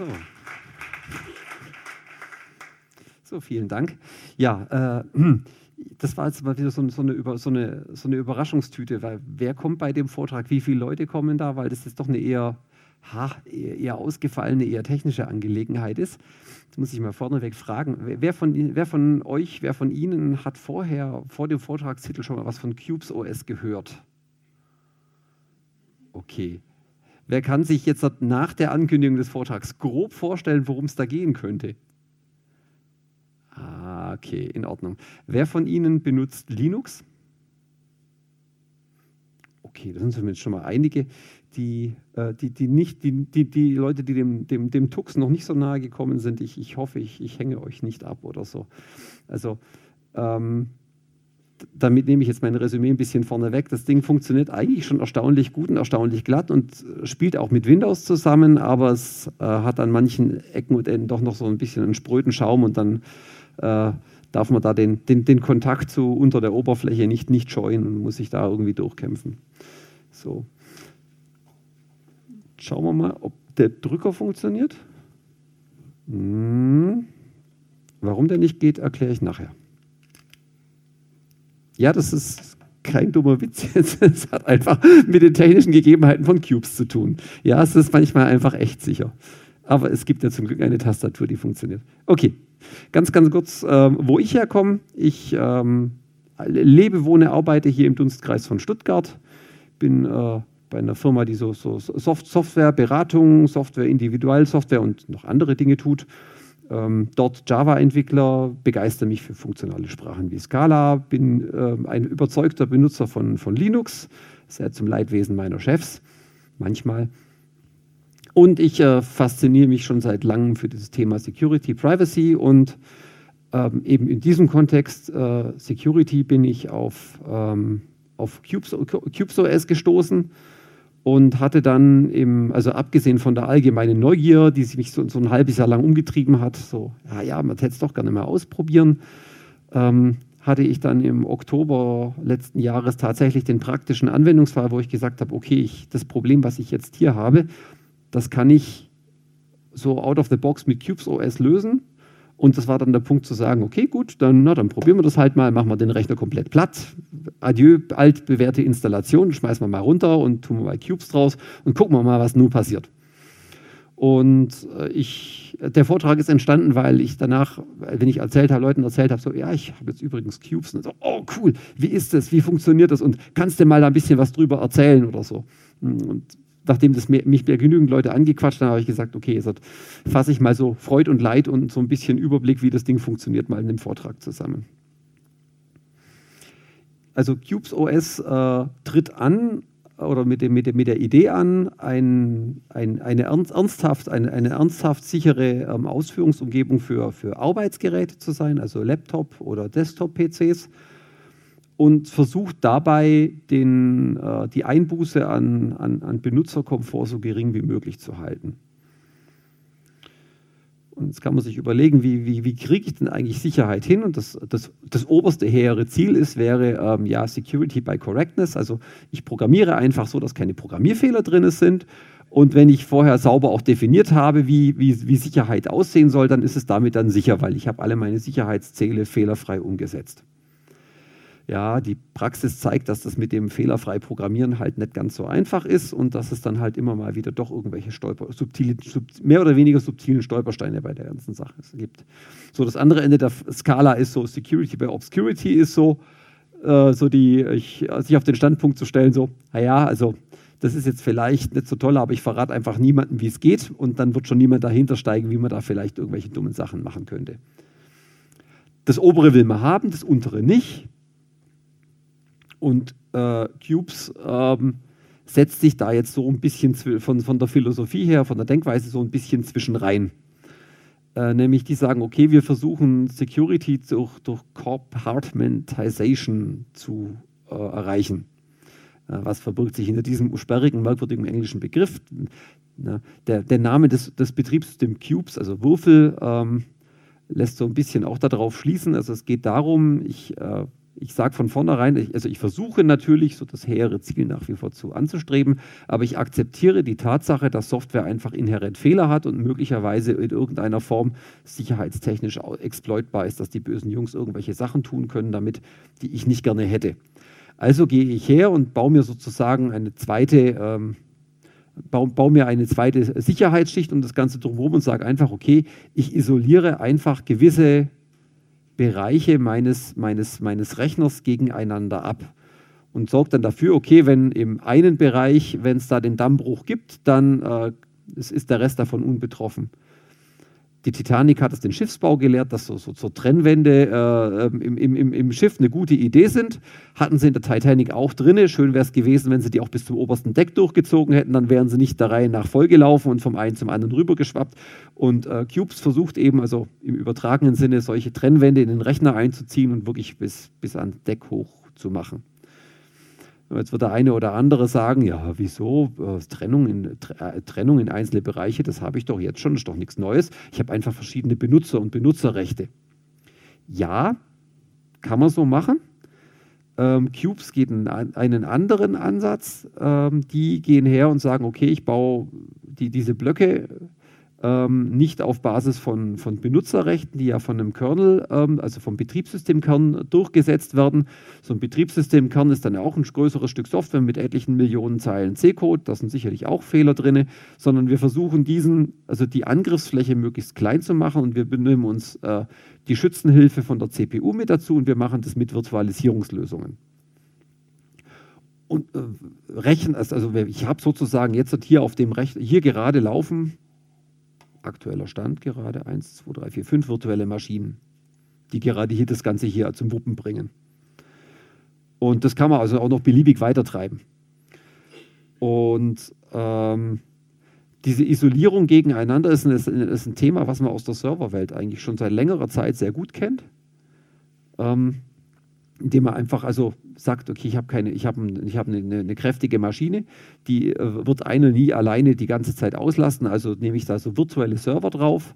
So. So, vielen Dank. Ja, äh, das war jetzt mal wieder so, so, eine, so, eine, so eine Überraschungstüte, weil wer kommt bei dem Vortrag, wie viele Leute kommen da, weil das ist doch eine eher, ha, eher ausgefallene, eher technische Angelegenheit ist. Jetzt muss ich mal vorneweg fragen, wer von, wer von euch, wer von Ihnen hat vorher, vor dem Vortragstitel schon mal was von Cubes OS gehört? Okay. Wer kann sich jetzt nach der Ankündigung des Vortrags grob vorstellen, worum es da gehen könnte? Ah, okay, in Ordnung. Wer von Ihnen benutzt Linux? Okay, das sind zumindest schon mal einige, die, äh, die, die, nicht, die, die, die Leute, die dem, dem, dem Tux noch nicht so nahe gekommen sind. Ich, ich hoffe, ich, ich hänge euch nicht ab oder so. Also, ähm, damit nehme ich jetzt mein Resümee ein bisschen vorne weg. Das Ding funktioniert eigentlich schon erstaunlich gut und erstaunlich glatt und spielt auch mit Windows zusammen, aber es äh, hat an manchen Ecken und Enden doch noch so ein bisschen einen spröden Schaum und dann äh, darf man da den, den, den Kontakt zu unter der Oberfläche nicht, nicht scheuen und muss sich da irgendwie durchkämpfen. So. Schauen wir mal, ob der Drücker funktioniert. Hm. Warum der nicht geht, erkläre ich nachher. Ja, das ist kein dummer Witz. Es hat einfach mit den technischen Gegebenheiten von Cubes zu tun. Ja, es ist manchmal einfach echt sicher. Aber es gibt ja zum Glück eine Tastatur, die funktioniert. Okay, ganz, ganz kurz, äh, wo ich herkomme. Ich ähm, lebe, wohne, arbeite hier im Dunstkreis von Stuttgart. Bin äh, bei einer Firma, die so, so Soft Softwareberatung, Software Individualsoftware und noch andere Dinge tut. Ähm, dort Java-Entwickler, begeister mich für funktionale Sprachen wie Scala, bin äh, ein überzeugter Benutzer von, von Linux, sehr zum Leidwesen meiner Chefs, manchmal. Und ich äh, fasziniere mich schon seit langem für das Thema Security, Privacy und ähm, eben in diesem Kontext äh, Security bin ich auf, ähm, auf CubesOS gestoßen und hatte dann eben, also abgesehen von der allgemeinen Neugier, die mich so, so ein halbes Jahr lang umgetrieben hat, so, ja, ja, man hätte es doch gerne mal ausprobieren, ähm, hatte ich dann im Oktober letzten Jahres tatsächlich den praktischen Anwendungsfall, wo ich gesagt habe, okay, ich, das Problem, was ich jetzt hier habe, das kann ich so out of the box mit Cubes OS lösen und das war dann der Punkt zu sagen, okay, gut, dann, na, dann probieren wir das halt mal, machen wir den Rechner komplett platt. Adieu, altbewährte Installation, schmeißen wir mal runter und tun wir mal Cubes draus und gucken wir mal, was nun passiert. Und äh, ich, der Vortrag ist entstanden, weil ich danach, wenn ich erzählt habe, Leuten erzählt habe, so, ja, ich habe jetzt übrigens Cubes. Und so, oh cool, wie ist das, wie funktioniert das und kannst du mal da ein bisschen was drüber erzählen oder so. Und nachdem das mich mehr genügend Leute angequatscht haben, habe ich gesagt, okay, jetzt fasse ich mal so Freud und Leid und so ein bisschen Überblick, wie das Ding funktioniert, mal in dem Vortrag zusammen. Also Cubes OS äh, tritt an oder mit, dem, mit, dem, mit der Idee an, ein, ein, eine, ernsthaft, eine, eine ernsthaft sichere ähm, Ausführungsumgebung für, für Arbeitsgeräte zu sein, also Laptop- oder Desktop-PCs und versucht dabei den, äh, die Einbuße an, an, an Benutzerkomfort so gering wie möglich zu halten. Und jetzt kann man sich überlegen, wie, wie, wie kriege ich denn eigentlich Sicherheit hin? Und das, das, das oberste hehre Ziel ist, wäre ähm, ja Security by Correctness. Also ich programmiere einfach so, dass keine Programmierfehler drin sind. Und wenn ich vorher sauber auch definiert habe, wie, wie, wie Sicherheit aussehen soll, dann ist es damit dann sicher, weil ich habe alle meine Sicherheitsziele fehlerfrei umgesetzt. Ja, die Praxis zeigt, dass das mit dem fehlerfrei Programmieren halt nicht ganz so einfach ist und dass es dann halt immer mal wieder doch irgendwelche Stolper, subtile, sub, mehr oder weniger subtilen Stolpersteine bei der ganzen Sache gibt. So, das andere Ende der Skala ist so, Security by Obscurity ist so, äh, so die, ich, sich auf den Standpunkt zu stellen, so, naja, also das ist jetzt vielleicht nicht so toll, aber ich verrate einfach niemandem, wie es geht und dann wird schon niemand dahinter steigen, wie man da vielleicht irgendwelche dummen Sachen machen könnte. Das obere will man haben, das untere nicht. Und äh, Cubes ähm, setzt sich da jetzt so ein bisschen von, von der Philosophie her, von der Denkweise so ein bisschen zwischen rein. Äh, nämlich die sagen, okay, wir versuchen Security durch, durch Compartmentization zu äh, erreichen. Äh, was verbirgt sich hinter diesem sperrigen, merkwürdigen englischen Begriff? Na, der, der, Name des, des Betriebssystems Cubes, also Würfel, ähm, lässt so ein bisschen auch darauf schließen. Also es geht darum, ich äh, Ich sage von vornherein, also ich versuche natürlich, so das hehre Ziel nach wie vor zu anzustreben, aber ich akzeptiere die Tatsache, dass Software einfach inhärent Fehler hat und möglicherweise in irgendeiner Form sicherheitstechnisch exploitbar ist, dass die bösen Jungs irgendwelche Sachen tun können damit, die ich nicht gerne hätte. Also gehe ich her und baue mir sozusagen eine zweite ähm, baue, baue, mir eine zweite Sicherheitsschicht um das Ganze drumherum und sage einfach, okay, ich isoliere einfach gewisse Bereiche meines, meines, meines Rechners gegeneinander ab und sorge dann dafür, okay, wenn im einen Bereich, wenn es da den Dammbruch gibt, dann äh, ist der Rest davon unbetroffen die Titanic hat es den Schiffsbau gelehrt, dass so, so, so Trennwände äh, ähm, im, im, im, Schiff eine gute Idee sind. Hatten sie in der Titanic auch drin. Schön wäre es gewesen, wenn sie die auch bis zum obersten Deck durchgezogen hätten. Dann wären sie nicht der Reihe nach vollgelaufen und vom einen zum anderen rübergeschwappt. Und äh, Cubes versucht eben, also im übertragenen Sinne, solche Trennwände in den Rechner einzuziehen und wirklich bis, bis ans Deck hoch zu machen. Jetzt wird der eine oder andere sagen, ja, wieso? Äh, Trennung, in, äh, Trennung in einzelne Bereiche, das habe ich doch jetzt schon, ist doch nichts Neues. Ich habe einfach verschiedene Benutzer und Benutzerrechte. Ja, kann man so machen. Ähm, Cubes geht einen, einen anderen Ansatz. Ähm, die gehen her und sagen, okay, ich baue die, diese Blöcke ähm, nicht auf Basis von, von Benutzerrechten, die ja von einem Kernel, ähm, also vom Betriebssystemkern durchgesetzt werden. So ein Betriebssystemkern ist dann auch ein größeres Stück Software mit etlichen Millionen Zeilen C-Code, da sind sicherlich auch Fehler drin, sondern wir versuchen diesen, also die Angriffsfläche möglichst klein zu machen. Und wir benehmen uns äh, die Schützenhilfe von der CPU mit dazu. Und wir machen das mit Virtualisierungslösungen. Und äh, rechnen, also ich habe sozusagen jetzt hier auf dem Rechner, hier gerade laufen aktueller Stand gerade 1, 2, 3, 4, 5 virtuelle Maschinen, die gerade hier das Ganze hier zum Wuppen bringen. Und das kann man also auch noch beliebig weitertreiben. Und ähm, diese Isolierung gegeneinander ist ein, ist ein, Thema, was man aus der Serverwelt eigentlich schon seit längerer Zeit sehr gut kennt. Ähm, indem man einfach also sagt, okay, ich habe keine, ich habe ich hab eine, eine, kräftige Maschine, die äh, wird einer nie alleine die ganze Zeit auslasten. Also nehme ich da so virtuelle Server drauf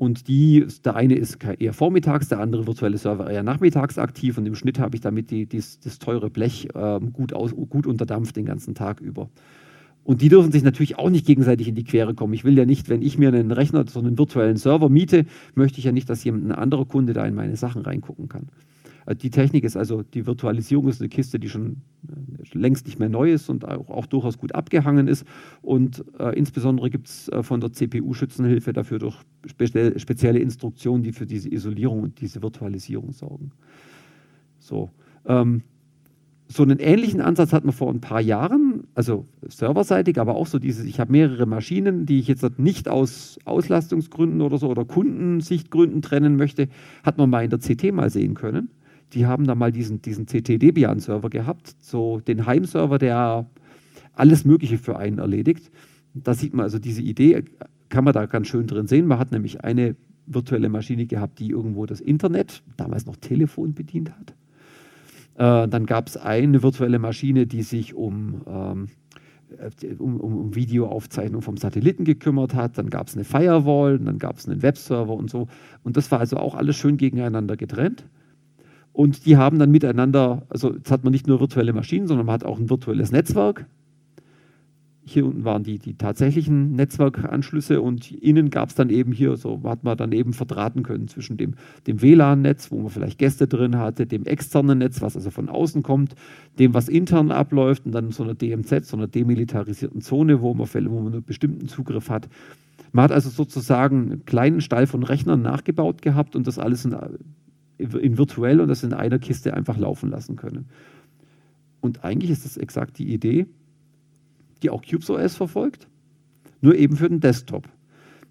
und die, der eine ist eher vormittags, der andere virtuelle Server eher nachmittags aktiv und im Schnitt habe ich damit die, dies, das teure Blech äh, gut, aus, gut unterdampft den ganzen Tag über. Und die dürfen sich natürlich auch nicht gegenseitig in die Quere kommen. Ich will ja nicht, wenn ich mir einen Rechner, so einen virtuellen Server miete, möchte ich ja nicht, dass jemand, ein anderer Kunde da in meine Sachen reingucken kann. Äh, die Technik ist also, die Virtualisierung ist eine Kiste, die schon äh, längst nicht mehr neu ist und auch, auch durchaus gut abgehangen ist. Und äh, insbesondere gibt es äh, von der CPU Schützenhilfe dafür durch spe spezielle Instruktionen, die für diese Isolierung und diese Virtualisierung sorgen. So. Ähm, so einen ähnlichen Ansatz hatten wir vor ein paar Jahren, also serverseitig, aber auch so dieses, ich habe mehrere Maschinen, die ich jetzt nicht aus Auslastungsgründen oder so oder Kundensichtgründen trennen möchte, hat man mal in der CT mal sehen können die haben da mal diesen, diesen CT-Debian-Server gehabt, so den Heimserver, der alles Mögliche für einen erledigt. Da sieht man also diese Idee, kann man da ganz schön drin sehen. Man hat nämlich eine virtuelle Maschine gehabt, die irgendwo das Internet, damals noch Telefon bedient hat. Äh, dann gab es eine virtuelle Maschine, die sich um, ähm, äh, um, um, Videoaufzeichnung vom Satelliten gekümmert hat. Dann gab es eine Firewall, dann gab es einen Webserver und so. Und das war also auch alles schön gegeneinander getrennt. Und die haben dann miteinander, also jetzt hat man nicht nur virtuelle Maschinen, sondern man hat auch ein virtuelles Netzwerk. Hier unten waren die, die tatsächlichen Netzwerkanschlüsse und innen gab es dann eben hier, so hat man dann eben verdrahten können zwischen dem, dem WLAN-Netz, wo man vielleicht Gäste drin hatte, dem externen Netz, was also von außen kommt, dem, was intern abläuft und dann so einer DMZ, so einer demilitarisierten Zone, wo man, wo man einen bestimmten Zugriff hat. Man hat also sozusagen einen kleinen Stall von Rechnern nachgebaut gehabt und das alles in in virtuell und das in einer Kiste einfach laufen lassen können. Und eigentlich ist das exakt die Idee, die auch CubesOS verfolgt, nur eben für den Desktop.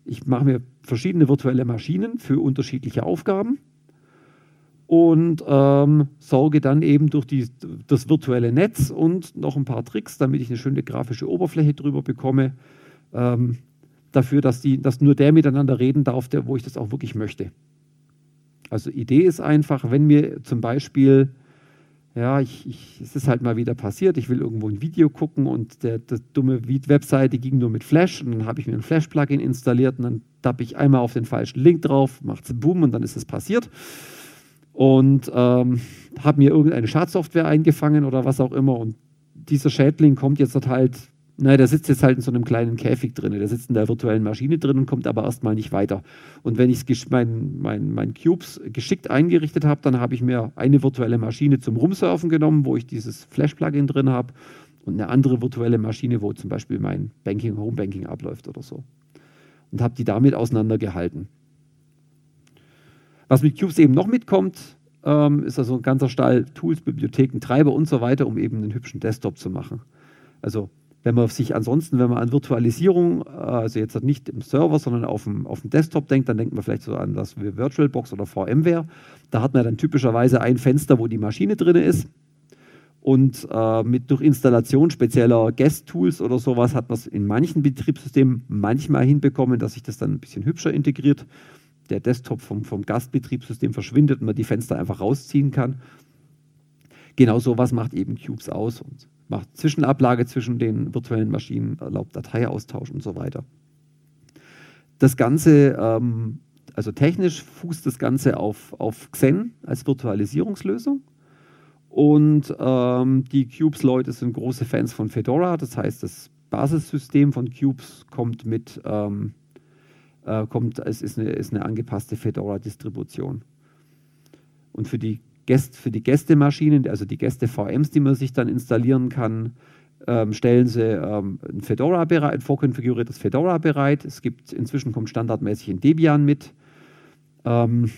Ich mache mir verschiedene virtuelle Maschinen für unterschiedliche Aufgaben und ähm, sorge dann eben durch die, das virtuelle Netz und noch ein paar Tricks, damit ich eine schöne grafische Oberfläche drüber bekomme, ähm, dafür, dass, die, dass nur der miteinander reden darf, der, wo ich das auch wirklich möchte. Also Idee ist einfach, wenn mir zum Beispiel, ja, ich, ich, es ist halt mal wieder passiert, ich will irgendwo ein Video gucken und der, der dumme Webseite ging nur mit Flash und dann habe ich mir ein Flash-Plugin installiert und dann tappe ich einmal auf den falschen Link drauf, macht es Boom und dann ist es passiert. und ähm, habe mir irgendeine Schadsoftware eingefangen oder was auch immer. Und dieser Schädling kommt jetzt halt, naja, der sitzt jetzt halt in so einem kleinen Käfig drin, der sitzt in der virtuellen Maschine drin und kommt aber erstmal nicht weiter. Und wenn ich mein, mein, mein Cubes geschickt eingerichtet habe, dann habe ich mir eine virtuelle Maschine zum Rumsurfen genommen, wo ich dieses Flash-Plugin drin habe und eine andere virtuelle Maschine, wo zum Beispiel mein Banking, Homebanking abläuft oder so. Und habe die damit auseinandergehalten. Was mit Cubes eben noch mitkommt, ähm, ist also ein ganzer Stall Tools, Bibliotheken, Treiber und so weiter, um eben einen hübschen Desktop zu machen. Also wenn man sich ansonsten, wenn man an Virtualisierung, äh, also jetzt nicht im Server, sondern auf dem, auf dem Desktop denkt, dann denkt man vielleicht so an das VirtualBox oder VMware. Da hat man dann typischerweise ein Fenster, wo die Maschine drin ist. Und äh, mit durch Installation spezieller Guest-Tools oder sowas hat man es in manchen Betriebssystemen manchmal hinbekommen, dass sich das dann ein bisschen hübscher integriert der Desktop vom, vom Gastbetriebssystem verschwindet und man die Fenster einfach rausziehen kann. Genau so was macht eben Cubes aus und macht Zwischenablage zwischen den virtuellen Maschinen, erlaubt Dateiaustausch und so weiter. Das Ganze, ähm, also technisch fußt das Ganze auf, auf Xen als Virtualisierungslösung. Und ähm, die Cubes-Leute sind große Fans von Fedora. Das heißt, das Basissystem von Cubes kommt mit ähm, äh, kommt, es ist eine, ist eine angepasste Fedora-Distribution. Und für die, Gäste, für die Gästemaschinen, also die Gäste-VMs, die man sich dann installieren kann, ähm, stellen sie ähm, ein Fedora bereit, ein vorkonfiguriertes Fedora bereit. Es gibt inzwischen kommt standardmäßig ein Debian mit. Ähm,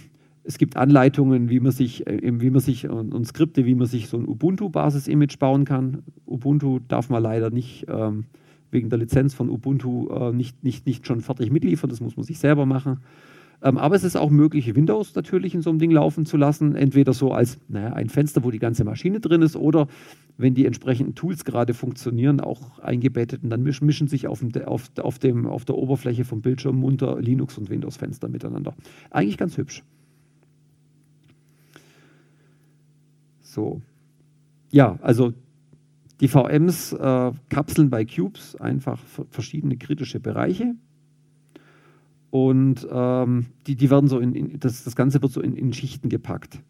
es gibt Anleitungen, wie man sich, äh, wie man sich und, und, Skripte, wie man sich so ein Ubuntu-Basis-Image bauen kann. Ubuntu darf man leider nicht ähm, wegen der Lizenz von Ubuntu äh, nicht, nicht, nicht schon fertig mitliefern, das muss man sich selber machen. Ähm, aber es ist auch möglich, Windows natürlich in so einem Ding laufen zu lassen, entweder so als naja, ein Fenster, wo die ganze Maschine drin ist, oder wenn die entsprechenden Tools gerade funktionieren, auch eingebettet und dann mischen, mischen sich auf, dem, auf, auf, dem, auf der Oberfläche vom Bildschirm munter Linux- und Windows-Fenster miteinander. Eigentlich ganz hübsch. So. Ja, also die VMs äh, kapseln bei Cubes einfach verschiedene kritische Bereiche. Und ähm, die, die werden so in, in, das, das Ganze wird so in, in, Schichten gepackt.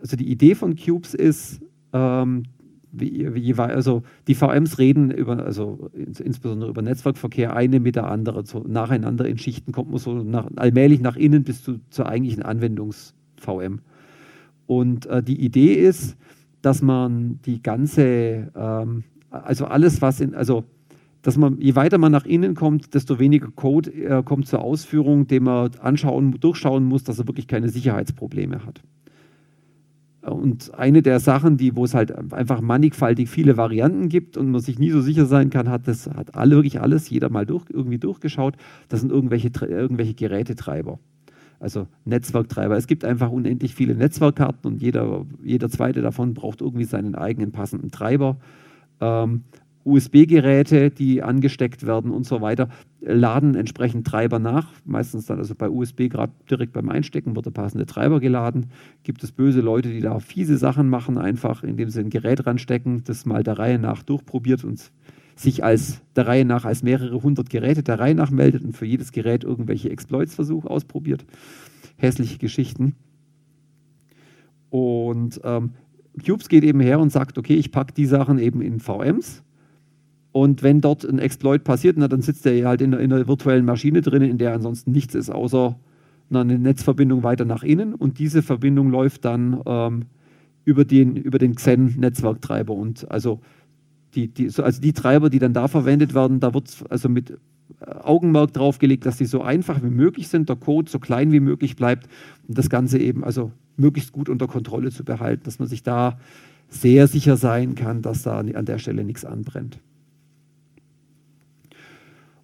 Also die Idee von Cubes ist, ähm, wie, wie, also die VMs reden über, also insbesondere über Netzwerkverkehr, eine mit der anderen. So nacheinander in Schichten kommt man so nach, allmählich nach innen bis zu, zur eigentlichen Anwendungs-VM. Und äh, die Idee ist, dass man die ganze, ähm, also alles, was in, also dass man, je weiter man nach innen kommt, desto weniger Code äh, kommt zur Ausführung, den man anschauen, durchschauen muss, dass er wirklich keine Sicherheitsprobleme hat. Und eine der Sachen, die, wo es halt einfach mannigfaltig viele Varianten gibt und man sich nie so sicher sein kann, hat das hat alle wirklich alles, jeder mal durch, irgendwie durchgeschaut, das sind irgendwelche, irgendwelche Gerätetreiber also Netzwerktreiber. Es gibt einfach unendlich viele Netzwerkkarten und jeder, jeder zweite davon braucht irgendwie seinen eigenen passenden Treiber. Ähm, USB-Geräte, die angesteckt werden und so weiter, laden entsprechend Treiber nach. Meistens dann also bei USB gerade direkt beim Einstecken wird der passende Treiber geladen. Gibt es böse Leute, die da fiese Sachen machen, einfach indem sie ein Gerät ranstecken, das mal der Reihe nach durchprobiert und sich als der Reihe nach als mehrere hundert Geräte der Reihe nach meldet und für jedes Gerät irgendwelche Exploits-Versuche ausprobiert. Hässliche Geschichten. Und ähm, Cubes geht eben her und sagt, okay, ich packe die Sachen eben in VMs. Und wenn dort ein Exploit passiert, na, dann sitzt der halt in, in einer virtuellen Maschine drin, in der ansonsten nichts ist, außer eine Netzverbindung weiter nach innen. Und diese Verbindung läuft dann ähm, über den, über den Xen-Netzwerktreiber. Und also die, die, so, also die Treiber, die dann da verwendet werden, da wird also mit äh, Augenmerk drauf gelegt, dass sie so einfach wie möglich sind, der Code so klein wie möglich bleibt und das Ganze eben also möglichst gut unter Kontrolle zu behalten, dass man sich da sehr sicher sein kann, dass da an der Stelle nichts anbrennt.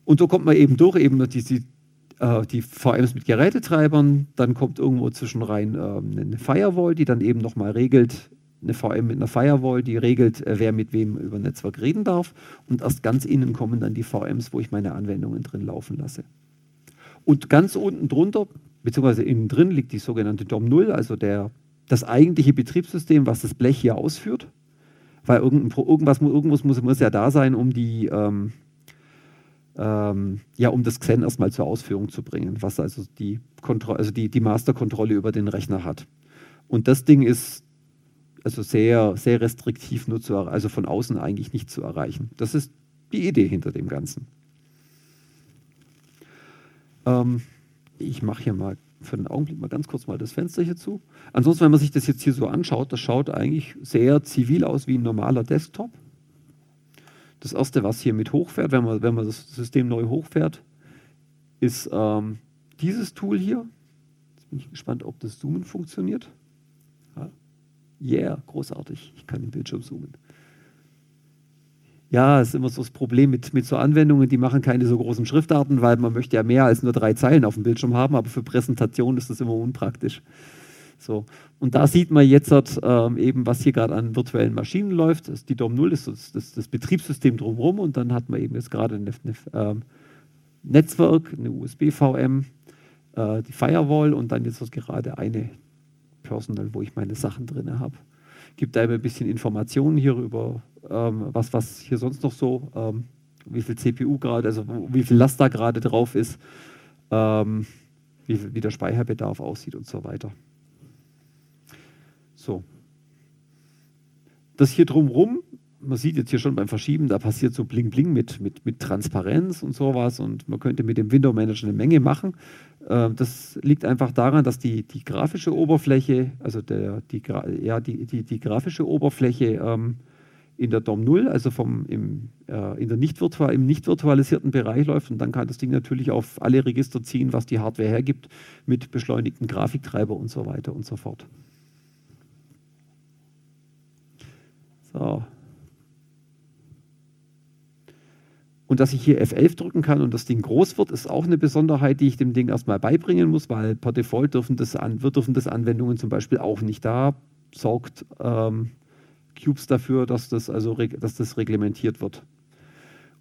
Und so kommt man eben durch, eben die, die, äh, die VMs mit Gerätetreibern, dann kommt irgendwo zwischen rein äh, eine Firewall, die dann eben nochmal regelt, eine VM mit einer Firewall, die regelt, äh, wer mit wem über Netzwerk reden darf. Und erst ganz innen kommen dann die VMs, wo ich meine Anwendungen drin laufen lasse. Und ganz unten drunter, beziehungsweise innen drin, liegt die sogenannte DOM0, also der, das eigentliche Betriebssystem, was das Blech hier ausführt. Weil irgendwas, irgendwas muss, muss ja da sein, um die, ähm, ähm, ja, um das Xen erstmal zur Ausführung zu bringen, was also die, also die, die Masterkontrolle über den Rechner hat. Und das Ding ist also sehr, sehr restriktiv nur zu also von außen eigentlich nicht zu erreichen. Das ist die Idee hinter dem Ganzen. Ähm, ich mache hier mal für den Augenblick mal ganz kurz mal das Fenster hier zu. Ansonsten, wenn man sich das jetzt hier so anschaut, das schaut eigentlich sehr zivil aus wie ein normaler Desktop. Das erste, was hier mit hochfährt, wenn man, wenn man das System neu hochfährt, ist ähm, dieses Tool hier. Jetzt bin ich gespannt, ob das Zoomen funktioniert. Ja. Yeah, großartig. Ich kann den Bildschirm zoomen. Ja, ist immer so das Problem mit, mit so Anwendungen, die machen keine so großen Schriftarten, weil man möchte ja mehr als nur drei Zeilen auf dem Bildschirm haben, aber für Präsentationen ist das immer unpraktisch. So. Und da sieht man jetzt ähm, eben, was hier gerade an virtuellen Maschinen läuft. Das, die DOM0 ist das, das, das, Betriebssystem drumherum und dann hat man eben jetzt gerade ein ähm, Netzwerk, eine USB-VM, äh, die Firewall und dann jetzt gerade eine Personal, wo ich meine Sachen drin habe. Gibt da ein bisschen Informationen hier über ähm, was, was hier sonst noch so, ähm, wie viel CPU gerade, also wie viel Last da gerade drauf ist, ähm, wie, wie der Speicherbedarf aussieht und so weiter. So. Das hier drumherum, man sieht jetzt hier schon beim Verschieben, da passiert so Bling Bling mit, mit, mit Transparenz und sowas und man könnte mit dem Window Manager eine Menge machen. Ähm, das liegt einfach daran, dass die, die grafische Oberfläche, also der, die, ja, die, die, die grafische Oberfläche ähm, in der DOM 0, also vom, im, äh, in der nicht im nicht virtualisierten Bereich läuft. Und dann kann das Ding natürlich auf alle Register ziehen, was die Hardware hergibt, mit beschleunigten Grafiktreiber und so weiter und so fort. So. Und dass ich hier F11 drücken kann und das Ding groß wird, ist auch eine Besonderheit, die ich dem Ding erstmal beibringen muss, weil per Default dürfen das, an, dürfen das Anwendungen zum Beispiel auch nicht. Da sorgt ähm, Cubes dafür, dass das, also, dass das reglementiert wird.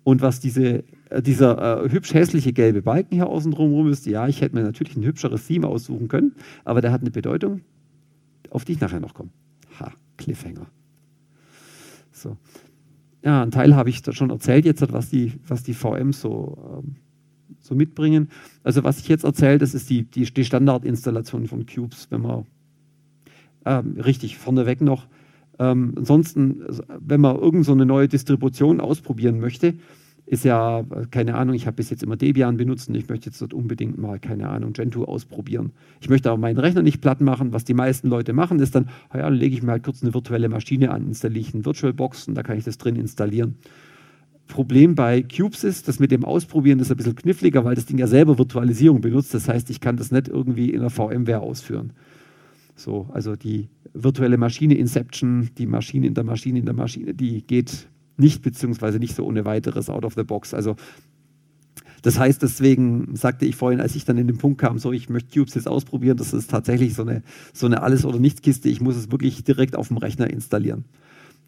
Und was diese, äh, dieser äh, hübsch hässliche gelbe Balken hier außen drum ist, ja, ich hätte mir natürlich ein hübscheres Theme aussuchen können, aber der hat eine Bedeutung, auf die ich nachher noch komme. Ha, Cliffhanger. So. Ja, ein Teil habe ich schon erzählt jetzt, was die, was die VMs so, ähm, so mitbringen. Also was ich jetzt erzähle, das ist die, die, die Standardinstallation von Cubes, wenn man ähm, richtig vorneweg noch, ähm, ansonsten, wenn man irgend so neue Distribution ausprobieren möchte, ist ja, keine Ahnung, ich habe bis jetzt immer Debian benutzt und ich möchte jetzt dort unbedingt mal, keine Ahnung, Gentoo ausprobieren. Ich möchte aber meinen Rechner nicht platt machen. Was die meisten Leute machen, ist dann, ja, dann lege ich mir halt kurz eine virtuelle Maschine an, installiere ich einen VirtualBox und da kann ich das drin installieren. Problem bei Cubes ist, das mit dem Ausprobieren ist ein bisschen kniffliger, weil das Ding ja selber Virtualisierung benutzt. Das heißt, ich kann das nicht irgendwie in der VMware ausführen. So, also die virtuelle Maschine Inception, die Maschine in der Maschine in der Maschine, die geht nicht, beziehungsweise nicht so ohne weiteres out of the box. Also das heißt, deswegen sagte ich vorhin, als ich dann in den Punkt kam, so ich möchte Cubes jetzt ausprobieren, das ist tatsächlich so eine, so eine Alles- oder Nichts-Kiste. Ich muss es wirklich direkt auf dem Rechner installieren.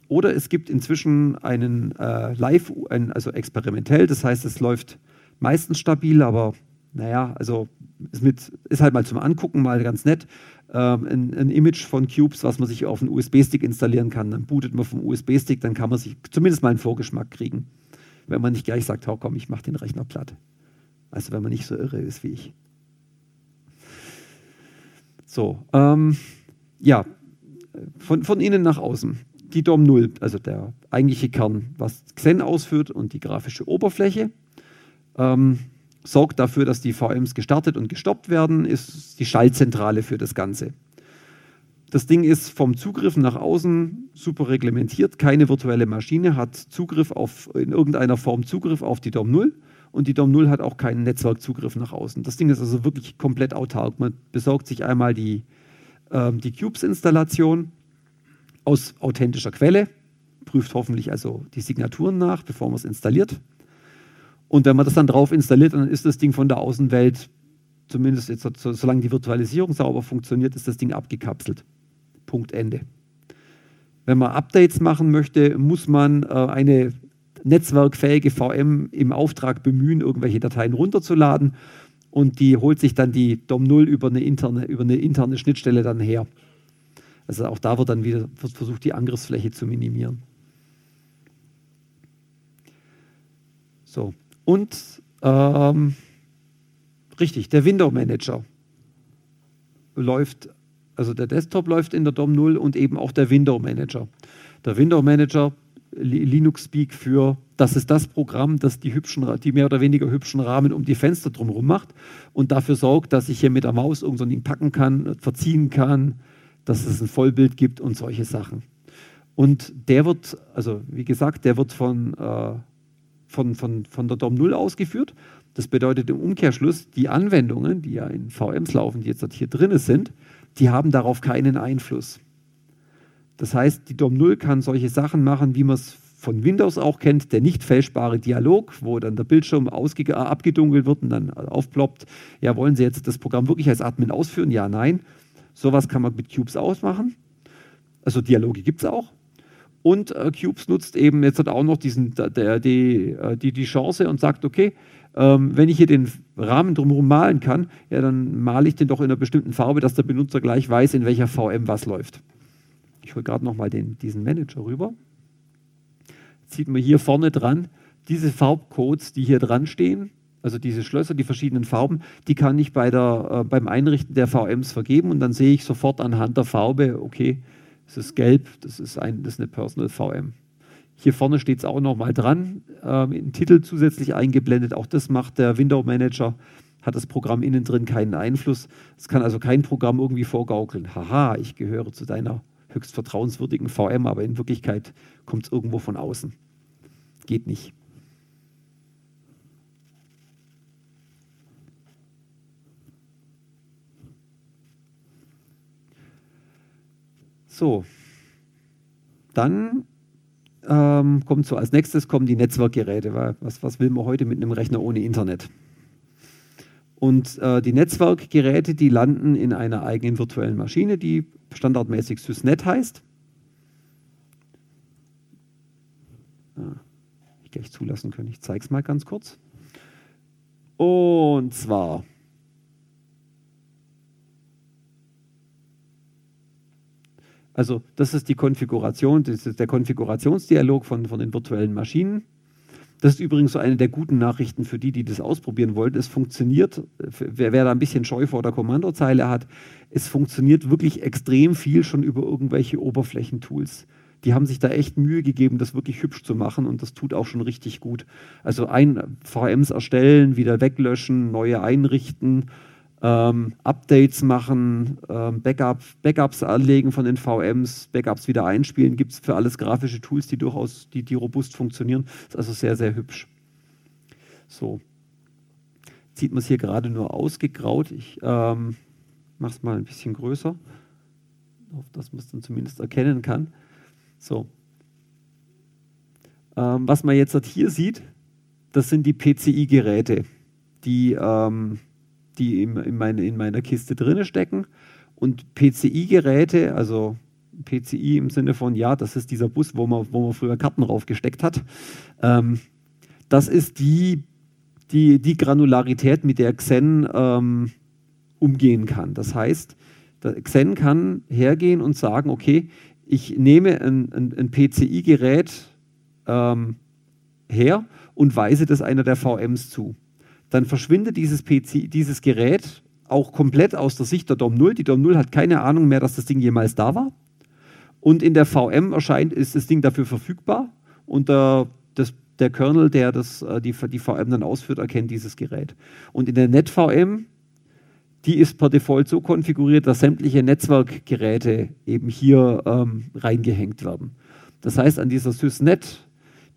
Oder es gibt inzwischen einen äh, Live, ein, also experimentell, das heißt, es läuft meistens stabil, aber naja, also ist, mit, ist halt mal zum Angucken mal ganz nett ein, ein, Image von Cubes, was man sich auf einen USB-Stick installieren kann. Dann bootet man vom USB-Stick, dann kann man sich zumindest mal einen Vorgeschmack kriegen. Wenn man nicht gleich sagt, komm, ich mache den Rechner platt. Also wenn man nicht so irre ist wie ich. So, ähm, ja, von, von innen nach außen. Die DOM 0, also der eigentliche Kern, was Xen ausführt und die grafische Oberfläche. Ähm, sorgt dafür, dass die VMs gestartet und gestoppt werden, ist die Schaltzentrale für das Ganze. Das Ding ist vom Zugriff nach außen super reglementiert. Keine virtuelle Maschine hat Zugriff auf, in irgendeiner Form Zugriff auf die DOM 0 und die DOM 0 hat auch keinen Netzwerkzugriff nach außen. Das Ding ist also wirklich komplett autark. Man besorgt sich einmal die, äh, die Cubes-Installation aus authentischer Quelle, prüft hoffentlich also die Signaturen nach, bevor man es installiert. Und wenn man das dann drauf installiert, dann ist das Ding von der Außenwelt, zumindest jetzt, solange die Virtualisierung sauber funktioniert, ist das Ding abgekapselt. Punkt Ende. Wenn man Updates machen möchte, muss man äh, eine netzwerkfähige VM im Auftrag bemühen, irgendwelche Dateien runterzuladen und die holt sich dann die DOM0 über eine interne, über eine interne Schnittstelle dann her. Also auch da wird dann wieder wird versucht, die Angriffsfläche zu minimieren. So, und ähm, richtig, der Window Manager läuft Also der Desktop läuft in der DOM 0 und eben auch der Window Manager. Der Window Manager, Linux-Speak für, das ist das Programm, das die, hübschen, die mehr oder weniger hübschen Rahmen um die Fenster drumherum macht und dafür sorgt, dass ich hier mit der Maus irgend so ein Ding packen kann, verziehen kann, dass es ein Vollbild gibt und solche Sachen. Und der wird, also wie gesagt, der wird von, äh, von, von, von der DOM 0 ausgeführt. Das bedeutet im Umkehrschluss, die Anwendungen, die ja in VMs laufen, die jetzt hier drin sind, die haben darauf keinen Einfluss. Das heißt, die DOM 0 kann solche Sachen machen, wie man es von Windows auch kennt, der nicht fälschbare Dialog, wo dann der Bildschirm abgedunkelt wird und dann aufploppt, ja, wollen Sie jetzt das Programm wirklich als Admin ausführen? Ja, nein. Sowas kann man mit Cubes ausmachen. Also Dialoge gibt es auch. Und äh, Cubes nutzt eben jetzt auch noch diesen, der, die, äh, die, die Chance und sagt, okay, ähm, wenn ich hier den Rahmen drumherum malen kann, ja, dann male ich den doch in einer bestimmten Farbe, dass der Benutzer gleich weiß, in welcher VM was läuft. Ich hole gerade nochmal diesen Manager rüber. sieht man hier vorne dran, diese Farbcodes, die hier dran stehen, also diese Schlösser, die verschiedenen Farben, die kann ich bei der, äh, beim Einrichten der VMs vergeben und dann sehe ich sofort anhand der Farbe, okay, es ist gelb, das ist, ein, das ist eine Personal VM. Hier vorne steht es auch nochmal dran, ähm, im Titel zusätzlich eingeblendet. Auch das macht der Window Manager, hat das Programm innen drin keinen Einfluss. Es kann also kein Programm irgendwie vorgaukeln. Haha, ich gehöre zu deiner höchst vertrauenswürdigen VM, aber in Wirklichkeit kommt es irgendwo von außen. Geht nicht. So, dann ähm, kommt so als nächstes kommen die Netzwerkgeräte. Weil was, was will man heute mit einem Rechner ohne Internet? Und äh, die Netzwerkgeräte, die landen in einer eigenen virtuellen Maschine, die standardmäßig SysNet heißt. Ah, ich gleich zulassen können. Ich zeige es mal ganz kurz. Und zwar Also das ist die Konfiguration, das ist der Konfigurationsdialog von, von den virtuellen Maschinen. Das ist übrigens so eine der guten Nachrichten für die, die das ausprobieren wollten. Es funktioniert, wer, wer da ein bisschen Scheu vor der Kommandozeile hat, es funktioniert wirklich extrem viel schon über irgendwelche Oberflächentools. Die haben sich da echt Mühe gegeben, das wirklich hübsch zu machen und das tut auch schon richtig gut. Also ein VMs erstellen, wieder weglöschen, neue einrichten ähm, Updates machen, ähm, Backup, Backups anlegen von den VMs, Backups wieder einspielen, gibt es für alles grafische Tools, die durchaus, die, die robust funktionieren. Ist also sehr, sehr hübsch. So. Sieht man es hier gerade nur ausgegraut. Ich ähm, mache es mal ein bisschen größer, auf dass man es dann zumindest erkennen kann. So. Ähm, was man jetzt hier sieht, das sind die PCI-Geräte, die ähm, die in, in, meine, in meiner Kiste drin stecken. Und PCI-Geräte, also PCI im Sinne von, ja, das ist dieser Bus, wo man, wo man früher Karten raufgesteckt hat. Ähm, das ist die, die, die Granularität, mit der Xen ähm, umgehen kann. Das heißt, Xen kann hergehen und sagen, okay, ich nehme ein, ein, ein PCI-Gerät ähm, her und weise das einer der VMs zu dann verschwindet dieses, PC, dieses Gerät auch komplett aus der Sicht der DOM 0. Die DOM 0 hat keine Ahnung mehr, dass das Ding jemals da war. Und in der VM erscheint, ist das Ding dafür verfügbar und der, das, der Kernel, der das, äh, die, die VM dann ausführt, erkennt dieses Gerät. Und in der NetVM, die ist per Default so konfiguriert, dass sämtliche Netzwerkgeräte eben hier ähm, reingehängt werden. Das heißt, an dieser SysNet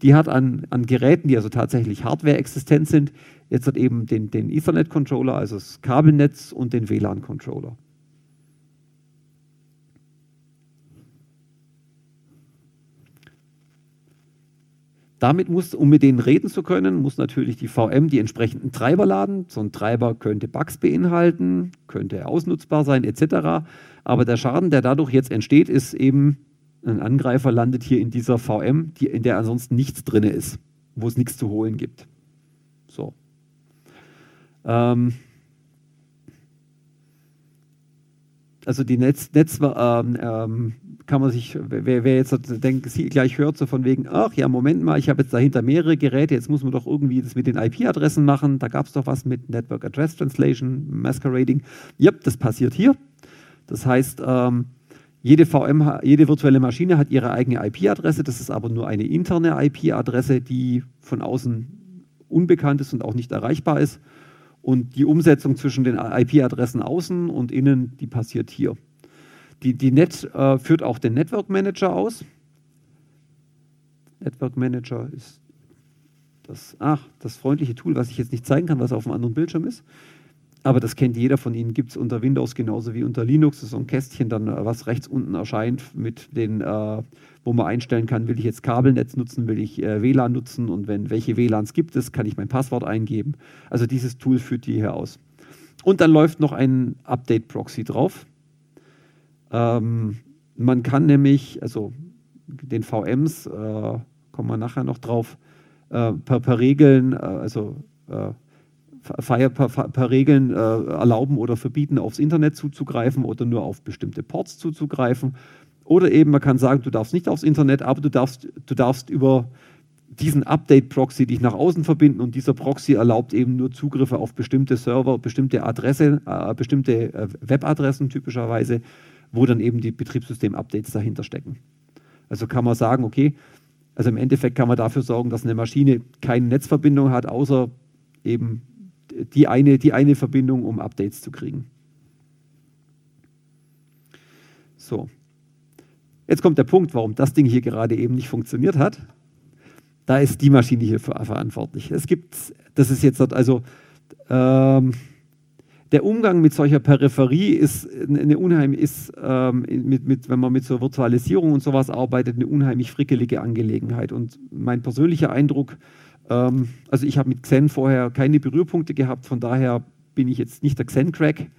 die hat an, an Geräten, die also tatsächlich Hardware existent sind, jetzt hat eben den, den Ethernet-Controller, also das Kabelnetz und den WLAN-Controller. Damit muss, um mit denen reden zu können, muss natürlich die VM die entsprechenden Treiber laden. So ein Treiber könnte Bugs beinhalten, könnte ausnutzbar sein, etc. Aber der Schaden, der dadurch jetzt entsteht, ist eben ein Angreifer landet hier in dieser VM, die, in der ansonsten nichts drin ist, wo es nichts zu holen gibt. So. Ähm, also die Netz, Netz ähm, ähm, kann man sich, wer, wer jetzt denkt, gleich hört, so von wegen, ach ja, Moment mal, ich habe jetzt dahinter mehrere Geräte, jetzt muss man doch irgendwie das mit den IP-Adressen machen. Da gab es doch was mit Network Address Translation, Masquerading. Ja, das passiert hier. Das heißt, ähm, jede VM, jede virtuelle Maschine hat ihre eigene IP-Adresse. Das ist aber nur eine interne IP-Adresse, die von außen unbekannt ist und auch nicht erreichbar ist. Und die Umsetzung zwischen den IP-Adressen außen und innen, die passiert hier. Die, die Net äh, führt auch den Network Manager aus. Network Manager ist das, ach, das freundliche Tool, was ich jetzt nicht zeigen kann, was auf einem anderen Bildschirm ist. Aber das kennt jeder von Ihnen, gibt es unter Windows genauso wie unter Linux. Das ist so ein Kästchen, dann, äh, was rechts unten erscheint, mit den, äh, wo man einstellen kann, will ich jetzt Kabelnetz nutzen, will ich äh, WLAN nutzen und wenn welche WLANs gibt es, kann ich mein Passwort eingeben. Also dieses Tool führt die hier aus. Und dann läuft noch ein Update-Proxy drauf. Ähm, man kann nämlich, also den VMs, äh, kommen wir nachher noch drauf, äh, per, per, Regeln, äh, also per, per, per, Regeln äh, erlauben oder verbieten, aufs Internet zuzugreifen oder nur auf bestimmte Ports zuzugreifen. Oder eben, man kann sagen, du darfst nicht aufs Internet, aber du darfst, du darfst über diesen Update-Proxy dich nach außen verbinden und dieser Proxy erlaubt eben nur Zugriffe auf bestimmte Server, bestimmte Adresse, äh, bestimmte äh, Webadressen typischerweise, wo dann eben die Betriebssystem-Updates dahinter stecken. Also kann man sagen, okay, also im Endeffekt kann man dafür sorgen, dass eine Maschine keine Netzverbindung hat, außer eben die eine, die eine Verbindung, um Updates zu kriegen. So. Jetzt kommt der Punkt, warum das Ding hier gerade eben nicht funktioniert hat. Da ist die Maschine hier verantwortlich. Es gibt, das ist jetzt also ähm, der Umgang mit solcher Peripherie ist eine unheimlich, ist, ähm, mit, mit, wenn man mit so Virtualisierung und sowas arbeitet, eine unheimlich frickelige Angelegenheit. Und mein persönlicher Eindruck, ähm, also ich habe mit Xen vorher keine Berührpunkte gehabt, von daher bin ich jetzt nicht der Xen-Crack.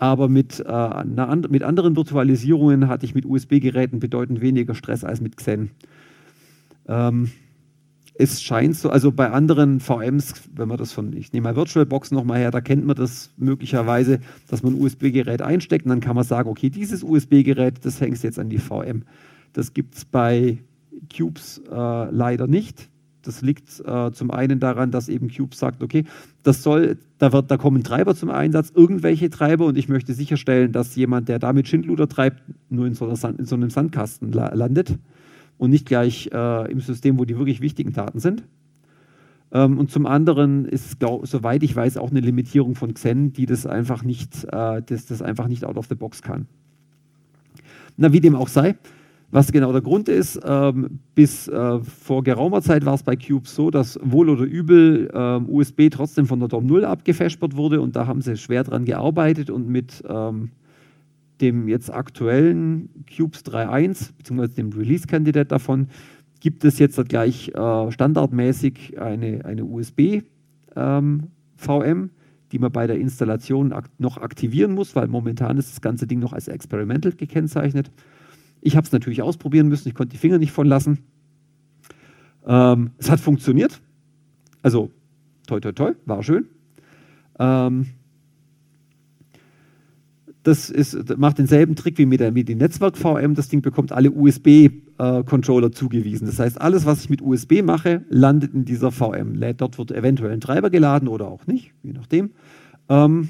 Aber mit, äh, einer, mit anderen Virtualisierungen hatte ich mit USB-Geräten bedeutend weniger Stress als mit Xen. Ähm, es scheint so, also bei anderen VMs, wenn man das von, ich nehme mal VirtualBox nochmal her, da kennt man das möglicherweise, dass man ein USB-Gerät einsteckt und dann kann man sagen, okay, dieses USB-Gerät, das hängst jetzt an die VM. Das gibt es bei Cubes äh, leider nicht. Das liegt äh, zum einen daran, dass eben Cube sagt, okay, das soll, da, wird, da kommen Treiber zum Einsatz, irgendwelche Treiber und ich möchte sicherstellen, dass jemand, der damit Schindluder treibt, nur in so, einer, in so einem Sandkasten la landet und nicht gleich äh, im System, wo die wirklich wichtigen Daten sind. Ähm, und zum anderen ist, glaub, soweit ich weiß, auch eine Limitierung von Xen, die das einfach nicht, äh, das, das einfach nicht out of the box kann. Na, wie dem auch sei, was genau der Grund ist, ähm, bis äh, vor geraumer Zeit war es bei Cube so, dass wohl oder übel ähm, USB trotzdem von der DOM 0 abgefespert wurde und da haben sie schwer dran gearbeitet und mit ähm, dem jetzt aktuellen Cubes 3.1 bzw. dem Release-Kandidat davon gibt es jetzt gleich äh, standardmäßig eine, eine USB-VM, ähm, die man bei der Installation ak noch aktivieren muss, weil momentan ist das ganze Ding noch als Experimental gekennzeichnet. Ich habe es natürlich ausprobieren müssen, ich konnte die Finger nicht von lassen. Ähm, es hat funktioniert. Also, toi, toi, toi, war schön. Ähm, das ist, macht denselben Trick wie mit, der, mit Netzwerk-VM. Das Ding bekommt alle USB-Controller äh, zugewiesen. Das heißt, alles, was ich mit USB mache, landet in dieser VM. Dort wird eventuell ein Treiber geladen oder auch nicht, je nachdem. Ähm,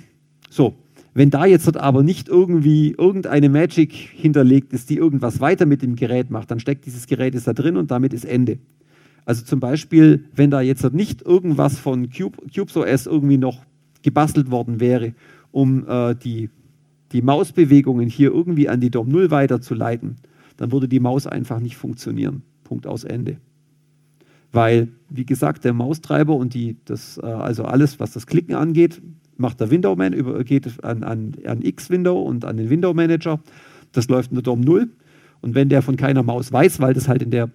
so, wenn da jetzt aber nicht irgendwie irgendeine Magic hinterlegt ist, die irgendwas weiter mit dem Gerät macht, dann steckt dieses Gerät da drin und damit ist Ende. Also zum Beispiel, wenn da jetzt nicht irgendwas von Cube, CubesOS irgendwie noch gebastelt worden wäre, um äh, die die Mausbewegungen hier irgendwie an die DOM 0 weiterzuleiten, dann würde die Maus einfach nicht funktionieren. Punkt aus Ende. Weil, wie gesagt, der Maustreiber und die, das, äh, also alles, was das Klicken angeht, macht der Window Man, geht an, an, an X-Window und an den Window Manager. Das läuft in der DOM 0. Und wenn der von keiner Maus weiß, weil das halt in der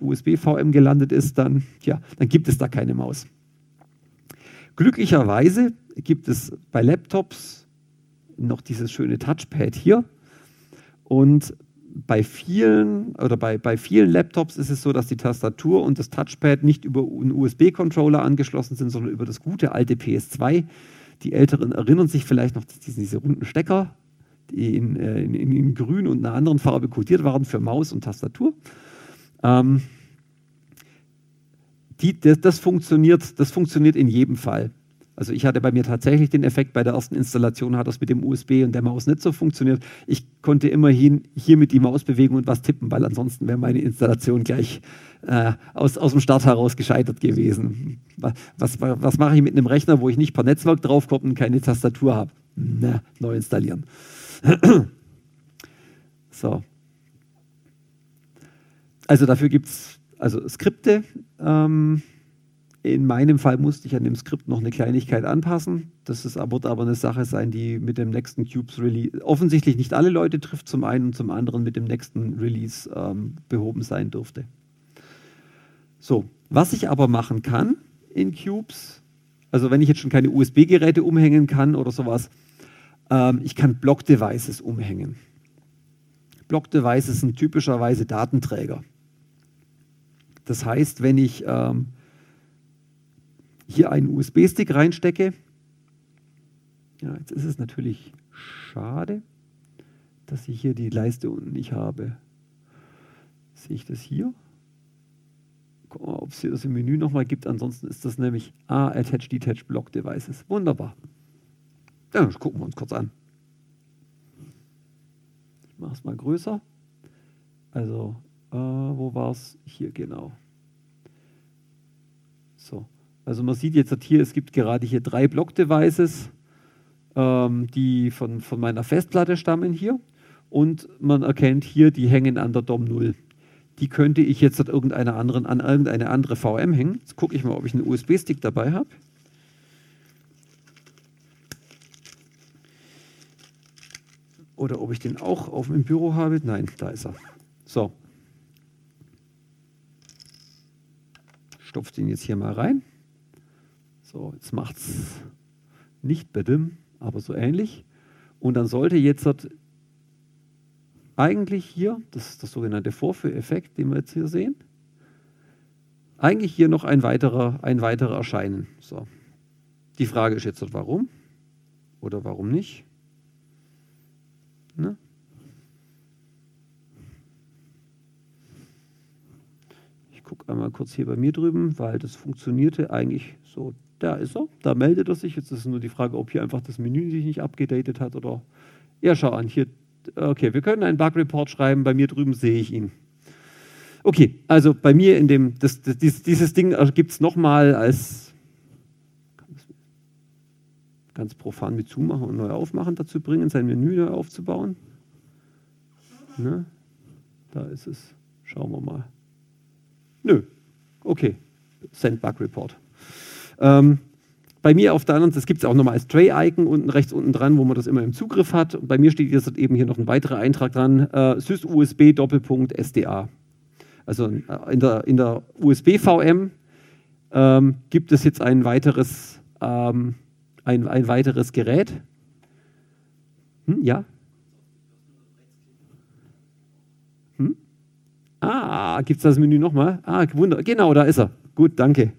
USB-VM gelandet ist, dann, ja, dann gibt es da keine Maus. Glücklicherweise gibt es bei Laptops noch dieses schöne Touchpad hier. Und bei vielen oder bei, bei vielen Laptops ist es so, dass die Tastatur und das Touchpad nicht über einen USB-Controller angeschlossen sind, sondern über das gute alte PS2. Die Älteren erinnern sich vielleicht noch, dass diese runden Stecker, die in, äh, in, in, in grün und einer anderen Farbe kodiert waren für Maus und Tastatur. Ähm, die, das, das, funktioniert, das funktioniert in jedem Fall. Also ich hatte bei mir tatsächlich den Effekt, bei der ersten Installation hat das mit dem USB und der Maus nicht so funktioniert. Ich konnte immerhin hier mit die Maus bewegen und was tippen, weil ansonsten wäre meine Installation gleich äh, aus, aus dem Start heraus gescheitert gewesen. Was, was, was mache ich mit einem Rechner, wo ich nicht per Netzwerk draufkomme und keine Tastatur habe? Na, neu installieren. so. Also dafür gibt es also Skripte. Ähm, in meinem Fall musste ich an dem Skript noch eine Kleinigkeit anpassen. Das ist, wird aber eine Sache sein, die mit dem nächsten Cubes Release offensichtlich nicht alle Leute trifft, zum einen und zum anderen mit dem nächsten Release ähm, behoben sein dürfte. So, was ich aber machen kann in Cubes, also wenn ich jetzt schon keine USB-Geräte umhängen kann oder sowas, ähm, ich kann Block-Devices umhängen. Block-Devices sind typischerweise Datenträger. Das heißt, wenn ich ähm, hier einen USB-Stick reinstecke, ja, jetzt ist es natürlich schade, dass ich hier die Leiste unten nicht habe. Sehe ich das hier? Gucken wir mal, ob es hier das im Menü nochmal gibt. Ansonsten ist das nämlich A, Attach, Detach, Block Devices. Wunderbar. Ja, das gucken wir uns kurz an. Ich mache es mal größer. Also, äh, wo war es? Hier genau. So. Also man sieht jetzt hier, es gibt gerade hier drei Block-Devices, ähm, die von, von meiner Festplatte stammen hier. Und man erkennt hier, die hängen an der DOM 0 die könnte ich jetzt an irgendeine, anderen, an irgendeine andere VM hängen. Jetzt gucke ich mal, ob ich einen USB-Stick dabei habe. Oder ob ich den auch auf dem Büro habe. Nein, da ist er. So. Stopft den jetzt hier mal rein. So, jetzt macht es nicht bedimmt, aber so ähnlich. Und dann sollte jetzt eigentlich hier, das ist das sogenannte Vorführeffekt, den wir jetzt hier sehen, eigentlich hier noch ein weiterer, ein weiterer erscheinen. So. Die Frage ist jetzt, warum oder warum nicht? Ne? Ich gucke einmal kurz hier bei mir drüben, weil das funktionierte eigentlich so. Da ist er, da meldet er sich. Jetzt ist nur die Frage, ob hier einfach das Menü sich nicht abgedatet hat oder. Ja, schau an, hier Okay, wir können einen Bug-Report schreiben. Bei mir drüben sehe ich ihn. Okay, also bei mir in dem, das, das, dieses Ding gibt es nochmal als ganz profan mit zumachen und neu aufmachen dazu bringen, sein Menü neu aufzubauen. Ne? Da ist es. Schauen wir mal. Nö. Okay. Send Bug Report. Ähm, bei mir auf der anderen Seite, gibt es auch nochmal als Tray-Icon unten rechts unten dran, wo man das immer im Zugriff hat. Und bei mir steht jetzt eben hier noch ein weiterer Eintrag dran, äh, sys-usb Doppelpunkt SDA. Also äh, in der, in der USB-VM ähm, gibt es jetzt ein weiteres, ähm, ein, ein weiteres Gerät. Hm, ja? Hm? Ah, gibt es das Menü nochmal? Ah, Wunder. Genau, da ist er. Gut, danke.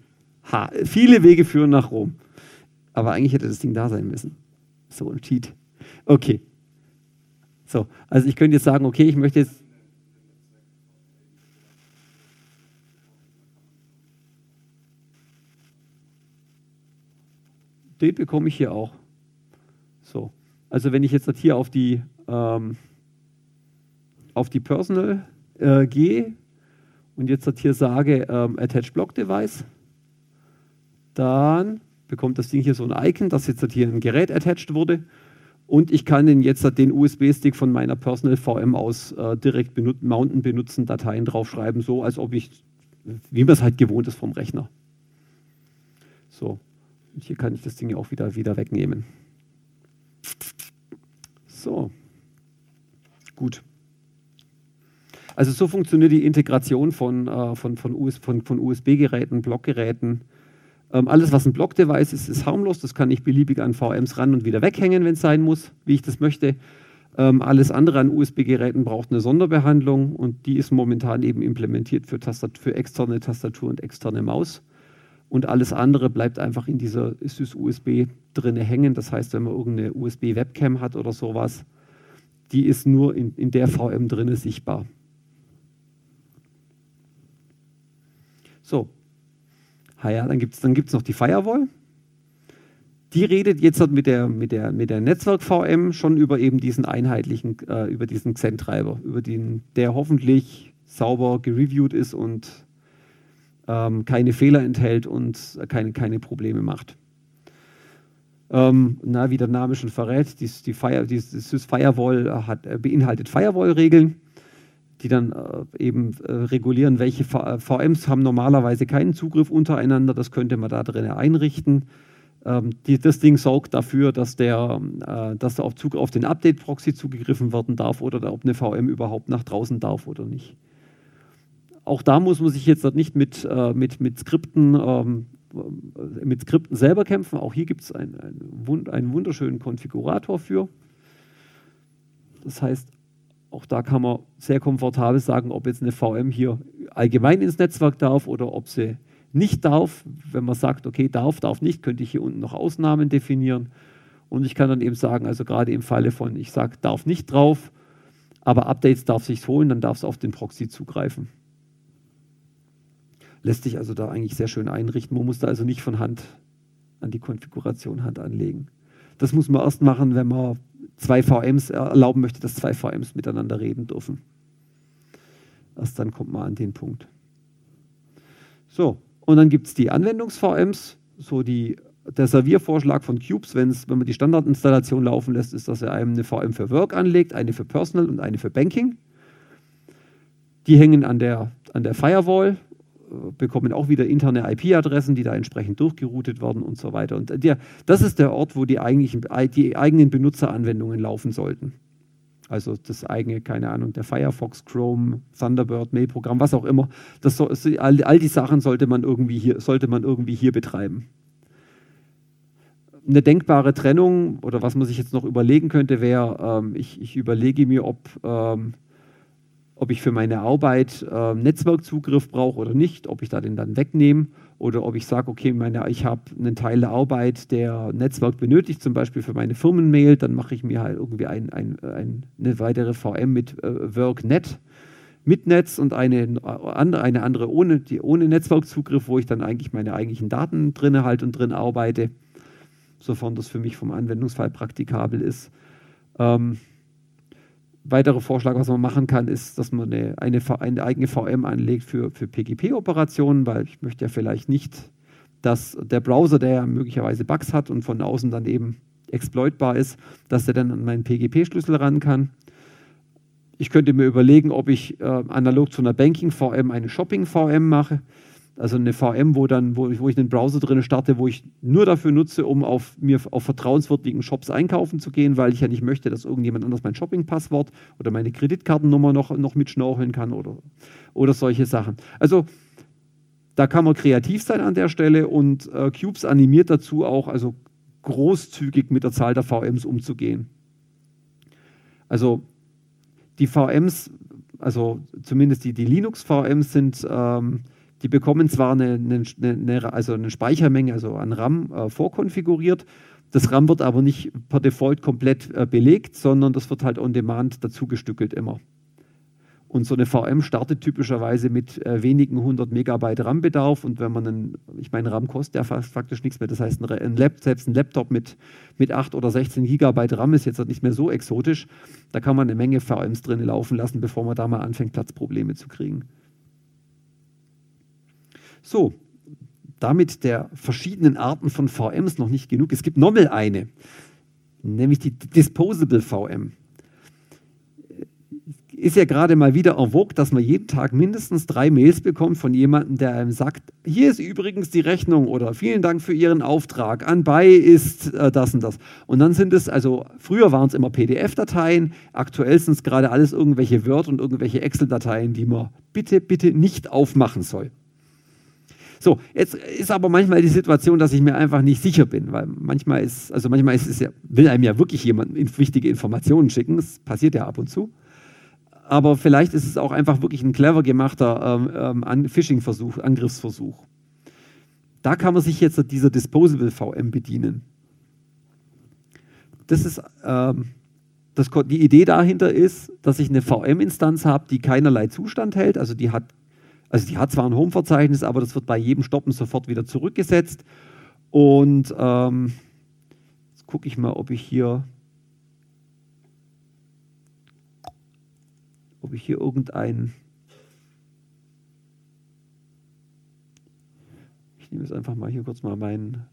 Ha, viele Wege führen nach Rom. Aber eigentlich hätte das Ding da sein müssen. So ein Cheat. Okay. So, also ich könnte jetzt sagen, okay, ich möchte jetzt. Den bekomme ich hier auch. So, also wenn ich jetzt hier auf die, ähm, auf die Personal äh, gehe und jetzt hier sage ähm, Attach Block Device, dann bekommt das Ding hier so ein Icon, dass jetzt hier ein Gerät attached wurde. Und ich kann den jetzt den USB-Stick von meiner Personal VM aus äh, direkt benut mounten, benutzen, Dateien draufschreiben, so als ob ich, wie man es halt gewohnt ist vom Rechner. So, und hier kann ich das Ding auch wieder, wieder wegnehmen. So, gut. Also so funktioniert die Integration von, äh, von, von, US, von, von USB-Geräten, Blockgeräten ähm, alles, was ein Block-Device ist, ist harmlos. Das kann ich beliebig an VMs ran und wieder weghängen, wenn es sein muss, wie ich das möchte. Ähm, alles andere an USB-Geräten braucht eine Sonderbehandlung und die ist momentan eben implementiert für, Tastat für externe Tastatur und externe Maus. Und alles andere bleibt einfach in dieser SysUSB drinne hängen. Das heißt, wenn man irgendeine USB-Webcam hat oder sowas, die ist nur in, in der VM drinne sichtbar. So, Ah ja, dann gibt es dann gibt's noch die Firewall. die redet jetzt mit der, mit der, mit der Netzwerk-VM schon über eben diesen einheitlichen, äh, über diesen Xen-Treiber, über den, der hoffentlich sauber gereviewt ist und ähm, keine Fehler enthält und keine, keine Probleme macht. Ähm, na, wie der Name schon verrät, die, die, Fire, die Sys Firewall hat, äh, beinhaltet Firewall-Regeln, die dann äh, eben äh, regulieren, welche v VMs haben normalerweise keinen Zugriff untereinander. Das könnte man da drin einrichten. Ähm, die, das Ding sorgt dafür, dass, der, äh, dass da auf, Zug, auf den Update-Proxy zugegriffen werden darf oder ob eine VM überhaupt nach draußen darf oder nicht. Auch da muss man sich jetzt nicht mit, äh, mit, mit, Skripten, ähm, mit Skripten selber kämpfen. Auch hier gibt es ein, ein, einen wunderschönen Konfigurator für. Das heißt, auch da kann man sehr komfortabel sagen, ob jetzt eine VM hier allgemein ins Netzwerk darf oder ob sie nicht darf. Wenn man sagt, okay, darf, darf nicht, könnte ich hier unten noch Ausnahmen definieren. Und ich kann dann eben sagen, also gerade im Falle von, ich sage, darf nicht drauf, aber Updates darf sich holen, dann darf es auf den Proxy zugreifen. Lässt sich also da eigentlich sehr schön einrichten. Man muss da also nicht von Hand an die Konfiguration Hand anlegen. Das muss man erst machen, wenn man zwei VMs erlauben möchte, dass zwei VMs miteinander reden dürfen. Erst dann kommt man an den Punkt. So, und dann gibt es die Anwendungs-VMs, so die, der Serviervorschlag von Cubes, wenn man die Standardinstallation laufen lässt, ist, dass er einem eine VM für Work anlegt, eine für Personal und eine für Banking. Die hängen an der, an der Firewall, bekommen auch wieder interne IP-Adressen, die da entsprechend durchgeroutet werden und so weiter. Und der, das ist der Ort, wo die, eigentlichen, die eigenen Benutzeranwendungen laufen sollten. Also das eigene, keine Ahnung, der Firefox, Chrome, Thunderbird, Mail-Programm, was auch immer. Das all, all die Sachen sollte man irgendwie hier, sollte man irgendwie hier betreiben. Eine denkbare Trennung oder was man sich jetzt noch überlegen könnte, wäre, ähm, ich, ich, überlege mir, ob, ähm, ob ich für meine Arbeit ähm, Netzwerkzugriff brauche oder nicht, ob ich da den dann wegnehme oder ob ich sage, okay, meine, ich habe einen Teil der Arbeit, der Netzwerk benötigt, zum Beispiel für meine Firmenmail, dann mache ich mir halt irgendwie ein, ein, ein, eine weitere VM mit äh, WorkNet mit Netz und eine, eine andere ohne, die, ohne Netzwerkzugriff, wo ich dann eigentlich meine eigentlichen Daten drin halt und drin arbeite, sofern das für mich vom Anwendungsfall praktikabel ist. Ähm, weiterer Vorschlag, was man machen kann, ist, dass man eine, eine, eine eigene VM anlegt für, für PGP-Operationen, weil ich möchte ja vielleicht nicht, dass der Browser, der ja möglicherweise Bugs hat und von außen dann eben exploitbar ist, dass der dann an meinen PGP-Schlüssel ran kann. Ich könnte mir überlegen, ob ich äh, analog zu einer Banking-VM eine Shopping-VM mache. Also eine VM, wo, dann, wo, ich, wo ich einen Browser drin starte, wo ich nur dafür nutze, um auf mir auf vertrauenswürdigen Shops einkaufen zu gehen, weil ich ja nicht möchte, dass irgendjemand anders mein Shopping-Passwort oder meine Kreditkartennummer noch, noch mitschnorcheln kann oder, oder solche Sachen. Also da kann man kreativ sein an der Stelle und äh, Cubes animiert dazu auch, also großzügig mit der Zahl der VMs umzugehen. Also die VMs, also zumindest die, die Linux-VMs sind ähm, die bekommen zwar eine, eine, eine, also eine Speichermenge, also an RAM äh, vorkonfiguriert. Das RAM wird aber nicht per Default komplett äh, belegt, sondern das wird halt on demand dazugestückelt immer. Und so eine VM startet typischerweise mit äh, wenigen hundert Megabyte RAM-Bedarf. Und wenn man einen, ich meine, RAM kostet ja fast faktisch nichts mehr. Das heißt, ein Lab, selbst ein Laptop mit, mit 8 oder 16 Gigabyte RAM ist jetzt nicht mehr so exotisch. Da kann man eine Menge VMs drin laufen lassen, bevor man da mal anfängt, Platzprobleme zu kriegen. So, damit der verschiedenen Arten von VMs noch nicht genug. Es gibt nochmal eine, nämlich die Disposable VM. Ist ja gerade mal wieder en vogue, dass man jeden Tag mindestens drei Mails bekommt von jemandem, der einem sagt, hier ist übrigens die Rechnung oder vielen Dank für Ihren Auftrag, anbei ist äh, das und das. Und dann sind es, also früher waren es immer PDF-Dateien, aktuell sind es gerade alles irgendwelche Word- und irgendwelche Excel-Dateien, die man bitte, bitte nicht aufmachen soll. So, jetzt ist aber manchmal die Situation, dass ich mir einfach nicht sicher bin, weil manchmal ist, also manchmal ist es ja, will einem ja wirklich jemand wichtige Informationen schicken, das passiert ja ab und zu. Aber vielleicht ist es auch einfach wirklich ein clever gemachter ähm, Phishing-Versuch, Angriffsversuch. Da kann man sich jetzt dieser Disposable VM bedienen. Das ist ähm, das, die Idee dahinter ist, dass ich eine VM-Instanz habe, die keinerlei Zustand hält, also die hat also die hat zwar ein Home-Verzeichnis, aber das wird bei jedem Stoppen sofort wieder zurückgesetzt. Und ähm, Jetzt gucke ich mal, ob ich hier ob ich hier irgendein ich nehme jetzt einfach mal hier kurz mal meinen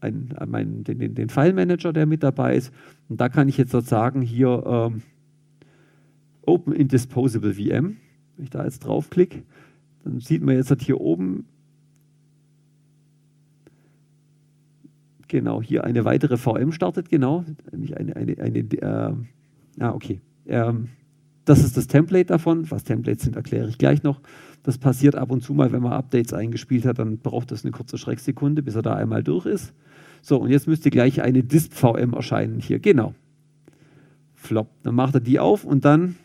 ein, mein, den, den, den File-Manager, der mit dabei ist. Und da kann ich jetzt sagen, hier ähm, Open in Disposable VM. Wenn ich da jetzt draufklicke, dann sieht man jetzt hier oben genau hier eine weitere VM startet, genau. Nämlich eine, eine, eine äh, ah, okay. Ähm, das ist das Template davon. Was Templates sind, erkläre ich gleich noch. Das passiert ab und zu mal, wenn man Updates eingespielt hat, dann braucht das eine kurze Schrecksekunde, bis er da einmal durch ist. So, und jetzt müsste gleich eine Disp-VM erscheinen hier. Genau. Flop. Dann macht er die auf und dann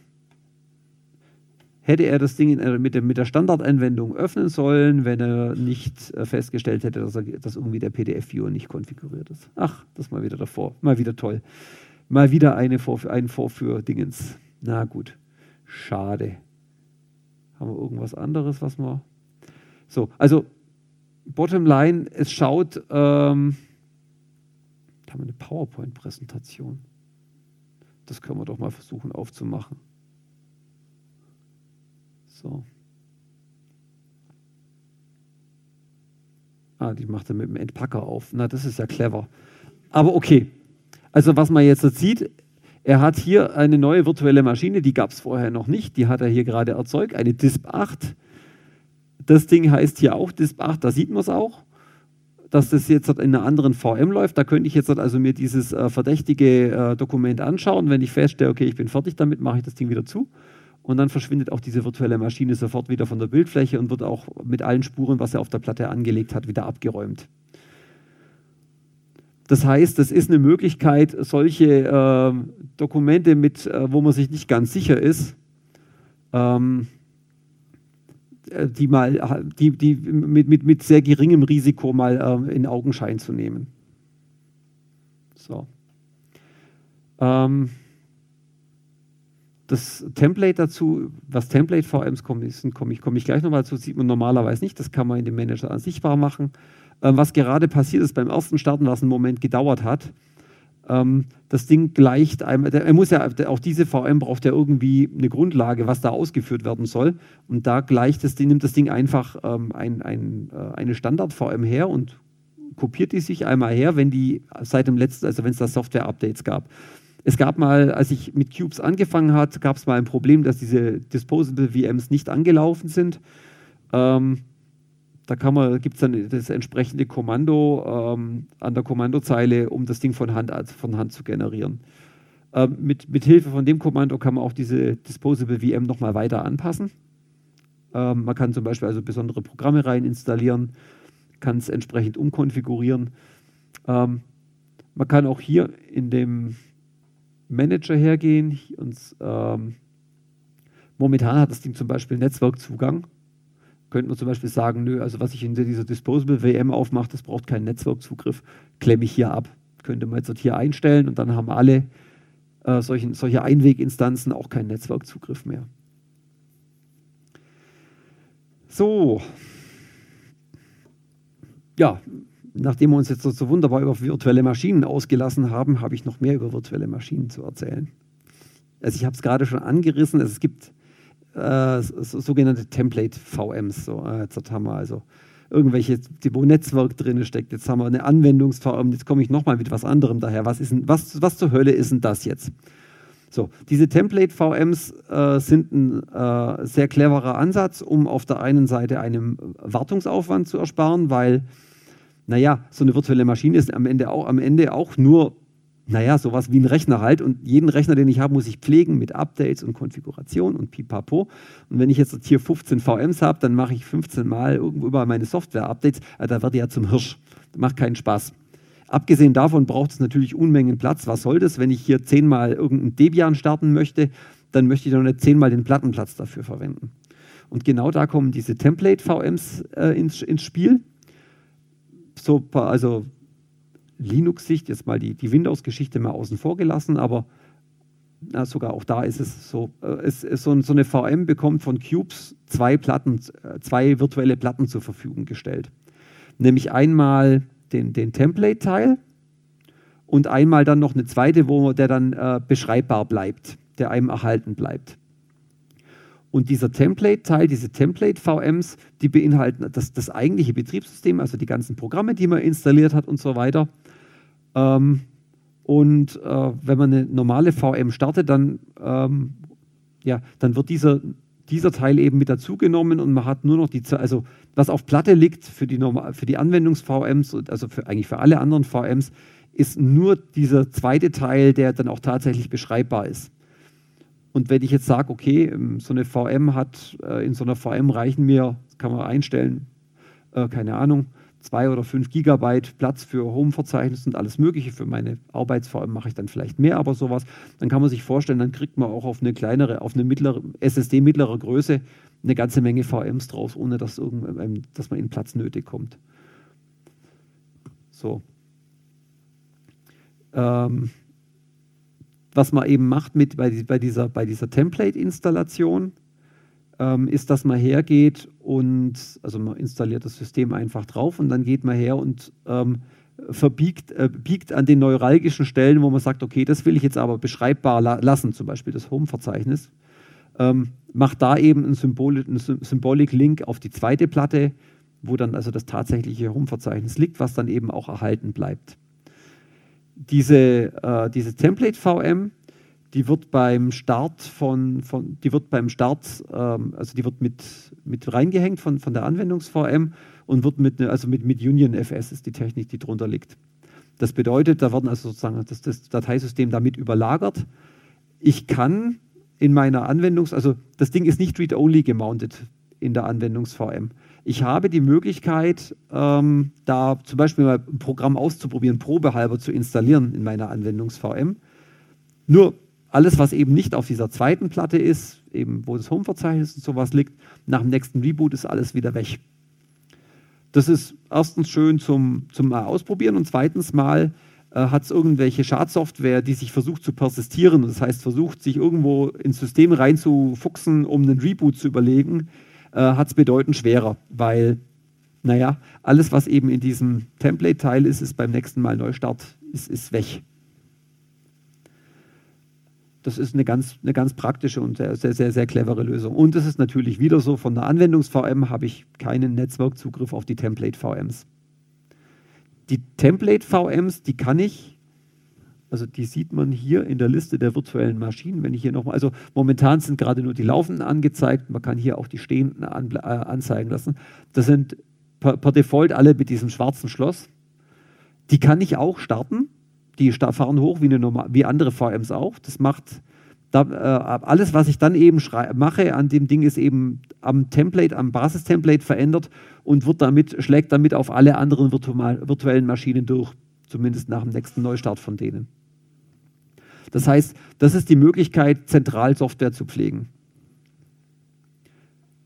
hätte er das Ding in, mit, der, mit der Standardanwendung öffnen sollen, wenn er nicht äh, festgestellt hätte, dass, er, dass irgendwie der PDF-Viewer nicht konfiguriert ist. Ach, das mal wieder davor. Mal wieder toll. Mal wieder eine Vorf ein Vorführ-Dingens. Na gut. Schade. Haben wir irgendwas anderes, was wir. So, also bottom line, es schaut. Ähm, haben wir eine PowerPoint-Präsentation. Das können wir doch mal versuchen aufzumachen. So. Ah, die macht er mit dem Entpacker auf. Na, das ist ja clever. Aber okay. Also was man jetzt sieht, er hat hier eine neue virtuelle Maschine, die gab es vorher noch nicht. Die hat er hier gerade erzeugt, eine DISP 8. Das Ding heißt hier auch DISP 8, da sieht man es auch dass das jetzt in einer anderen VM läuft. Da könnte ich jetzt also mir dieses äh, verdächtige äh, Dokument anschauen. Wenn ich feststelle, okay, ich bin fertig damit, mache ich das Ding wieder zu. Und dann verschwindet auch diese virtuelle Maschine sofort wieder von der Bildfläche und wird auch mit allen Spuren, was er auf der Platte angelegt hat, wieder abgeräumt. Das heißt, das ist eine Möglichkeit, solche äh, Dokumente, mit, äh, wo man sich nicht ganz sicher ist, ähm, äh, die mal, die, die mit, mit, mit sehr geringem Risiko mal äh, in Augenschein zu nehmen. So. Ähm, das Template dazu, was Template-VMs kommen, komme ich, komm ich gleich nochmal zu, sieht man normalerweise nicht. Das kann man in dem Manager sichtbar machen. Ähm, was gerade passiert ist beim ersten Starten, was einen Moment gedauert hat, ähm, das Ding gleicht einem, er muss ja, auch diese VM braucht ja irgendwie eine Grundlage, was da ausgeführt werden soll. Und da gleicht das nimmt das Ding einfach ähm, ein, ein, äh, eine Standard-VM her und kopiert die sich einmal her, wenn die seit dem letzten, also wenn es da Software-Updates gab. Es gab mal, als ich mit Cubes angefangen hat, gab es mal ein Problem, dass diese Disposable VMs nicht angelaufen sind. Ähm, da kann man, gibt es dann das entsprechende Kommando ähm, an der Kommandozeile, um das Ding von Hand, von Hand zu generieren. Ähm, mit, mit Hilfe von dem Kommando kann man auch diese Disposable VM nochmal weiter anpassen. Ähm, man kann zum Beispiel also besondere Programme rein installieren, kann es entsprechend umkonfigurieren. Ähm, man kann auch hier in dem Manager hergehen und ähm, momentan hat das Ding zum Beispiel Netzwerkzugang könnte man zum Beispiel sagen, nö, also was ich in dieser Disposable VM aufmache, das braucht keinen Netzwerkzugriff, klemme ich hier ab. Könnte man jetzt hier einstellen und dann haben alle äh, solchen, solche Einweginstanzen auch keinen Netzwerkzugriff mehr. So. Ja, nachdem wir uns jetzt so, wunderbar über virtuelle Maschinen ausgelassen haben, habe ich noch mehr über virtuelle Maschinen zu erzählen. Also ich habe es gerade schon angerissen, also es gibt äh, sogenannte Template-VMs. So, äh, jetzt haben wir also irgendwelche, wo Netzwerk drin steckt. Jetzt haben wir eine Anwendungs-VM. Jetzt komme ich nochmal mit was anderem daher. Was, ist denn, was, was zur Hölle ist denn das jetzt? So, diese Template-VMs äh, sind ein äh, sehr cleverer Ansatz, um auf der einen Seite einen Wartungsaufwand zu ersparen, weil, naja, so eine virtuelle Maschine ist am Ende auch, am Ende auch nur naja, sowas wie ein Rechner halt. Und jeden Rechner, den ich habe, muss ich pflegen mit Updates und Konfiguration und pipapo. Und wenn ich jetzt hier 15 VMs habe, dann mache ich 15 Mal irgendwo über meine Software-Updates. Äh, da ich ja zum Hirsch. Das macht keinen Spaß. Abgesehen davon braucht es natürlich Unmengen Platz. Was soll das, wenn ich hier zehnmal irgendein Debian starten möchte, dann möchte ich doch nicht zehnmal den Plattenplatz dafür verwenden. Und genau da kommen diese Template-VMs äh, ins, ins Spiel. So, also Linux-Sicht, jetzt mal die, die Windows-Geschichte mal außen vor gelassen, aber na, sogar auch da ist es so, äh, es, es so, so, eine VM bekommt von Cubes zwei Platten, äh, zwei virtuelle Platten zur Verfügung gestellt. Nämlich einmal den, den Template-Teil und einmal dann noch eine zweite, wo der dann äh, beschreibbar bleibt, der einem erhalten bleibt. Und dieser Template-Teil, diese Template-VMs, die beinhalten das, das, eigentliche Betriebssystem, also die ganzen Programme, die man installiert hat und so weiter. Ähm, und äh, wenn man eine normale VM startet, dann, ähm, ja, dann wird dieser, dieser Teil eben mit dazugenommen und man hat nur noch die, also was auf Platte liegt für die, für die Anwendungs-VMs, also für, eigentlich für alle anderen VMs, ist nur dieser zweite Teil, der dann auch tatsächlich beschreibbar ist. Und wenn ich jetzt sage, okay, ähm, so eine VM hat, äh, in so einer VM reichen mir, kann man einstellen, äh, keine Ahnung, zwei oder fünf Gigabyte Platz für Home-Verzeichnis und alles Mögliche. Für meine Arbeits-VM mache ich dann vielleicht mehr, aber sowas. Dann kann man sich vorstellen, dann kriegt man auch auf eine kleinere, auf eine mittlere, SSD mittlerer Größe eine ganze Menge VMs draus, ohne dass, dass man in Platz nötig kommt. So. Ähm, was man eben macht mit bei, bei dieser, bei dieser Template-Installation, ähm, ist, dass man hergeht und, also man installiert das System einfach drauf und dann geht man her und ähm, verbiegt äh, biegt an den neuralgischen Stellen, wo man sagt, okay, das will ich jetzt aber beschreibbar la lassen, zum Beispiel das Home-Verzeichnis, ähm, macht da eben einen, Symbol einen Symbolik-Link auf die zweite Platte, wo dann also das tatsächliche Home-Verzeichnis liegt, was dann eben auch erhalten bleibt. Diese, äh, diese Template-VM, die wird beim Start von, von die wird beim Start, ähm, also die wird mit, mit reingehängt von, von der Anwendungs-VM und wird mit, also mit, mit Union FS ist die Technik, die drunter liegt. Das bedeutet, da werden also sozusagen das, das Dateisystem damit überlagert. Ich kann in meiner Anwendungs-, also das Ding ist nicht read-only gemountet in der Anwendungs-VM. Ich habe die Möglichkeit, ähm, da zum Beispiel mal ein Programm auszuprobieren, probehalber zu installieren in meiner Anwendungs-VM. Nur alles, was eben nicht auf dieser zweiten Platte ist, eben wo das Home-Verzeichnis und sowas liegt, nach dem nächsten Reboot ist alles wieder weg. Das ist erstens schön zum, zum mal ausprobieren und zweitens mal äh, hat es irgendwelche Schadsoftware, die sich versucht zu persistieren, das heißt versucht, sich irgendwo ins System reinzufuchsen, um einen Reboot zu überlegen, äh, hat es bedeutend schwerer, weil, naja, alles, was eben in diesem Template-Teil ist, ist beim nächsten Mal Neustart, ist, ist weg. Das ist eine ganz, eine ganz praktische und sehr, sehr, sehr, sehr clevere Lösung. Und es ist natürlich wieder so, von der Anwendungs-VM habe ich keinen Netzwerkzugriff auf die Template-VMs. Die Template-VMs, die kann ich also die sieht man hier in der Liste der virtuellen Maschinen. Wenn ich hier nochmal, also momentan sind gerade nur die laufenden angezeigt, man kann hier auch die stehenden an, äh, anzeigen lassen. Das sind per, per, Default alle mit diesem schwarzen Schloss. Die kann ich auch starten. Die fahren hoch wie, eine wie andere VMs auch. Das macht da, äh, alles, was ich dann eben mache an dem Ding, ist eben am Template, am Basistemplate verändert und wird damit, schlägt damit auf alle anderen virtuellen Maschinen durch, zumindest nach dem nächsten Neustart von denen. Das heißt, das ist die Möglichkeit, zentral Software zu pflegen.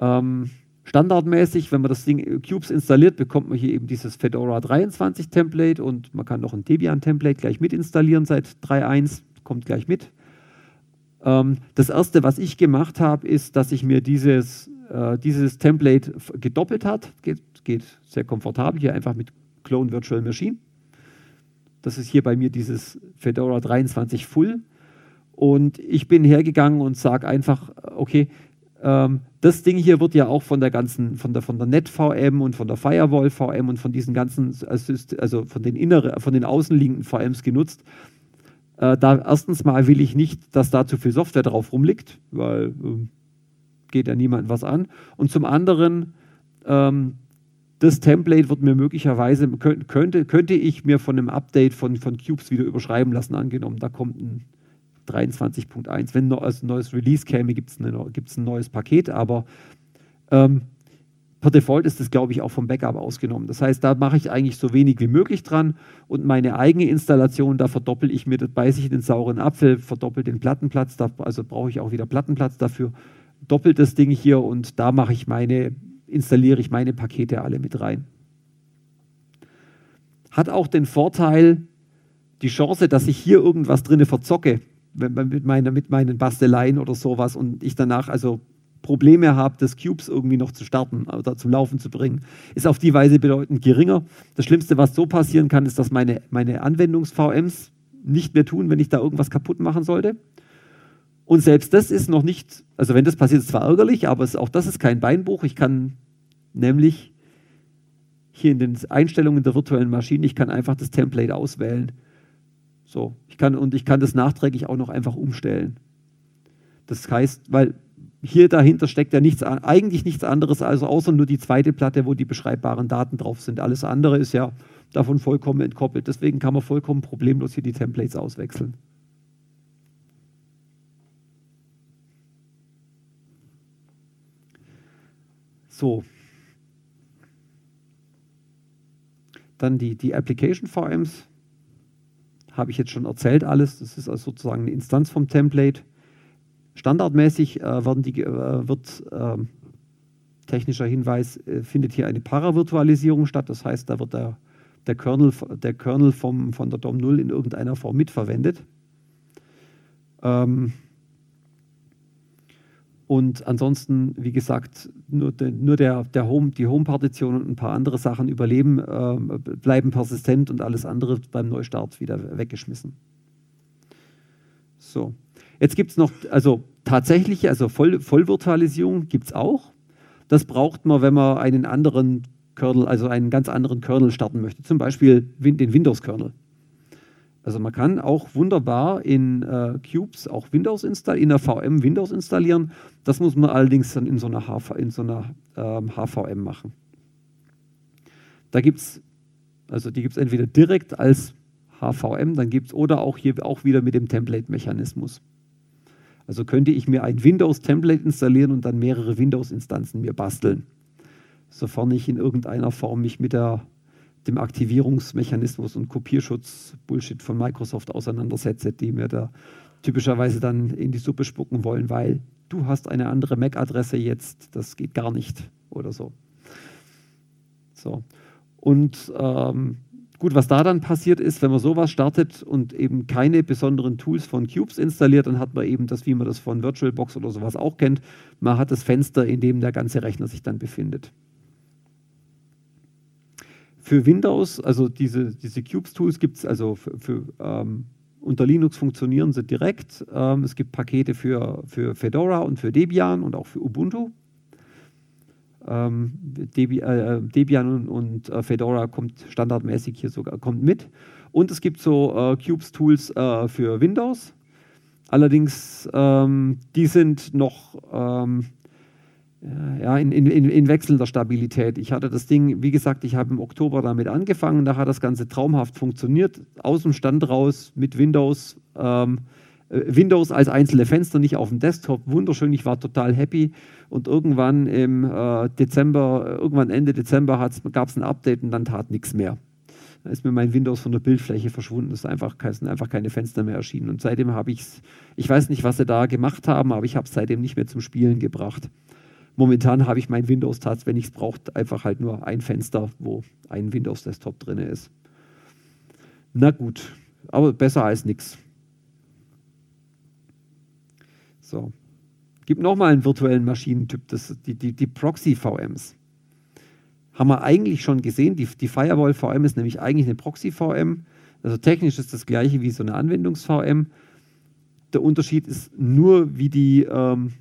Ähm, standardmäßig, wenn man das Ding Cubes installiert, bekommt man hier eben dieses Fedora 23 Template und man kann noch ein Debian Template gleich mit installieren seit 3.1, kommt gleich mit. Ähm, das erste, was ich gemacht habe, ist, dass ich mir dieses, äh, dieses Template gedoppelt hat. Geht, geht sehr komfortabel hier einfach mit Clone Virtual Machine. Das ist hier bei mir dieses Fedora 23 Full. Und ich bin hergegangen und sage einfach, okay, ähm, das Ding hier wird ja auch von der ganzen, von der, von der NetVM und von der Firewall VM und von diesen ganzen, also von den inneren, von den außenliegenden VMs genutzt. Äh, da erstens mal will ich nicht, dass da zu viel Software drauf rumliegt, weil äh, geht ja niemandem was an. Und zum anderen ähm, das Template wird mir möglicherweise, könnte, könnte ich mir von einem Update von, von Cubes wieder überschreiben lassen, angenommen, da kommt ein 23.1. Wenn also ein neues Release käme, gibt es ein neues Paket, aber ähm, per Default ist das, glaube ich, auch vom Backup ausgenommen. Das heißt, da mache ich eigentlich so wenig wie möglich dran und meine eigene Installation, da verdoppel ich mir, beiße ich den sauren Apfel, verdoppel den Plattenplatz, da, also brauche ich auch wieder Plattenplatz dafür, doppelt das Ding hier und da mache ich meine installiere ich meine Pakete alle mit rein. Hat auch den Vorteil, die Chance, dass ich hier irgendwas drinne verzocke, mit, meiner, mit meinen Basteleien oder sowas und ich danach also Probleme habe, das Cubes irgendwie noch zu starten oder zum Laufen zu bringen, ist auf die Weise bedeutend geringer. Das Schlimmste, was so passieren kann, ist, dass meine, meine Anwendungs-VMs, nicht mehr tun, wenn ich da irgendwas kaputt machen sollte. Und selbst das ist noch nicht, also wenn das passiert, ist zwar ärgerlich, aber es, auch das ist kein Beinbruch. Ich kann nämlich hier in den Einstellungen der virtuellen Maschine, ich kann einfach das Template auswählen. So, ich kann, und ich kann das nachträglich auch noch einfach umstellen. Das heißt, weil hier dahinter steckt ja nichts, eigentlich nichts anderes, also außer nur die zweite Platte, wo die beschreibbaren Daten drauf sind. Alles andere ist ja davon vollkommen entkoppelt. Deswegen kann man vollkommen problemlos hier die Templates auswechseln. So. Dann die, die Application VMs. Habe ich jetzt schon erzählt alles. Das ist also sozusagen eine Instanz vom Template. Standardmäßig äh, werden die, äh, wird äh, technischer Hinweis, äh, findet hier eine Paravirtualisierung statt. Das heißt, da wird der, der Kernel, der Kernel vom, von der DOM0 in irgendeiner Form mitverwendet. Ähm, und ansonsten, wie gesagt, nur, de, nur der, der Home, die Home-Partition und ein paar andere Sachen überleben, äh, bleiben persistent und alles andere beim Neustart wieder weggeschmissen. So. Jetzt gibt es noch, also tatsächliche, also Voll, Vollvirtualisierung gibt es auch. Das braucht man, wenn man einen anderen Kernel, also einen ganz anderen Kernel starten möchte, zum Beispiel den Windows-Kernel. Also man kann auch wunderbar in äh, Cubes auch Windows installieren, in der VM Windows installieren. Das muss man allerdings dann in so einer, HV, in so einer ähm, HVM machen. Da gibt es, also die gibt es entweder direkt als HVM, dann gibt es oder auch hier auch wieder mit dem Template-Mechanismus. Also könnte ich mir ein Windows-Template installieren und dann mehrere Windows-Instanzen mir basteln, sofern ich in irgendeiner Form mich mit der, dem Aktivierungsmechanismus und Kopierschutz-Bullshit von Microsoft auseinandersetze, die mir da typischerweise dann in die Suppe spucken wollen, weil du hast eine andere MAC-Adresse jetzt, das geht gar nicht oder so. So. Und ähm, Gut, was da dann passiert ist, wenn man sowas startet und eben keine besonderen Tools von Cubes installiert, dann hat man eben das, wie man das von VirtualBox oder sowas auch kennt. Man hat das Fenster, in dem der ganze Rechner sich dann befindet. Für Windows, also diese, diese Cubes-Tools gibt es also für, für ähm, unter Linux funktionieren sie direkt. Ähm, es gibt Pakete für, für Fedora und für Debian und auch für Ubuntu. Ähm, Debi, äh, Debian und, und äh, Fedora kommt standardmäßig hier sogar kommt mit. Und es gibt so äh, Cubes-Tools äh, für Windows. Allerdings, ähm, die sind noch ähm, ja, in, in, in, wechselnder Stabilität. Ich hatte das Ding, wie gesagt, ich habe im Oktober damit angefangen, da hat das Ganze traumhaft funktioniert, aus dem Stand raus mit Windows. Ähm, äh, Windows als einzelne Fenster, nicht auf dem Desktop. Wunderschön, ich war total happy. Und irgendwann im äh, Dezember, irgendwann Ende Dezember gab es ein Update und dann tat nichts mehr. Da ist mir mein Windows von der Bildfläche verschwunden. Es einfach, sind einfach keine Fenster mehr erschienen. Und seitdem habe ich es, ich weiß nicht, was sie da gemacht haben, aber ich habe es seitdem nicht mehr zum Spielen gebracht. Momentan habe ich mein Windows tats, wenn ich es brauche, einfach halt nur ein Fenster, wo ein Windows-Desktop drin ist. Na gut, aber besser als nichts. So. Gibt nochmal einen virtuellen Maschinentyp, das, die, die, die Proxy-VMs. Haben wir eigentlich schon gesehen, die, die Firewall-VM ist nämlich eigentlich eine Proxy-VM. Also technisch ist das gleiche wie so eine Anwendungs-VM. Der Unterschied ist nur, wie die, ähm,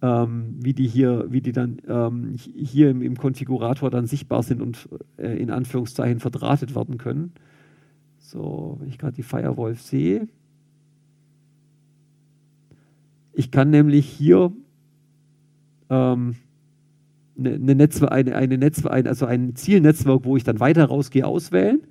ähm, wie die hier, wie die dann ähm, hier im, im, Konfigurator dann sichtbar sind und äh, in Anführungszeichen verdrahtet werden können. So, wenn ich gerade die Firewall sehe, ich kann nämlich hier ähm, eine, eine, Netzwer eine, eine Netzwer also ein Zielnetzwerk, wo ich dann weiter rausgehe, auswählen.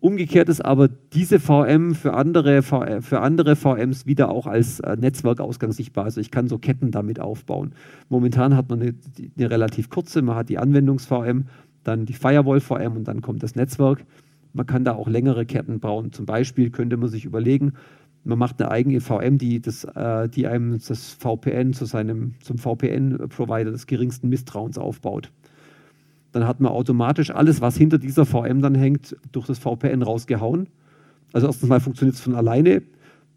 Umgekehrt ist aber diese VM für andere, für andere VMs wieder auch als äh, Netzwerkausgang sichtbar. Also ich kann so Ketten damit aufbauen. Momentan hat man eine, eine relativ kurze, man hat die Anwendungs-VM, dann die Firewall-VM und dann kommt das Netzwerk. Man kann da auch längere Ketten bauen. Zum Beispiel könnte man sich überlegen, man macht eine eigene VM, die, das, äh, die einem das VPN zu seinem, zum VPN-Provider des geringsten Misstrauens aufbaut. Dann hat man automatisch alles, was hinter dieser VM dann hängt, durch das VPN rausgehauen. Also erstens mal funktioniert es von alleine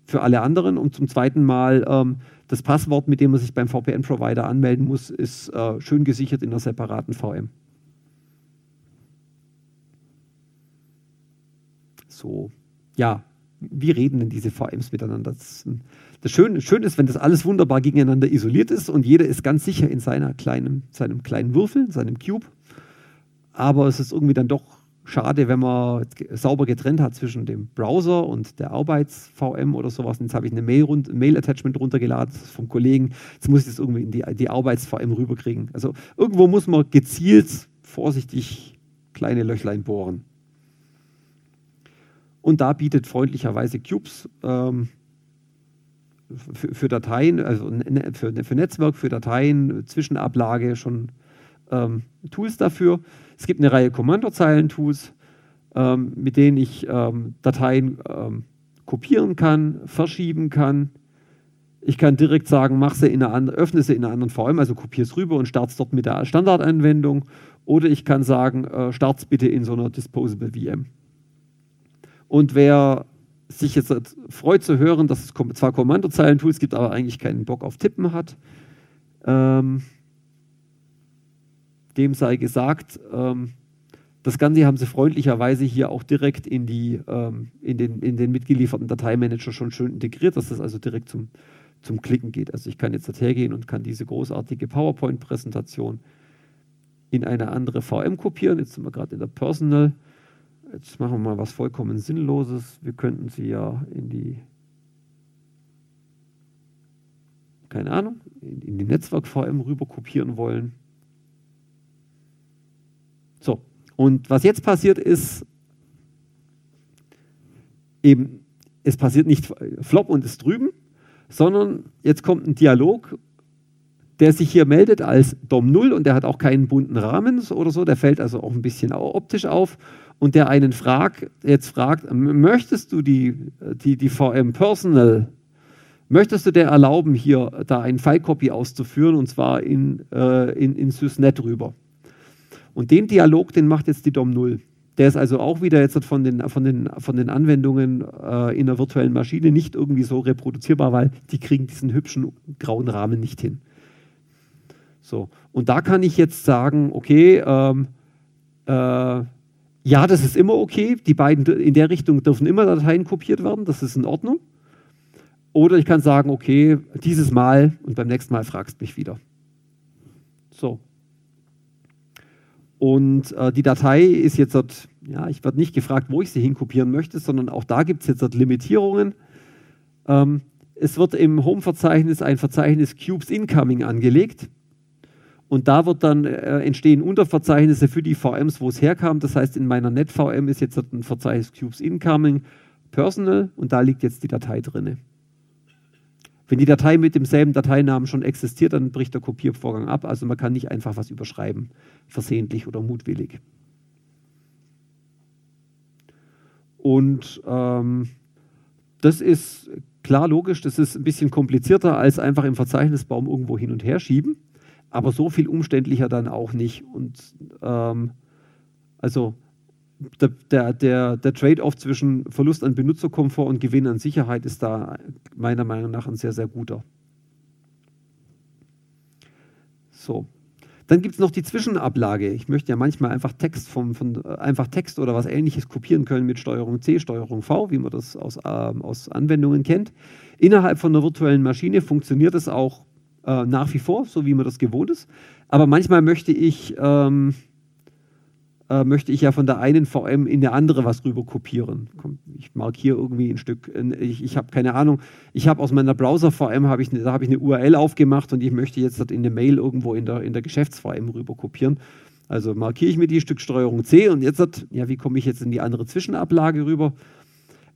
für alle anderen und zum zweiten Mal ähm, das Passwort, mit dem man sich beim VPN-Provider anmelden muss, ist äh, schön gesichert in einer separaten VM. So, ja, wie reden denn diese VMs miteinander? Das, das Schöne, Schöne ist, wenn das alles wunderbar gegeneinander isoliert ist und jeder ist ganz sicher in seiner kleinen, seinem kleinen Würfel, seinem Cube. Aber es ist irgendwie dann doch schade, wenn man sauber getrennt hat zwischen dem Browser und der Arbeits-VM oder sowas. Und jetzt habe ich eine Mail-Attachment Mail runtergeladen vom Kollegen. Jetzt muss ich das irgendwie in die, die Arbeits-VM rüberkriegen. Also irgendwo muss man gezielt, vorsichtig kleine Löchlein bohren. Und da bietet freundlicherweise Cubes ähm, für, für, Dateien, also für, für, Netzwerk, für Dateien, Zwischenablage schon ähm, Tools dafür. Es gibt eine Reihe Kommandozeilen-Tools, ähm, mit denen ich ähm, Dateien ähm, kopieren kann, verschieben kann. Ich kann direkt sagen, mach sie in einer, öffne sie in einer anderen VM, also kopiere es rüber und starte es dort mit der Standardanwendung. Oder ich kann sagen, äh, start es bitte in so einer Disposable VM. Und wer sich jetzt freut zu hören, dass es zwar Kommandozeilen-Tools gibt, aber eigentlich keinen Bock auf Tippen hat, ähm, dem sei gesagt, ähm, das Ganze haben sie freundlicherweise hier auch direkt in, die, ähm, in, den, in den mitgelieferten Dateimanager schon schön integriert, dass das also direkt zum, zum Klicken geht. Also ich kann jetzt hergehen und kann diese großartige PowerPoint-Präsentation in eine andere VM kopieren. Jetzt sind wir gerade in der Personal. Jetzt machen wir mal was vollkommen Sinnloses. Wir könnten sie ja in die, keine Ahnung, in, in die Netzwerk-VM rüber kopieren wollen. So, und was jetzt passiert ist, eben, es passiert nicht flop und ist drüben, sondern jetzt kommt ein Dialog, der sich hier meldet als DOM0 und der hat auch keinen bunten Rahmen oder so, der fällt also auch ein bisschen optisch auf und der einen fragt, jetzt fragt, möchtest du die, die, die VM Personal, möchtest du dir erlauben, hier da ein File-Copy auszuführen und zwar in, äh, in, in SysNet rüber? Und den Dialog, den macht jetzt die DOM0. Der ist also auch wieder jetzt von den, von den, von den Anwendungen äh, in der virtuellen Maschine nicht irgendwie so reproduzierbar, weil die kriegen diesen hübschen grauen Rahmen nicht hin. So, und da kann ich jetzt sagen, okay, ähm, äh, ja, das ist immer okay. Die beiden in der Richtung dürfen immer Dateien kopiert werden, das ist in Ordnung. Oder ich kann sagen, okay, dieses Mal und beim nächsten Mal fragst mich wieder. So, und äh, die Datei ist jetzt, dort, ja, ich werde nicht gefragt, wo ich sie hinkopieren möchte, sondern auch da gibt es jetzt dort Limitierungen. Ähm, es wird im Home-Verzeichnis ein Verzeichnis Cubes Incoming angelegt. Und da wird dann äh, entstehen Unterverzeichnisse für die VMs, wo es herkam. Das heißt, in meiner NetVM ist jetzt ein Verzeichnis Cubes Incoming Personal und da liegt jetzt die Datei drinne. Wenn die Datei mit demselben Dateinamen schon existiert, dann bricht der Kopiervorgang ab. Also man kann nicht einfach was überschreiben, versehentlich oder mutwillig. Und ähm, das ist klar logisch, das ist ein bisschen komplizierter als einfach im Verzeichnisbaum irgendwo hin und her schieben, aber so viel umständlicher dann auch nicht. Und ähm, also der, der, der, Trade-off zwischen Verlust an Benutzerkomfort und Gewinn an Sicherheit ist da meiner Meinung nach ein sehr, sehr guter. So. Dann gibt es noch die Zwischenablage. Ich möchte ja manchmal einfach Text, vom, von, einfach Text oder was ähnliches kopieren können mit Steuerung C, Steuerung V, wie man das aus, äh, aus Anwendungen kennt. Innerhalb von einer virtuellen Maschine funktioniert es auch äh, nach wie vor, so wie man das gewohnt ist. Aber manchmal möchte ich ähm, äh, möchte ich ja von der einen VM in eine andere was rüber kopieren. Ich markiere irgendwie ein Stück, ich, ich habe keine Ahnung, ich habe aus meiner Browser-VM, hab ich, da habe ich eine URL aufgemacht und ich möchte jetzt in eine Mail irgendwo in der, in der Geschäfts-VM rüber kopieren. Also markiere ich mir die Stück Steuerung C und jetzt, hat, ja, wie komme ich jetzt in die andere Zwischenablage rüber?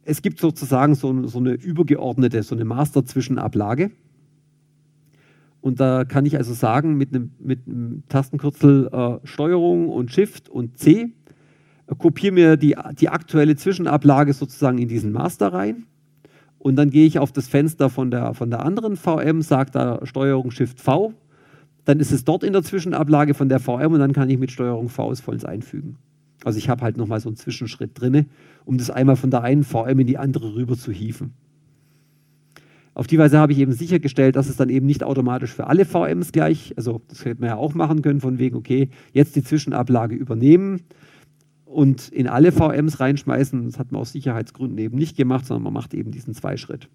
Es gibt sozusagen so, so eine übergeordnete, so eine Master-Zwischenablage. Und da kann ich also sagen, mit einem, mit einem Tastenkürzel äh, Steuerung und Shift und C, äh, kopiere mir die, die aktuelle Zwischenablage sozusagen in diesen Master rein. Und dann gehe ich auf das Fenster von der, von der anderen VM, sage da Steuerung Shift V. Dann ist es dort in der Zwischenablage von der VM und dann kann ich mit Steuerung V es vollends einfügen. Also ich habe halt nochmal so einen Zwischenschritt drin, um das einmal von der einen VM in die andere rüber zu hieven. Auf die Weise habe ich eben sichergestellt, dass es dann eben nicht automatisch für alle VMs gleich, also das hätte man ja auch machen können, von wegen, okay, jetzt die Zwischenablage übernehmen und in alle VMs reinschmeißen. Das hat man aus Sicherheitsgründen eben nicht gemacht, sondern man macht eben diesen Zweischritt.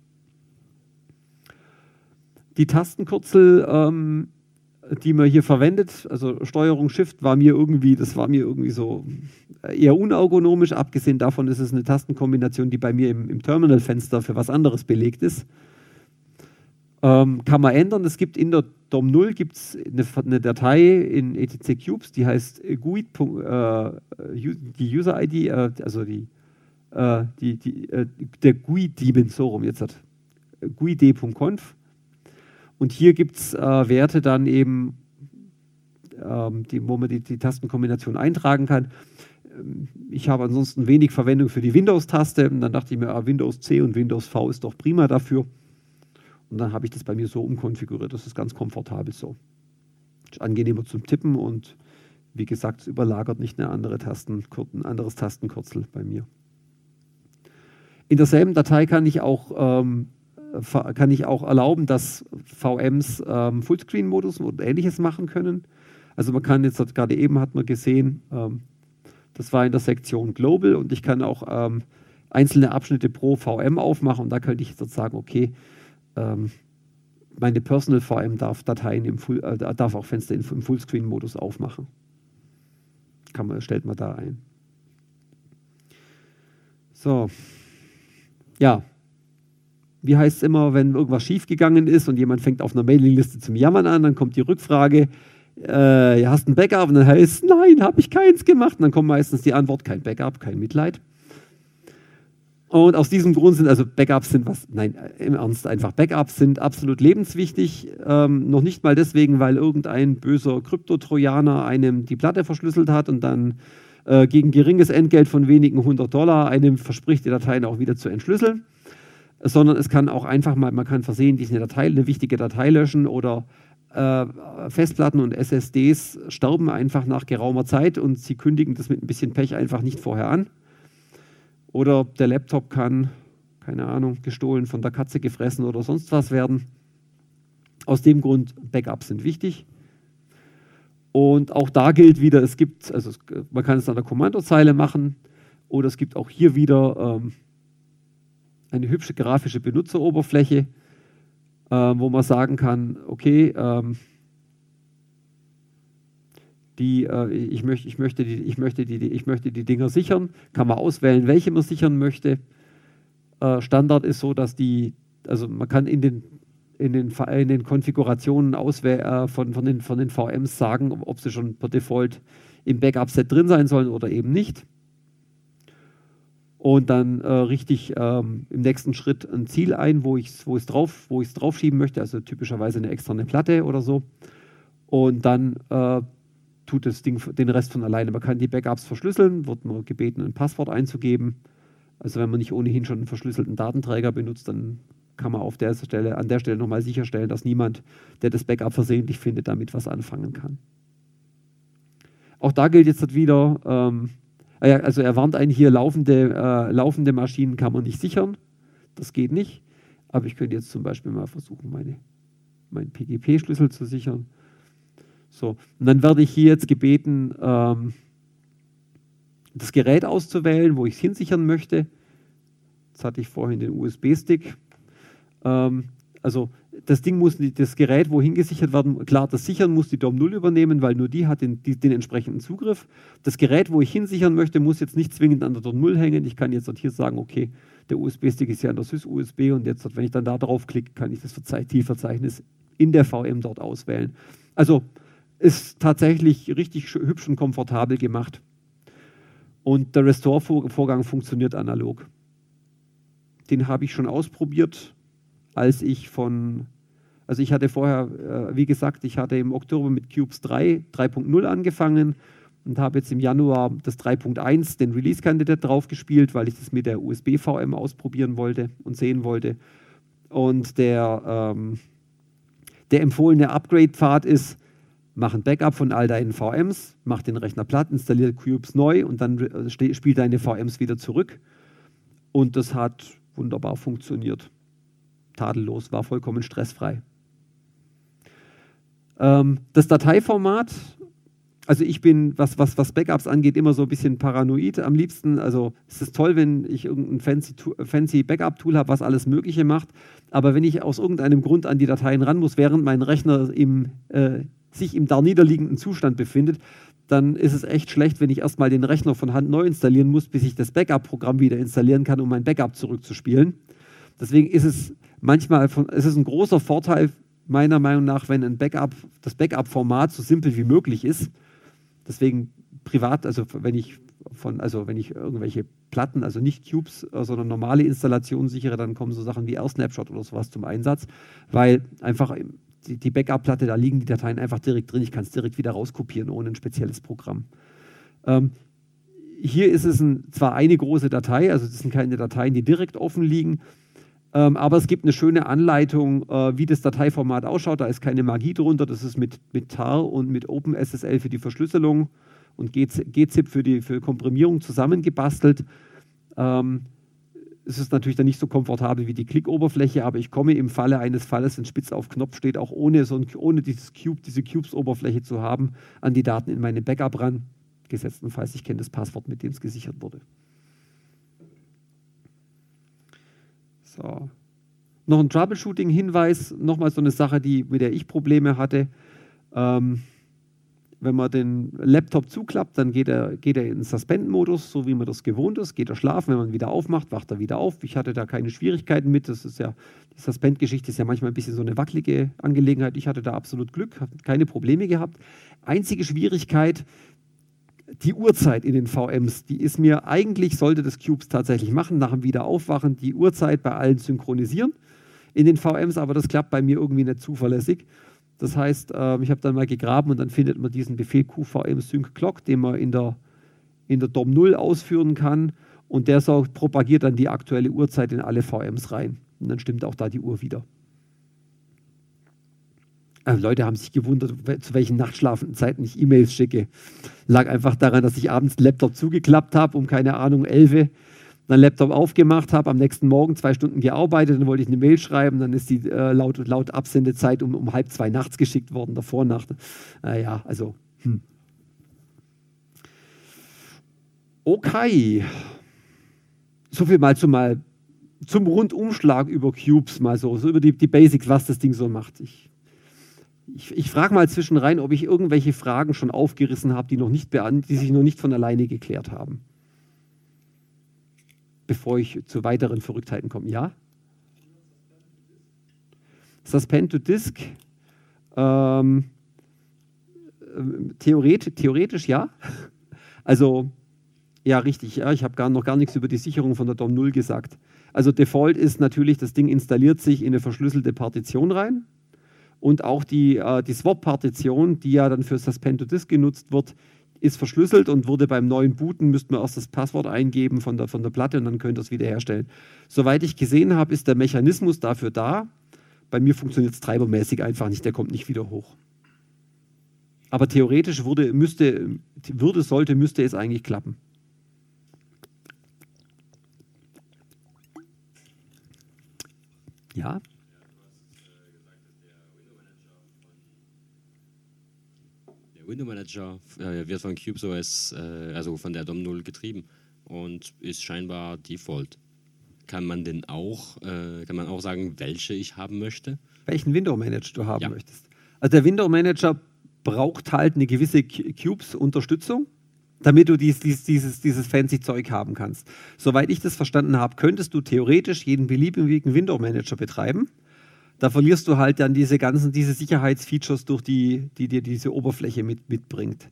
Die Tastenkürzel, ähm, die man hier verwendet, also Steuerung Shift, war mir irgendwie, das war mir irgendwie so eher unergonomisch. Abgesehen davon ist es eine Tastenkombination, die bei mir im, im Terminalfenster für was anderes belegt ist. Ähm, kann man ändern. Es gibt in der DOM0 gibt's eine, eine Datei in etc Cubes, die heißt GUID, äh, die User ID, äh, also die, äh, die, die äh, der GUID-Daemon, so rum jetzt hat, GUID.conf. Und hier gibt es äh, Werte dann eben, ähm, die, wo man die, die Tastenkombination eintragen kann. Ähm, ich habe ansonsten wenig Verwendung für die Windows-Taste. Dann dachte ich mir, ah, Windows C und Windows V ist doch prima dafür. Und dann habe ich das bei mir so umkonfiguriert. Das ist ganz komfortabel so. Ist angenehmer zum Tippen und wie gesagt, es überlagert nicht eine andere Tasten, ein anderes Tastenkürzel bei mir. In derselben Datei kann ich auch, ähm, kann ich auch erlauben, dass VMs ähm, Fullscreen-Modus und ähnliches machen können. Also man kann jetzt, gerade eben hat man gesehen, ähm, das war in der Sektion Global und ich kann auch ähm, einzelne Abschnitte pro VM aufmachen und da könnte ich jetzt sagen, okay, ähm, meine Personal VM darf Dateien im Full, äh, darf auch Fenster im Fullscreen-Modus aufmachen. Kann man, stellt man da ein. So. Ja. Wie heißt es immer, wenn irgendwas schiefgegangen ist und jemand fängt auf einer Mailingliste zum Jammern an, dann kommt die Rückfrage, äh, hast ein Backup? Und dann heißt es, nein, habe ich keins gemacht. Und dann kommt meistens die Antwort, kein Backup, kein Mitleid. Und aus diesem Grund sind also Backups sind was, nein, im Ernst einfach, Backups sind absolut lebenswichtig. Ähm, noch nicht mal deswegen, weil irgendein böser Kryptotrojaner einem die Platte verschlüsselt hat und dann äh, gegen geringes Entgelt von wenigen hundert Dollar einem verspricht, die Dateien auch wieder zu entschlüsseln. Sondern es kann auch einfach mal, man kann versehentlich eine Datei, eine wichtige Datei löschen oder äh, Festplatten und SSDs sterben einfach nach geraumer Zeit und sie kündigen das mit ein bisschen Pech einfach nicht vorher an. Oder der Laptop kann, keine Ahnung, gestohlen, von der Katze gefressen oder sonst was werden. Aus dem Grund, Backups sind wichtig. Und auch da gilt wieder, es gibt, also man kann es an der Kommandozeile machen oder es gibt auch hier wieder ähm, eine hübsche grafische Benutzeroberfläche, äh, wo man sagen kann, okay, ähm, die, äh, ich, möcht, ich, möchte die, ich, möchte die, ich möchte die Dinger sichern, kann man auswählen, welche man sichern möchte. Äh, Standard ist so, dass die, also man kann in den, in den, in den Konfigurationen auswählen, äh, von, von, den, von den VMs sagen, ob sie schon per Default im Backup-Set drin sein sollen oder eben nicht. Und dann äh, richte ich ähm, im nächsten Schritt ein Ziel ein, wo ich es wo drauf, draufschieben möchte, also typischerweise eine externe Platte oder so. Und dann äh, tut das Ding den Rest von alleine. Man kann die Backups verschlüsseln, wird nur gebeten, ein Passwort einzugeben. Also wenn man nicht ohnehin schon einen verschlüsselten Datenträger benutzt, dann kann man auf der Stelle, an der Stelle nochmal sicherstellen, dass niemand, der das Backup versehentlich findet, damit was anfangen kann. Auch da gilt jetzt wieder, ähm, ah also er warnt einen hier, laufende, äh, laufende Maschinen kann man nicht sichern. Das geht nicht. Aber ich könnte jetzt zum Beispiel mal versuchen, meine, meinen PGP-Schlüssel zu sichern. So, und dann werde ich hier jetzt gebeten, ähm, das Gerät auszuwählen, wo ich es hinsichern möchte. Jetzt hatte ich vorhin den USB-Stick. Ähm, also das Ding muss, das Gerät, wohin gesichert werden, klar, das Sichern muss die DOM 0 übernehmen, weil nur die hat den, die, den entsprechenden Zugriff. Das Gerät, wo ich hinsichern möchte, muss jetzt nicht zwingend an der DOM 0 hängen. Ich kann jetzt hier sagen, okay, der USB-Stick ist ja an der SysUSB und jetzt, wenn ich dann da drauf klicke, kann ich das Zielverzeichnis in der VM dort auswählen. Also ist tatsächlich richtig hübsch und komfortabel gemacht. Und der Restore-Vorgang funktioniert analog. Den habe ich schon ausprobiert, als ich von, also ich hatte vorher, äh, wie gesagt, ich hatte im Oktober mit Cubes 3, 3.0 angefangen und habe jetzt im Januar das 3.1, den Release-Kandidat draufgespielt, weil ich das mit der USB-VM ausprobieren wollte und sehen wollte. Und der, ähm, der empfohlene Upgrade-Pfad ist, mach ein Backup von all deinen VMs, mach den Rechner platt, installiere Cubes neu und dann äh, spiel deine VMs wieder zurück. Und das hat wunderbar funktioniert. Tadellos, war vollkommen stressfrei. Ähm, das Dateiformat, also ich bin, was, was, was Backups angeht, immer so ein bisschen paranoid. Am liebsten, also es ist toll, wenn ich irgendein fancy, fancy Backup-Tool habe, was alles Mögliche macht. Aber wenn ich aus irgendeinem Grund an die Dateien ran muss, während mein Rechner im, äh, sich im darniederliegenden Zustand befindet, dann ist es echt schlecht, wenn ich erstmal den Rechner von Hand neu installieren muss, bis ich das Backup-Programm wieder installieren kann, um mein Backup zurückzuspielen. Deswegen ist es manchmal von, ist ein großer Vorteil, meiner Meinung nach, wenn ein Backup, das Backup-Format so simpel wie möglich ist. Deswegen privat, also wenn ich von, also wenn ich irgendwelche Platten, also nicht Cubes, sondern normale Installationen sichere, dann kommen so Sachen wie AirSnapshot oder sowas zum Einsatz, weil einfach die, Backup-Platte, da liegen die Dateien einfach direkt drin. Ich kann es direkt wieder rauskopieren ohne ein spezielles Programm. Ähm, hier ist es ein, zwar eine große Datei, also das sind keine Dateien, die direkt offen liegen, ähm, aber es gibt eine schöne Anleitung, äh, wie das Dateiformat ausschaut. Da ist keine Magie drunter. Das ist mit, mit TAR und mit OpenSSL für die Verschlüsselung und GZIP für die für Komprimierung zusammengebastelt. Ähm, es ist natürlich dann nicht so komfortabel wie die Klickoberfläche, aber ich komme im Falle eines Falles, wenn Spitz auf Knopf steht, auch ohne, so ein, ohne dieses Cube, diese Cubes-Oberfläche zu haben, an die Daten in meinem Backup ran. Gesetztenfalls, ich kenne das Passwort, mit dem es gesichert wurde. So. Noch ein Troubleshooting-Hinweis, nochmal so eine Sache, die, mit der ich Probleme hatte. Ähm, wenn man den Laptop zuklappt, dann geht er, geht er in Suspend-Modus, so wie man das gewohnt ist, geht er schlafen. Wenn man wieder aufmacht, wacht er wieder auf. Ich hatte da keine Schwierigkeiten mit. Das ist ja, die Suspend-Geschichte ist ja manchmal ein bisschen so eine wackelige Angelegenheit. Ich hatte da absolut Glück, habe keine Probleme gehabt. Einzige Schwierigkeit, die Uhrzeit in den VMs, die ist mir eigentlich, sollte das Cubes tatsächlich machen, nach dem Wiederaufwachen die Uhrzeit bei allen synchronisieren in den VMs, aber das klappt bei mir irgendwie nicht zuverlässig. Das heißt, äh, ich habe dann mal gegraben und dann findet man diesen Befehl QVM Sync Clock, den man in der, in der DOM 0 ausführen kann und der so propagiert dann die aktuelle Uhrzeit in alle VMs rein. Und dann stimmt auch da die Uhr wieder. Also Leute haben sich gewundert, zu welchen nachtschlafenden Zeiten ich E-Mails schicke. Lag einfach daran, dass ich abends Laptop zugeklappt habe, um keine Ahnung, 11 dann Laptop aufgemacht habe, am nächsten Morgen zwei Stunden gearbeitet, dann wollte ich eine Mail schreiben, dann ist die äh, laut, laut Absendezeit um, um halb zwei nachts geschickt worden, davor Nacht. Naja, äh, also. Hm. Okay. So viel mal zum, mal zum Rundumschlag über Cubes, mal so, so über die, die Basics, was das Ding so macht. Ich ich, ich frage mal zwischen rein, ob ich irgendwelche Fragen schon aufgerissen habe, die, die sich noch nicht von alleine geklärt haben. Bevor ich zu weiteren Verrücktheiten komme. Ja? Suspend to Disk. Ähm, theoretisch, theoretisch ja. Also, ja, richtig. Ja, ich habe gar, noch gar nichts über die Sicherung von der DOM 0 gesagt. Also, Default ist natürlich, das Ding installiert sich in eine verschlüsselte Partition rein und auch die, äh, die Swap-Partition, die ja dann für Suspend to Disk genutzt wird, ist verschlüsselt und wurde beim neuen Booten, müsste man erst das Passwort eingeben von der, von der Platte und dann könnt ihr es wiederherstellen. Soweit ich gesehen habe, ist der Mechanismus dafür da. Bei mir funktioniert es treibermäßig einfach nicht, der kommt nicht wieder hoch. Aber theoretisch würde, müsste, würde, sollte, müsste es eigentlich klappen. Ja? Window Manager äh, wird von CubeOS, äh, also von der DOM 0 getrieben und ist scheinbar Default. Kann man denn auch, äh, kann man auch sagen, welche ich haben möchte? Welchen Window Manager du haben ja. möchtest. Also der Window Manager braucht halt eine gewisse Cubes-Unterstützung, damit du dies, dies, dieses, dieses fancy Zeug haben kannst. Soweit ich das verstanden habe, könntest du theoretisch jeden beliebigen Window Manager betreiben da verlierst du halt dann diese ganzen, diese Sicherheitsfeatures durch die, die dir diese Oberfläche mit, mitbringt.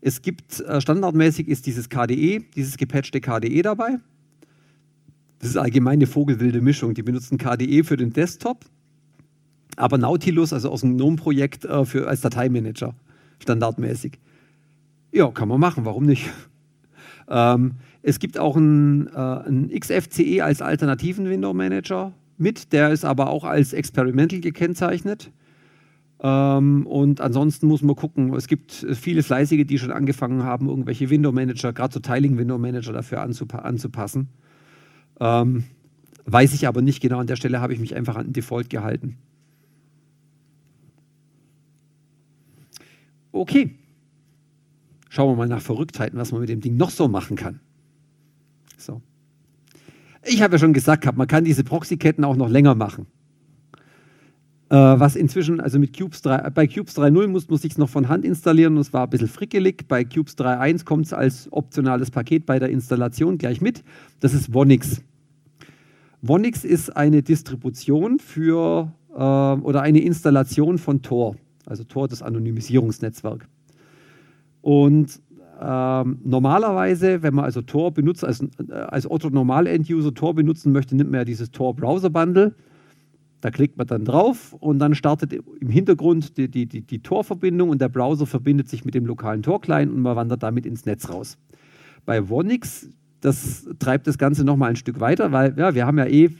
Es gibt, äh, standardmäßig ist dieses KDE, dieses gepatchte KDE dabei. Das ist allgemeine vogelwilde Mischung. Die benutzen KDE für den Desktop, aber Nautilus, also aus dem GNOME-Projekt, äh, als Dateimanager, standardmäßig. Ja, kann man machen, warum nicht? Ähm, es gibt auch einen, äh, XFCE als alternativen Window Manager mit. Der ist aber auch als Experimental gekennzeichnet. Ähm, und ansonsten muss man gucken, es gibt viele Fleißige, die schon angefangen haben, irgendwelche Window Manager, gerade so Tiling Window Manager dafür anzupa anzupassen. Ähm, weiß ich aber nicht genau. An der Stelle habe ich mich einfach an den Default gehalten. Okay. Schauen wir mal nach Verrücktheiten, was man mit dem Ding noch so machen kann. Ich habe ja schon gesagt, man kann diese Proxyketten auch noch länger machen. Äh, was inzwischen, also mit Cubes 3, bei Cubes 3.0 muss man sich noch von Hand installieren es war ein bisschen frickelig. Bei Cubes 3.1 kommt es als optionales Paket bei der Installation gleich mit. Das ist Vonix. Vonix ist eine Distribution für äh, oder eine Installation von Tor, also Tor das Anonymisierungsnetzwerk. Und ähm, normalerweise, wenn man also Tor benutzt, als, äh, als Otto Normal End-User Tor benutzen möchte, nimmt man ja dieses Tor Browser Bundle da klickt man dann drauf und dann startet im Hintergrund die, die, die, die Tor-Verbindung und der Browser verbindet sich mit dem lokalen Tor-Client und man wandert damit ins Netz raus. Bei Vonix, das treibt das Ganze nochmal ein Stück weiter, weil ja, wir haben ja eh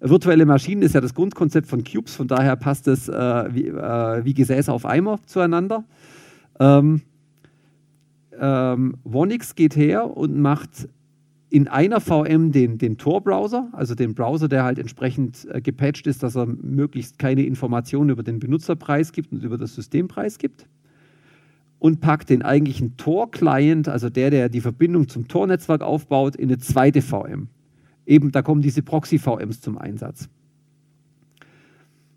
virtuelle Maschinen, ist ja das Grundkonzept von Cubes, von daher passt es äh, wie, äh, wie, Gesäße auf Eimer zueinander. Ähm, ähm, Vonix geht her und macht in einer VM den, den Tor-Browser, also den Browser, der halt entsprechend äh, gepatcht ist, dass er möglichst keine Informationen über den Benutzerpreis gibt und über das Systempreis gibt. Und packt den eigentlichen Tor-Client, also der, der die Verbindung zum Tor-Netzwerk aufbaut, in eine zweite VM. Eben, da kommen diese Proxy-VMs zum Einsatz.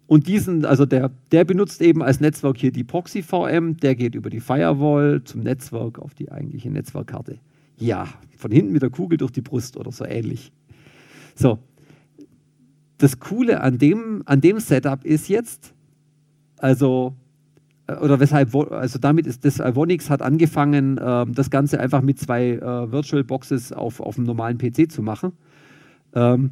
Und diesen, also der, der benutzt eben als Netzwerk hier die Proxy-VM, der geht über die Firewall zum Netzwerk auf die eigentliche Netzwerkkarte. Ja, von hinten mit der Kugel durch die Brust oder so ähnlich. So, das Coole an dem, an dem Setup ist jetzt, also, äh, oder weshalb, also damit ist das Ivonix hat angefangen, äh, das Ganze einfach mit zwei äh, Virtual Boxes auf, auf einem normalen PC zu machen. Ähm,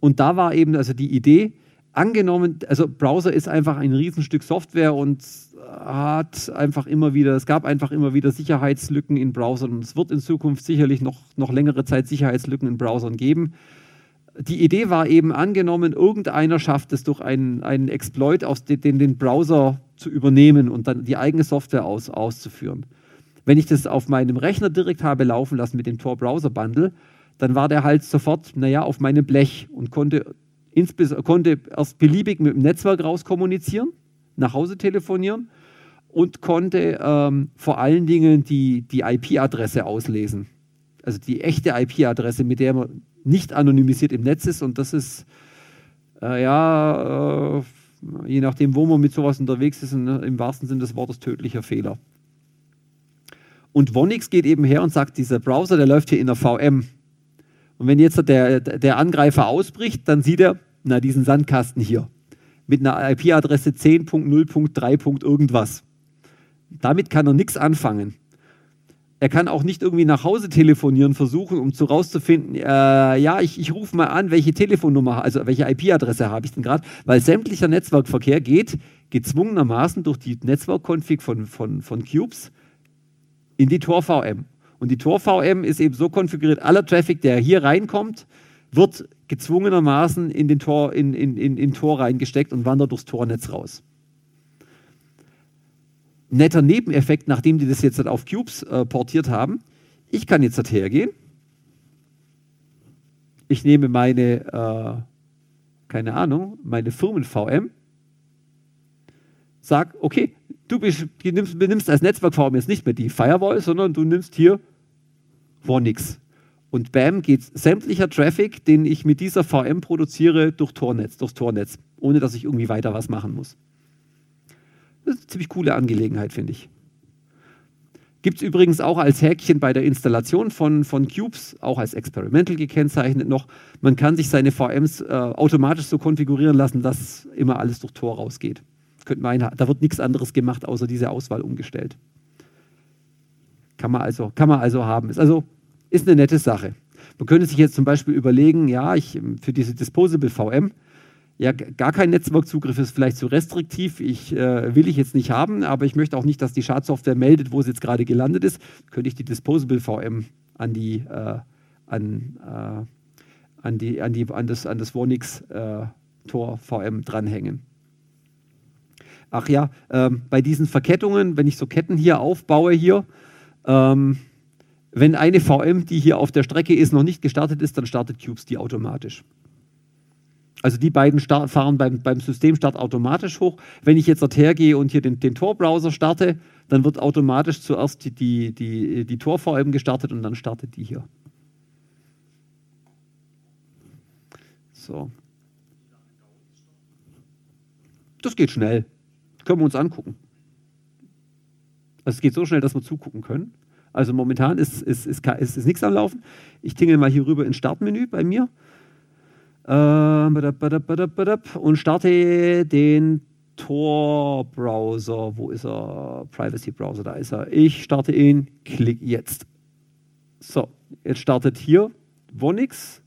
und da war eben also die Idee, angenommen, also Browser ist einfach ein Riesenstück Software und hat einfach immer wieder, es gab einfach immer wieder Sicherheitslücken in Browsern und es wird in Zukunft sicherlich noch, noch längere Zeit Sicherheitslücken in Browsern geben. Die Idee war eben angenommen, irgendeiner schafft es durch einen, einen Exploit, aus den, den Browser zu übernehmen und dann die eigene Software aus, auszuführen. Wenn ich das auf meinem Rechner direkt habe laufen lassen mit dem Tor Browser Bundle, dann war der halt sofort, naja, auf meinem Blech und konnte, konnte erst beliebig mit dem Netzwerk raus kommunizieren, nach Hause telefonieren und konnte ähm, vor allen Dingen die, die IP-Adresse auslesen. Also die echte IP-Adresse, mit der man nicht anonymisiert im Netz ist. Und das ist, äh, ja, äh, je nachdem, wo man mit sowas unterwegs ist, ne, im wahrsten Sinne des Wortes tödlicher Fehler. Und Vonix geht eben her und sagt, dieser Browser, der läuft hier in der VM. Und wenn jetzt der, der Angreifer ausbricht, dann sieht er, na, diesen Sandkasten hier mit einer IP-Adresse 10.0.3. irgendwas. Damit kann er nichts anfangen. Er kann auch nicht irgendwie nach Hause telefonieren versuchen, um zu rauszufinden, äh, ja, ich, ich rufe mal an, welche Telefonnummer, also welche IP-Adresse habe ich denn gerade, weil sämtlicher Netzwerkverkehr geht gezwungenermaßen durch die Netzwerkkonfig von, von, von Cubes in die Tor-VM. Und die Tor-VM ist eben so konfiguriert, aller Traffic, der hier reinkommt, wird gezwungenermaßen in den Tor, in, in, in, in Tor reingesteckt und wandert durchs Tornetz raus netter Nebeneffekt, nachdem die das jetzt halt auf Cubes äh, portiert haben. Ich kann jetzt halt hergehen. Ich nehme meine, äh, keine Ahnung, meine Firmen-VM. Sag, okay, du bist, nimmst, benimmst als Netzwerk-VM jetzt nicht mehr die Firewall, sondern du nimmst hier Vonix. Und bam, geht sämtlicher Traffic, den ich mit dieser VM produziere, durch Tornetz, durchs Tornetz, ohne dass ich irgendwie weiter was machen muss. Das ist eine ziemlich coole Angelegenheit, finde ich. Gibt es übrigens auch als Häkchen bei der Installation von, von Cubes, auch als Experimental gekennzeichnet noch. Man kann sich seine VMs äh, automatisch so konfigurieren lassen, dass immer alles durch Tor rausgeht. Könnte meinen, da wird nichts anderes gemacht, außer diese Auswahl umgestellt. Kann man also, kann man also haben. Ist also ist eine nette Sache. Man könnte sich jetzt zum Beispiel überlegen, ja, ich, für diese Disposable VM, ja, gar kein Netzwerkzugriff ist vielleicht zu restriktiv. Ich äh, will ich jetzt nicht haben, aber ich möchte auch nicht, dass die Schadsoftware meldet, wo es jetzt gerade gelandet ist. Könnte ich die Disposable VM an die äh, an, äh, an die an die an das an das Vonix äh, Tor VM dranhängen. Ach ja, ähm, bei diesen Verkettungen, wenn ich so Ketten hier aufbaue hier, ähm, wenn eine VM, die hier auf der Strecke ist, noch nicht gestartet ist, dann startet Cubes die automatisch. Also die beiden fahren beim, beim Systemstart automatisch hoch. Wenn ich jetzt hergehe und hier den, den Tor-Browser starte, dann wird automatisch zuerst die, die, die, die Tor-VM gestartet und dann startet die hier. So. Das geht schnell. Können wir uns angucken. Also es geht so schnell, dass wir zugucken können. Also momentan ist, ist, ist, ist, ist nichts am Laufen. Ich tingle mal hier rüber ins Startmenü bei mir äh, und starte den Tor-Browser. Wo ist er? Privacy-Browser, da ist er. Ich starte ihn, klick jetzt. So, jetzt startet hier Wonix,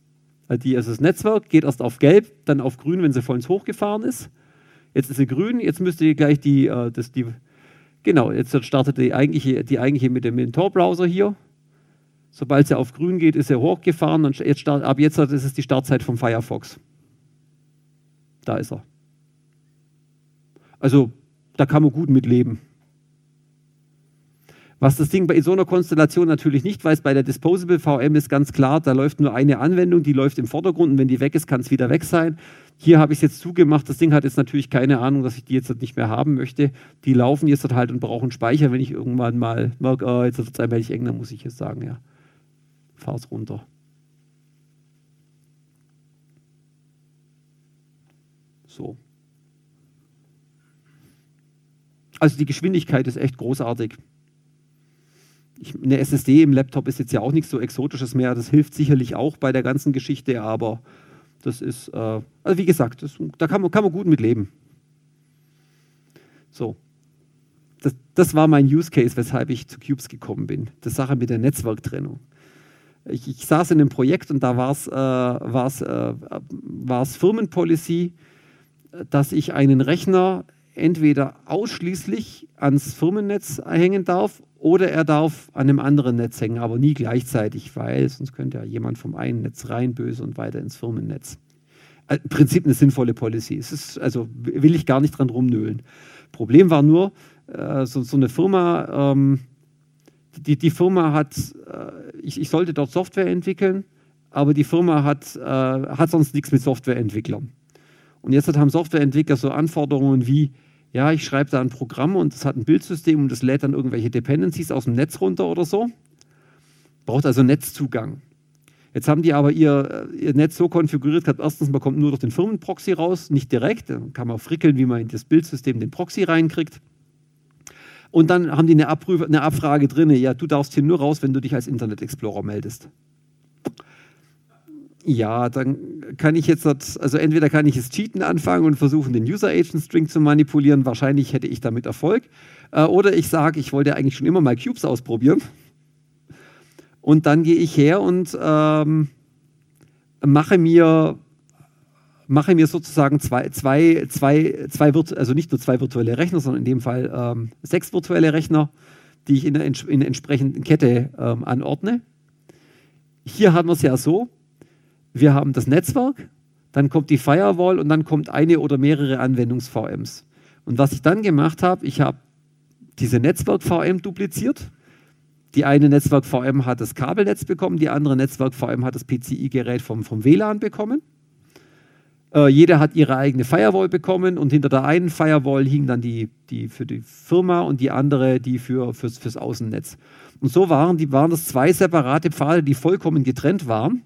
also das Netzwerk, geht erst auf gelb, dann auf grün, wenn sie vollends hochgefahren ist. Jetzt ist sie grün, jetzt müsste gleich die, äh, das, die, genau, jetzt startet die eigentliche, die eigentliche mit dem, mit dem Tor-Browser hier. Sobald sie auf grün geht, ist er hochgefahren und jetzt start, ab jetzt ist es die Startzeit vom Firefox. Da ist er. Also da kann man gut mit leben. Was das Ding bei so einer Konstellation natürlich nicht weiß, bei der Disposable VM ist ganz klar, da läuft nur eine Anwendung, die läuft im Vordergrund und wenn die weg ist, kann es wieder weg sein. Hier habe ich es jetzt zugemacht, das Ding hat jetzt natürlich keine Ahnung, dass ich die jetzt nicht mehr haben möchte. Die laufen jetzt halt und brauchen Speicher, wenn ich irgendwann mal merke, oh, jetzt wird es allmählich eng, dann muss ich jetzt sagen, ja fahr es runter. So. Also die Geschwindigkeit ist echt großartig. Eine SSD im Laptop ist jetzt ja auch nichts so Exotisches mehr. Das hilft sicherlich auch bei der ganzen Geschichte, aber das ist, äh, also wie gesagt, das, da kann man, kann man gut mit leben. So. Das, das war mein Use Case, weshalb ich zu Cubes gekommen bin. Das Sache mit der Netzwerktrennung ich, ich, saß in einem Projekt und da war es äh, äh, Firmenpolicy, dass ich einen Rechner entweder ausschließlich ans Firmennetz hängen darf oder er darf an einem anderen Netz hängen, aber nie gleichzeitig, weil sonst könnte ja jemand vom einen Netz rein böse und weiter ins Firmennetz. Äh, Im Prinzip eine sinnvolle Policy. Es ist, also will ich gar nicht dran rumnöhlen. Problem war nur, äh, so, so, eine Firma, ähm, die, die Firma hat, äh, ich, ich, sollte dort Software entwickeln, aber die Firma hat, äh, hat sonst nichts mit Softwareentwicklern. Und jetzt haben Softwareentwickler so Anforderungen wie, ja, ich schreibe da ein Programm und es hat ein Bildsystem und das lädt dann irgendwelche Dependencies aus dem Netz runter oder so. Braucht also Netzzugang. Jetzt haben die aber ihr, ihr Netz so konfiguriert gehabt, erstens, man kommt nur durch den Firmenproxy raus, nicht direkt. Dann kann man frickeln, wie man in das Bildsystem den Proxy reinkriegt. Und dann haben die eine, Abprüf eine Abfrage drin, ja, du darfst hier nur raus, wenn du dich als Internet Explorer meldest. Ja, dann kann ich jetzt, also entweder kann ich es cheaten anfangen und versuchen, den User Agent String zu manipulieren. Wahrscheinlich hätte ich damit Erfolg. Äh, oder ich sage, ich wollte eigentlich schon immer mal Cubes ausprobieren. Und dann gehe ich her und ähm, mache mir mache mir sozusagen zwei, zwei, zwei, zwei also nicht nur zwei virtuelle Rechner, sondern in dem Fall ähm, sechs virtuelle Rechner, die ich in der, in der entsprechenden Kette ähm, anordne. Hier haben wir es ja so, wir haben das Netzwerk, dann kommt die Firewall und dann kommt eine oder mehrere Anwendungs-VMs. Und was ich dann gemacht habe, ich habe diese Netzwerk-VM dupliziert. Die eine Netzwerk-VM hat das Kabelnetz bekommen, die andere Netzwerk-VM hat das PCI-Gerät vom, vom WLAN bekommen. Äh, jeder hat ihre eigene Firewall bekommen und hinter der einen Firewall hing dann die, die für die Firma und die andere die für, fürs, fürs Außennetz. Und so waren, die, waren das zwei separate Pfade, die vollkommen getrennt waren.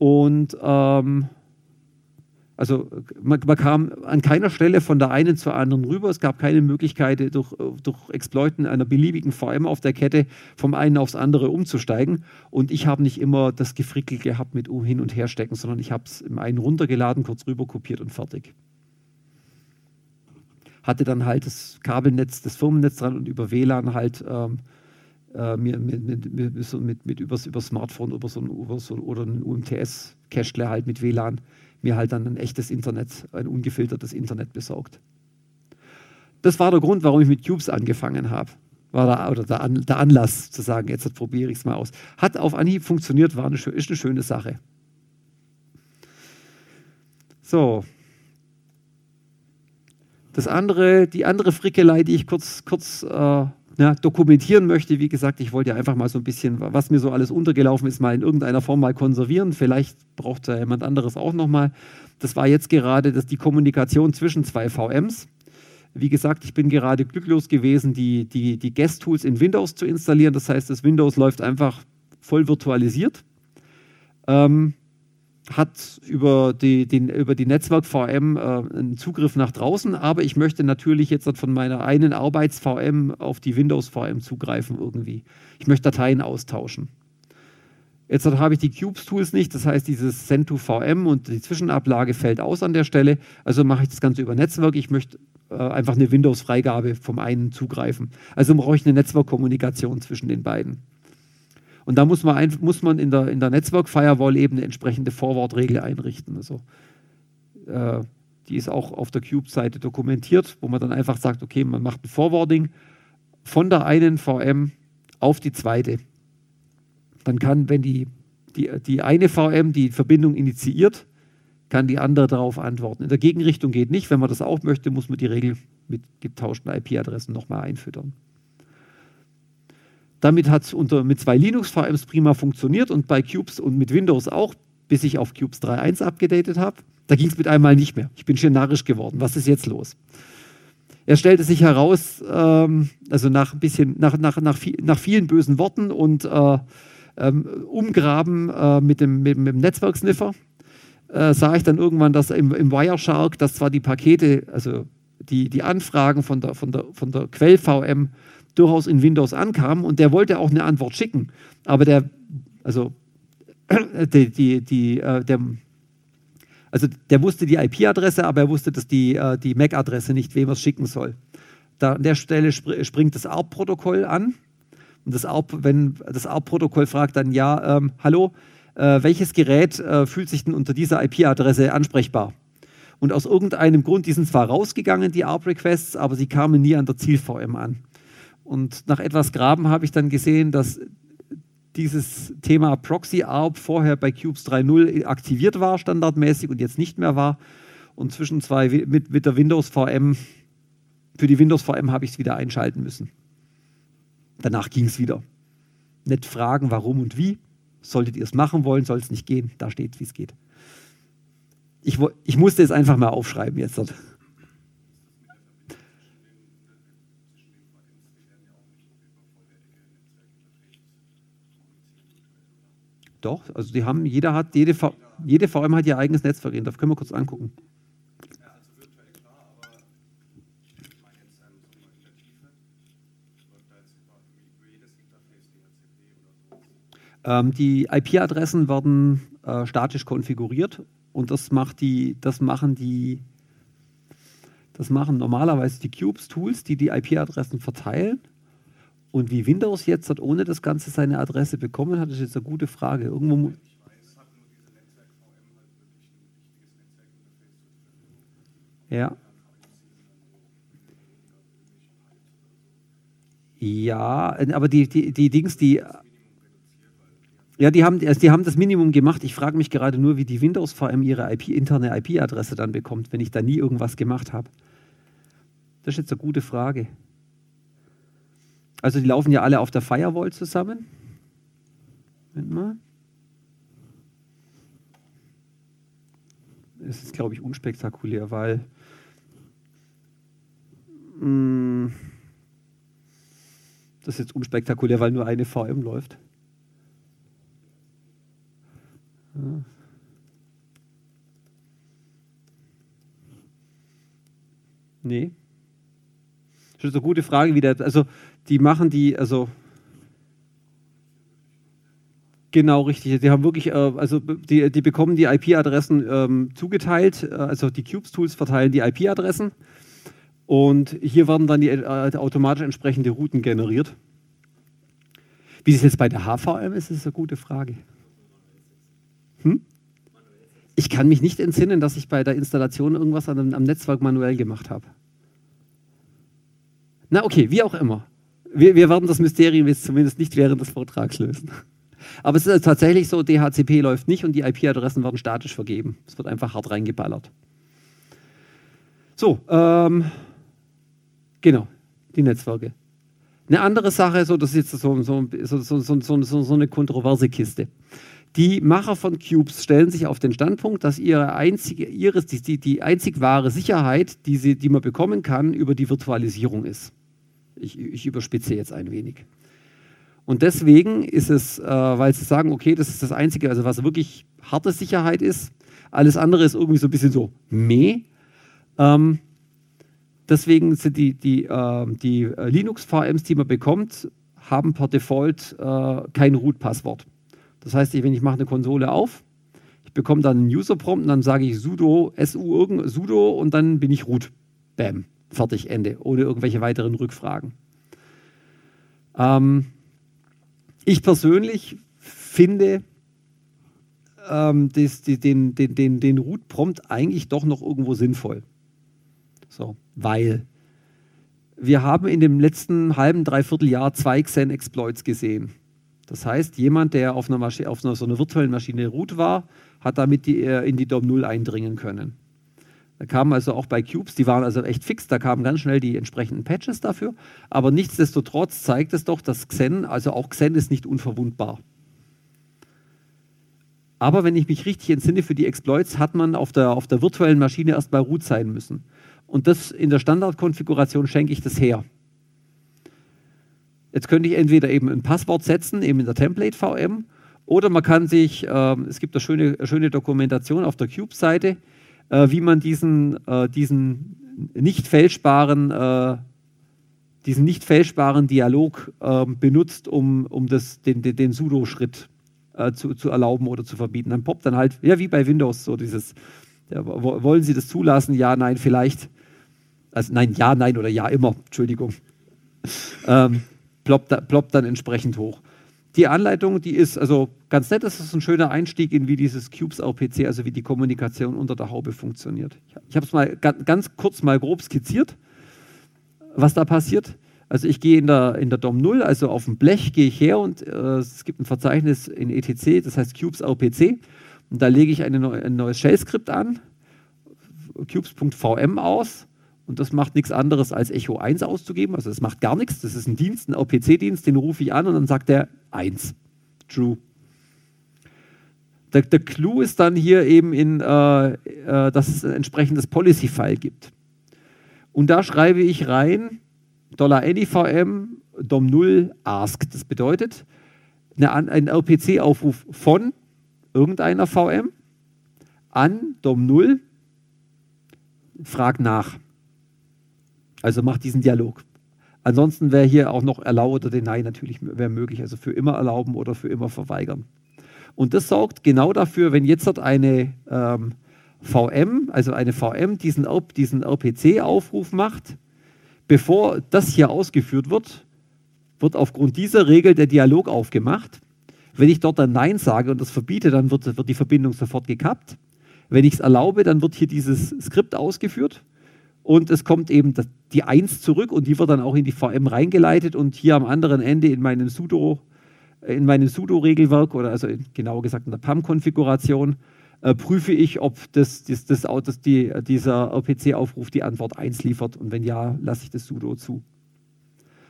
Und ähm, also man, man, kam an keiner Stelle von der einen zur anderen rüber. Es gab keine Möglichkeit, durch, durch Exploiten einer beliebigen VM auf der Kette vom einen aufs andere umzusteigen. Und ich habe nicht immer das Gefrickel gehabt mit hin und her stecken, sondern ich habe es im einen runtergeladen, kurz rüber kopiert und fertig. Hatte dann halt das Kabelnetz, das Firmennetz dran und über WLAN halt ähm, äh, mir, mit, mit, mit, mit, übers, über Smartphone über so ein, über so oder ein UMTS-Cache halt mit WLAN mir halt dann ein echtes Internet, ein ungefiltertes Internet besorgt. Das war der Grund, warum ich mit Cubes angefangen habe. War da, oder der, An, der, Anlass zu sagen, jetzt probiere ich es mal aus. Hat auf Anhieb funktioniert, war eine, ist eine schöne Sache. So. Das andere, die andere Frickelei, die ich kurz, kurz äh, ja, dokumentieren möchte. Wie gesagt, ich wollte ja einfach mal so ein bisschen, was mir so alles untergelaufen ist, mal in irgendeiner Form mal konservieren. Vielleicht braucht ja jemand anderes auch nochmal. Das war jetzt gerade das, die Kommunikation zwischen zwei VMs. Wie gesagt, ich bin gerade glücklos gewesen, die, die, die Guest-Tools in Windows zu installieren. Das heißt, das Windows läuft einfach voll virtualisiert. Ähm, hat über die, den, über die Netzwerk-VM äh, einen Zugriff nach draußen, aber ich möchte natürlich jetzt von meiner einen Arbeits-VM auf die Windows-VM zugreifen irgendwie. Ich möchte Dateien austauschen. Jetzt habe ich die Cubes-Tools nicht, das heißt, dieses Send to VM und die Zwischenablage fällt aus an der Stelle. Also mache ich das Ganze über Netzwerk. Ich möchte äh, einfach eine Windows-Freigabe vom einen zugreifen. Also brauche ich eine Netzwerkkommunikation zwischen den beiden. Und da muss man, ein, muss man in der, in der Netzwerk-Firewall eben eine entsprechende Forward-Regel einrichten. Also, äh, die ist auch auf der Cube-Seite dokumentiert, wo man dann einfach sagt, okay, man macht ein Forwarding von der einen VM auf die zweite. Dann kann, wenn die, die, die eine VM die Verbindung initiiert, kann die andere darauf antworten. In der Gegenrichtung geht nicht. Wenn man das auch möchte, muss man die Regel mit getauschten IP-Adressen nochmal einfüttern. Damit hat es mit zwei Linux-VMs prima funktioniert und bei Cubes und mit Windows auch, bis ich auf Cubes 3.1 abgedatet habe. Da ging es mit einmal nicht mehr. Ich bin schon narrisch geworden. Was ist jetzt los? Er stellte sich heraus, ähm, also nach ein bisschen, nach, nach, nach, nach vielen bösen Worten und äh, ähm, Umgraben äh, mit, dem, mit, mit dem Netzwerksniffer, äh, sah ich dann irgendwann, dass im, im Wireshark, dass zwar die Pakete, also die, die Anfragen von der, von der, von der Quell-VM durchaus in Windows ankam und der wollte auch eine Antwort schicken. Aber der, also, die, die, die, äh, der, also der wusste die IP-Adresse, aber er wusste, dass die, äh, die MAC-Adresse nicht, wem er es schicken soll. Da, an der Stelle springt das ARP-Protokoll an. Und das ARP, wenn das ARP-Protokoll fragt dann, ja, ähm, hallo, äh, welches Gerät äh, fühlt sich denn unter dieser IP-Adresse ansprechbar? Und aus irgendeinem Grund, die sind zwar rausgegangen, die ARP-Requests, aber sie kamen nie an der Ziel-VM an. Und nach etwas Graben habe ich dann gesehen, dass dieses Thema Proxy ARP vorher bei Cubes 3.0 aktiviert war, standardmäßig und jetzt nicht mehr war. Und zwischen zwei mit, mit der Windows VM, für die Windows VM habe ich es wieder einschalten müssen. Danach ging es wieder. Nicht fragen, warum und wie. Solltet ihr es machen wollen, soll es nicht gehen. Da steht, wie es geht. Ich, ich musste es einfach mal aufschreiben jetzt. Doch, also die haben, jeder hat, jede, v, jede VM hat ihr eigenes Netzwerk. Das können wir kurz angucken. Ähm, die IP-Adressen werden äh, statisch konfiguriert und das macht die, das machen die, das machen normalerweise die Cubes-Tools, die die IP-Adressen verteilen und wie Windows jetzt hat ohne das Ganze seine Adresse bekommen hat, ist jetzt eine gute Frage. Irgendwo ja. Ja, aber die, die, die Dings, die. Ja, die haben, also die haben das Minimum gemacht. Ich frage mich gerade nur, wie die Windows VM ihre IP, interne IP-Adresse dann bekommt, wenn ich da nie irgendwas gemacht habe. Das ist jetzt eine gute Frage. Also die laufen ja alle auf der Firewall zusammen. Moment mal. Es ist, glaube ich, unspektakulär, weil mh, hm, das ist jetzt unspektakulär, weil nur eine VM läuft. Nee. Das ist eine gute Frage, wie der, also die machen die, also Genau, richtig. Die haben wirklich, äh, also die, die bekommen die IP-Adressen ähm, zugeteilt, äh, also die Cubes-Tools verteilen die IP-Adressen und hier werden dann die äh, automatisch entsprechende Routen generiert. Wie es jetzt bei der HVM ist, ist eine gute Frage. Hm? Ich kann mich nicht entsinnen, dass ich bei der Installation irgendwas am, am Netzwerk manuell gemacht habe. Na okay, wie auch immer wir, wir werden das Mysterium jetzt zumindest nicht während des Vortrags lösen. Aber es ist tatsächlich so, DHCP läuft nicht und die IP-Adressen werden statisch vergeben. Es wird einfach hart reingeballert. So, ähm, genau, die Netzwerke. Eine andere Sache, so, das ist jetzt so, so, so, so eine kontroverse Kiste. Die Macher von Cubes stellen sich auf den Standpunkt, dass ihre einzige, ihre, die, die einzig wahre Sicherheit, die, sie, die man bekommen kann, über die Virtualisierung ist. Ich, ich überspitze jetzt ein wenig. Und deswegen ist es, äh, weil sie sagen, okay, das ist das Einzige, also was wirklich harte Sicherheit ist, alles andere ist irgendwie so ein bisschen so meh. Ähm, deswegen sind die, die, äh, die Linux-VMs, die man bekommt, haben per Default äh, kein Root-Passwort. Das heißt, wenn ich mache eine Konsole auf, ich bekomme dann einen User-Prompt und dann sage ich sudo, su, irgend, sudo und dann bin ich root. Bam, fertig, Ende, ohne irgendwelche weiteren Rückfragen. Ähm, ich persönlich finde ähm, die, den, den, den, den Root-Prompt eigentlich doch noch irgendwo sinnvoll. So, weil wir haben in dem letzten halben, dreiviertel Jahr zwei Xen-Exploits gesehen. Das heißt, jemand, der auf einer, Maschi auf einer so einer virtuellen Maschine root war, hat damit die, äh, in die DOM 0 eindringen können. Da kamen also auch bei Cubes, die waren also echt fix, da kamen ganz schnell die entsprechenden Patches dafür. Aber nichtsdestotrotz zeigt es doch, dass Xen, also auch Xen ist nicht unverwundbar. Aber wenn ich mich richtig entsinne, für die Exploits hat man auf der, auf der virtuellen Maschine erstmal root sein müssen. Und das in der Standardkonfiguration schenke ich das her. Jetzt könnte ich entweder eben ein Passwort setzen, eben in der Template VM, oder man kann sich, äh, es gibt eine schöne, schöne Dokumentation auf der Cube-Seite, wie man diesen, äh, diesen nicht fälschbaren, äh, diesen nicht fälschbaren Dialog ähm, benutzt, um, um das, den, den, den Sudo-Schritt äh, zu, zu erlauben oder zu verbieten. Dann poppt dann halt, ja, wie bei Windows, so dieses, ja, wollen Sie das zulassen? Ja, nein, vielleicht. Also nein, ja, nein oder ja, immer, Entschuldigung. Ähm, ploppt, ploppt dann entsprechend hoch die Anleitung, die ist also ganz nett. Das ist ein schöner Einstieg in, wie dieses Cubes RPC, also wie die Kommunikation unter der Haube funktioniert. Ich habe es mal ganz kurz mal grob skizziert, was da passiert. Also ich gehe in der, in der DOM 0, also auf dem Blech gehe ich her und äh, es gibt ein Verzeichnis in ETC, das heißt Cubes RPC. Und da lege ich eine, ein neues Shell-Skript an, cubes.vm aus und das macht nichts anderes als Echo 1 auszugeben. Also das macht gar nichts. Das ist ein Dienst, ein OPC-Dienst, den rufe ich an und dann sagt er 1. True. Der, der Clou ist dann hier eben, in, äh, äh, dass es ein entsprechendes Policy-File gibt. Und da schreibe ich rein $anyvm dom0 ask. Das bedeutet, eine, ein RPC-Aufruf von irgendeiner VM an dom0 frag nach. Also macht diesen Dialog. Ansonsten wäre hier auch noch Allow oder Deny natürlich wäre möglich, also für immer erlauben oder für immer verweigern. Und das sorgt genau dafür, wenn jetzt dort eine ähm, VM, also eine VM, diesen, diesen RPC-Aufruf macht, bevor das hier ausgeführt wird, wird aufgrund dieser Regel der Dialog aufgemacht. Wenn ich dort dann Nein sage und das verbiete, dann wird, wird die Verbindung sofort gekappt. Wenn ich es erlaube, dann wird hier dieses Skript ausgeführt und es kommt eben die 1 zurück und die wird dann auch in die VM reingeleitet und hier am anderen Ende in meinem Sudo, äh, in meinem Sudo-Regelwerk oder also in, genauer gesagt in der PAM-Konfiguration äh, prüfe ich, ob das, das, das, das die, dieser RPC-Aufruf die Antwort 1 liefert und wenn ja, lasse ich das Sudo zu.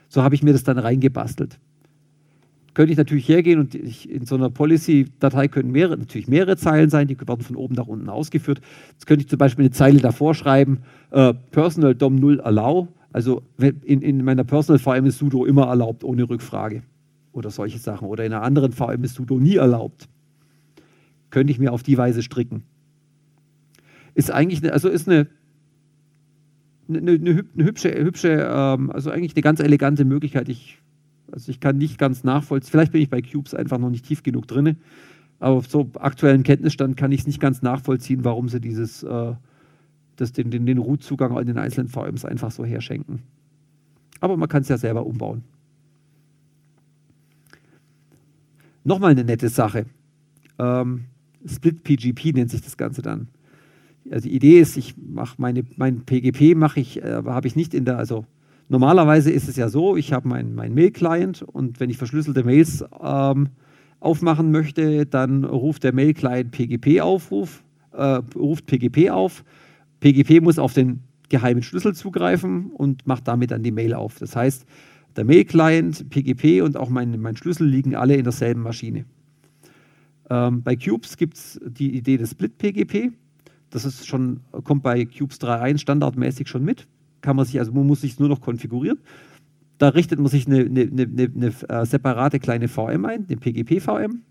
So habe ich mir das dann reingebastelt könnte ich natürlich hergehen und ich, in so einer Policy-Datei können mehrere, natürlich mehrere Zeilen sein, die werden von oben nach unten ausgeführt. Jetzt könnte ich zum Beispiel eine Zeile davor schreiben, äh, Personal DOM 0 allow, also in, in meiner Personal VM ist sudo immer erlaubt, ohne Rückfrage oder solche Sachen. Oder in einer anderen VM ist sudo nie erlaubt. Könnte ich mir auf die Weise stricken. Ist eigentlich, eine, also ist eine, eine, eine, hübsche, hübsche ähm, also eigentlich eine ganz elegante Möglichkeit. Ich also ich kann nicht ganz nachvollziehen, vielleicht bin ich bei Cubes einfach noch nicht tief genug drin, aber auf so aktuellen Kenntnisstand kann ich es nicht ganz nachvollziehen, warum sie dieses, äh, das, den, den, den Root-Zugang in den einzelnen VMs einfach so herschenken. Aber man kann es ja selber umbauen. Nochmal eine nette Sache. Ähm, Split PGP nennt sich das Ganze dann. Also die Idee ist, ich mache meine, mein PGP mache ich, äh, habe ich nicht in der, also Normalerweise ist es ja so, ich habe meinen mein Mail-Client und wenn ich verschlüsselte Mails ähm, aufmachen möchte, dann ruft der Mail-Client PGP-Aufruf, äh, ruft PGP auf. PGP muss auf den geheimen Schlüssel zugreifen und macht damit dann die Mail auf. Das heißt, der Mail-Client, PGP und auch mein, mein Schlüssel liegen alle in derselben Maschine. Ähm, bei Cubes gibt es die Idee des Split-PGP. Das ist schon, kommt bei Cubes 3.1 standardmäßig schon mit. Kann man sich, also man muss sich nur noch konfigurieren. Da richtet man sich eine, eine, eine, eine äh, separate kleine VM ein, den PGP-VM.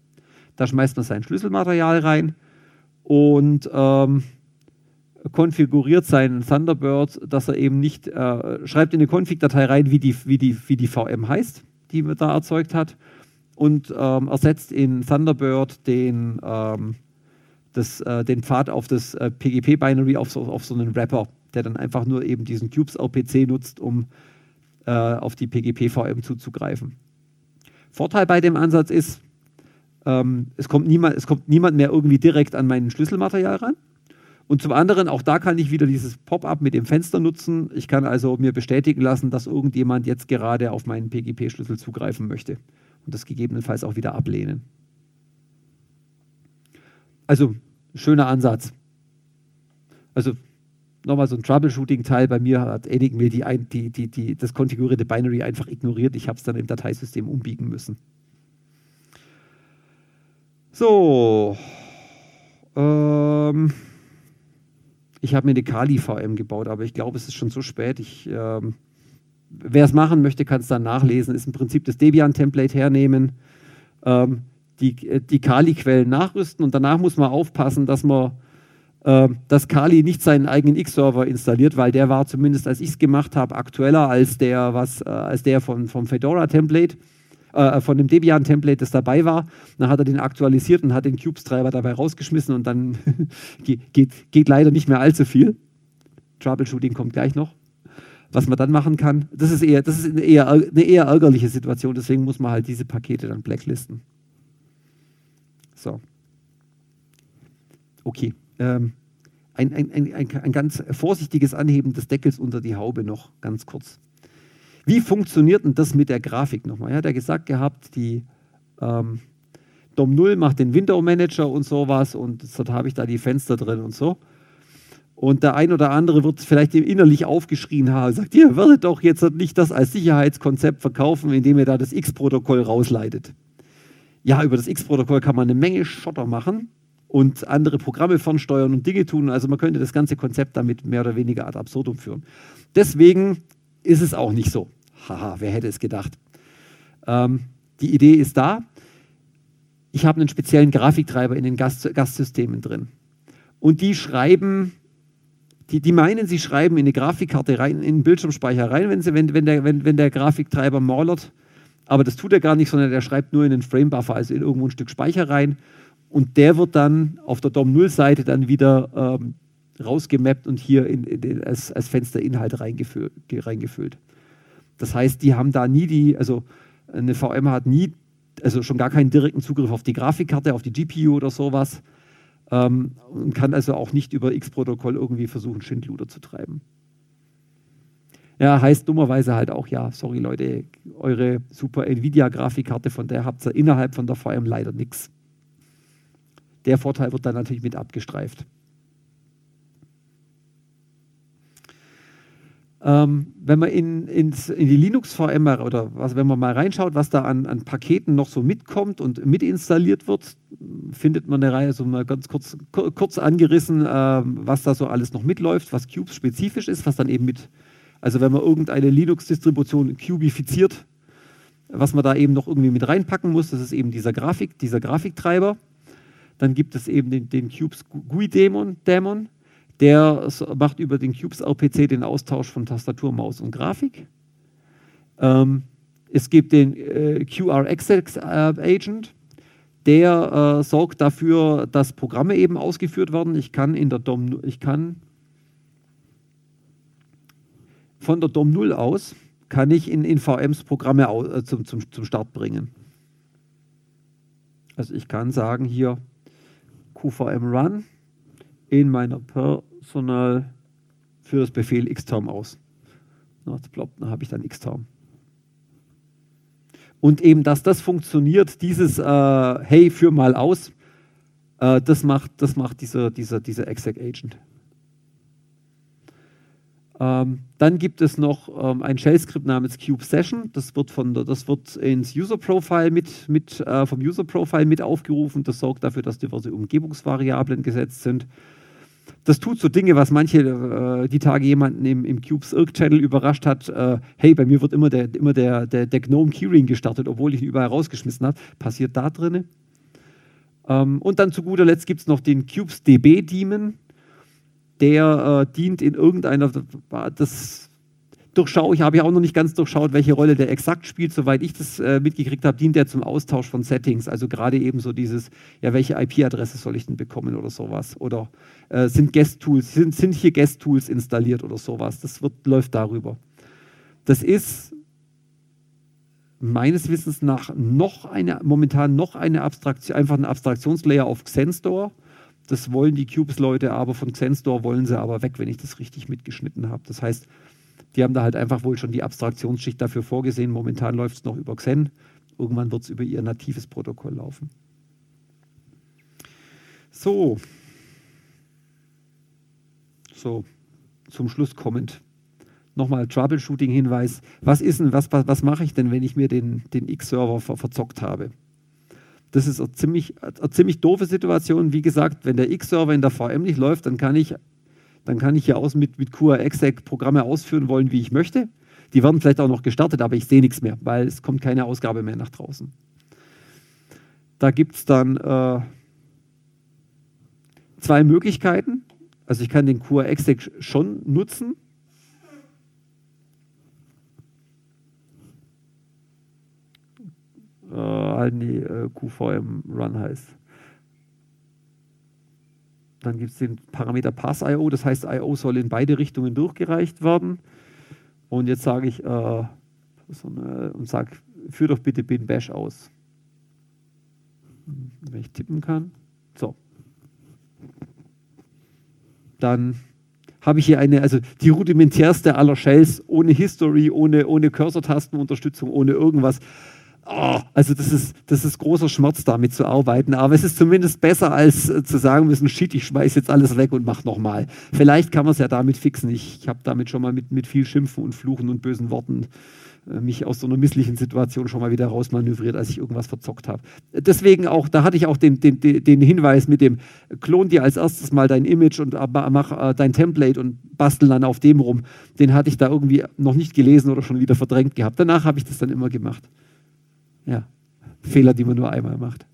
Da schmeißt man sein Schlüsselmaterial rein und ähm, konfiguriert seinen Thunderbird, dass er eben nicht, äh, schreibt in eine Config-Datei rein, wie die, wie, die, wie die VM heißt, die man da erzeugt hat und ähm, ersetzt in Thunderbird den, ähm, das, äh, den Pfad auf das äh, PGP-Binary auf so, auf so einen Wrapper, der dann einfach nur eben diesen Cubes-RPC nutzt, um äh, auf die PGP-VM zuzugreifen. Vorteil bei dem Ansatz ist, ähm, es, kommt niemand, es kommt niemand mehr irgendwie direkt an mein Schlüsselmaterial ran. Und zum anderen, auch da kann ich wieder dieses Pop-up mit dem Fenster nutzen. Ich kann also mir bestätigen lassen, dass irgendjemand jetzt gerade auf meinen PGP-Schlüssel zugreifen möchte und das gegebenenfalls auch wieder ablehnen. Also, schöner Ansatz. Also, nochmal so ein Troubleshooting-Teil. Bei mir hat Enigmail die, die, die, die, das konfigurierte Binary einfach ignoriert. Ich habe es dann im Dateisystem umbiegen müssen. So. Ähm, ich habe mir eine Kali-VM gebaut, aber ich glaube, es ist schon so spät. Ähm, wer es machen möchte, kann es dann nachlesen. Ist im Prinzip das Debian-Template hernehmen, ähm, die, die Kali-Quellen nachrüsten und danach muss man aufpassen, dass man äh, dass Kali nicht seinen eigenen X-Server installiert, weil der war zumindest, als ich es gemacht habe, aktueller als der, was, äh, als der von, vom Fedora-Template äh, von dem Debian-Template, das dabei war. Dann hat er den aktualisiert und hat den Cubes-Treiber dabei rausgeschmissen und dann geht, geht leider nicht mehr allzu viel. Troubleshooting kommt gleich noch. Was man dann machen kann, das ist eher, das ist eher, eine eher ärgerliche Situation, deswegen muss man halt diese Pakete dann blacklisten. So. Okay. Ähm, ein, ein, ein, ein, ganz vorsichtiges Anheben des Deckels unter die Haube noch, ganz kurz. Wie funktioniert denn das mit der Grafik nochmal? Er hat ja gesagt gehabt, die ähm, DOM 0 macht den Window Manager und sowas und dort habe ich da die Fenster drin und so. Und der ein oder andere wird vielleicht innerlich aufgeschrien haben, sagt, ihr werdet doch jetzt nicht das als Sicherheitskonzept verkaufen, indem ihr da das X-Protokoll rausleitet. Ja, über das X-Protokoll kann man eine Menge Schotter machen und andere Programme fernsteuern und Dinge tun. Also man könnte das ganze Konzept damit mehr oder weniger ad absurdum führen. Deswegen ist es auch nicht so. Haha, wer hätte es gedacht? Ähm, die Idee ist da. Ich habe einen speziellen Grafiktreiber in den Gast Gastsystemen drin. Und die schreiben, die, die meinen, sie schreiben in eine Grafikkarte rein, in den Bildschirmspeicher rein, wenn, sie, wenn, wenn, der, wenn, der Grafiktreiber maulert. Aber das tut er gar nicht, sondern der schreibt nur in den Framebuffer, also in irgendwo ein Stück Speicher rein. Und der wird dann auf der DOM-0-Seite dann wieder ähm, rausgemappt und hier in, in, als, als Fensterinhalt reingefüllt. reingefüllt. Das heißt, die haben da nie die, also eine VM hat nie, also schon gar keinen direkten Zugriff auf die Grafikkarte, auf die GPU oder sowas ähm, und kann also auch nicht über X-Protokoll irgendwie versuchen, Schindluder zu treiben. Ja, heißt dummerweise halt auch, ja, sorry Leute, eure super Nvidia-Grafikkarte, von der habt ihr innerhalb von der VM leider nichts. Der Vorteil wird dann natürlich mit abgestreift. Ähm, wenn man in, ins, in die Linux-VM oder was, wenn man mal reinschaut, was da an, an, Paketen noch so mitkommt und mitinstalliert wird, findet man eine Reihe, so mal ganz kurz, kurz angerissen, äh, was da so alles noch mitläuft, was Cubes spezifisch ist, was dann eben mit, also wenn man irgendeine Linux-Distribution cubifiziert, was man da eben noch irgendwie mit reinpacken muss, das ist eben dieser Grafik, dieser Grafiktreiber. Dann gibt es eben den, den Cubes GUI-Dämon, Dämon, der macht über den Cubes RPC den Austausch von Tastatur, Maus und Grafik. Ähm, es gibt den äh, QR Access äh, der äh, sorgt dafür, dass Programme eben ausgeführt werden. Ich kann in der DOM, ich kann von der DOM 0 aus kann ich in, in VMs Programme äh, zum, zum, zum Start bringen. Also ich kann sagen hier QVM Run in meiner Personal für das Befehl xterm aus. Na, ploppt, dann habe ich dann xterm. Und eben, dass das funktioniert, dieses äh, Hey, führ mal aus, äh, das macht, das macht dieser, dieser, dieser exec Agent. Ähm, dann gibt es noch ähm, ein Shell-Skript namens Cube Session. Das wird, von das wird ins User-Profile mit, mit, äh, vom User-Profile mit aufgerufen. Das sorgt dafür, dass diverse Umgebungsvariablen gesetzt sind. Das tut so Dinge, was manche äh, die Tage jemanden im, im Cubes Irk Channel überrascht hat. Äh, hey, bei mir wird immer der, immer der, der, der Gnome Keyring gestartet, obwohl ich ihn überall rausgeschmissen habe. Passiert da drin. Ähm, und dann zu guter Letzt gibt es noch den Cubes DB Daemon der äh, dient in irgendeiner, das durchschaue ich, habe ja auch noch nicht ganz durchschaut, welche Rolle der exakt spielt. Soweit ich das äh, mitgekriegt habe, dient der zum Austausch von Settings. Also gerade eben so dieses, ja, welche IP-Adresse soll ich denn bekommen oder sowas. Oder äh, sind Guest-Tools, sind, sind hier Guest-Tools installiert oder sowas. Das wird, läuft darüber. Das ist meines Wissens nach noch eine, momentan noch eine Abstraktion, einfach ein Abstraktionslayer auf Xenstore das wollen die Cubes-Leute aber von Xenstore wollen sie aber weg, wenn ich das richtig mitgeschnitten habe. Das heißt, die haben da halt einfach wohl schon die Abstraktionsschicht dafür vorgesehen. Momentan läuft es noch über Xen. Irgendwann wird es über ihr natives Protokoll laufen. So. So, zum Schluss kommend. Nochmal Troubleshooting-Hinweis. Was ist denn, was, was, was mache ich denn, wenn ich mir den, den X-Server ver verzockt habe? Das ist eine ziemlich, eine ziemlich doofe Situation. Wie gesagt, wenn der X-Server in der VM nicht läuft, dann kann ich, dann kann ich hier aus mit, mit QA-Exec Programme ausführen wollen, wie ich möchte. Die werden vielleicht auch noch gestartet, aber ich sehe nichts mehr, weil es kommt keine Ausgabe mehr nach draußen. Da gibt es dann äh, zwei Möglichkeiten. Also ich kann den QA-Exec schon nutzen, halt die äh, QVM Run heißt. Dann gibt es den Parameter Pass.io, das heißt, IO soll in beide Richtungen durchgereicht werden. Und jetzt sage ich äh, so eine, und sage, führ doch bitte bin bash aus. Wenn ich tippen kann. So. Dann habe ich hier eine, also die rudimentärste aller Shells, ohne History, ohne, ohne Cursor-Tastenunterstützung, ohne irgendwas oh, also das ist, das ist großer Schmerz, damit zu arbeiten. Aber es ist zumindest besser, als äh, zu sagen müssen, shit, ich schmeiß jetzt alles weg und mach nochmal. Vielleicht kann man es ja damit fixen. Ich, ich habe damit schon mal mit, mit viel Schimpfen und Fluchen und bösen Worten äh, mich aus so einer misslichen Situation schon mal wieder rausmanövriert, als ich irgendwas verzockt habe. Deswegen auch, da hatte ich auch den, den, den Hinweis mit dem, klon dir als erstes mal dein Image und mach äh, dein Template und bastel dann auf dem rum. Den hatte ich da irgendwie noch nicht gelesen oder schon wieder verdrängt gehabt. Danach habe ich das dann immer gemacht. Ja, Fehler, die man nur einmal macht.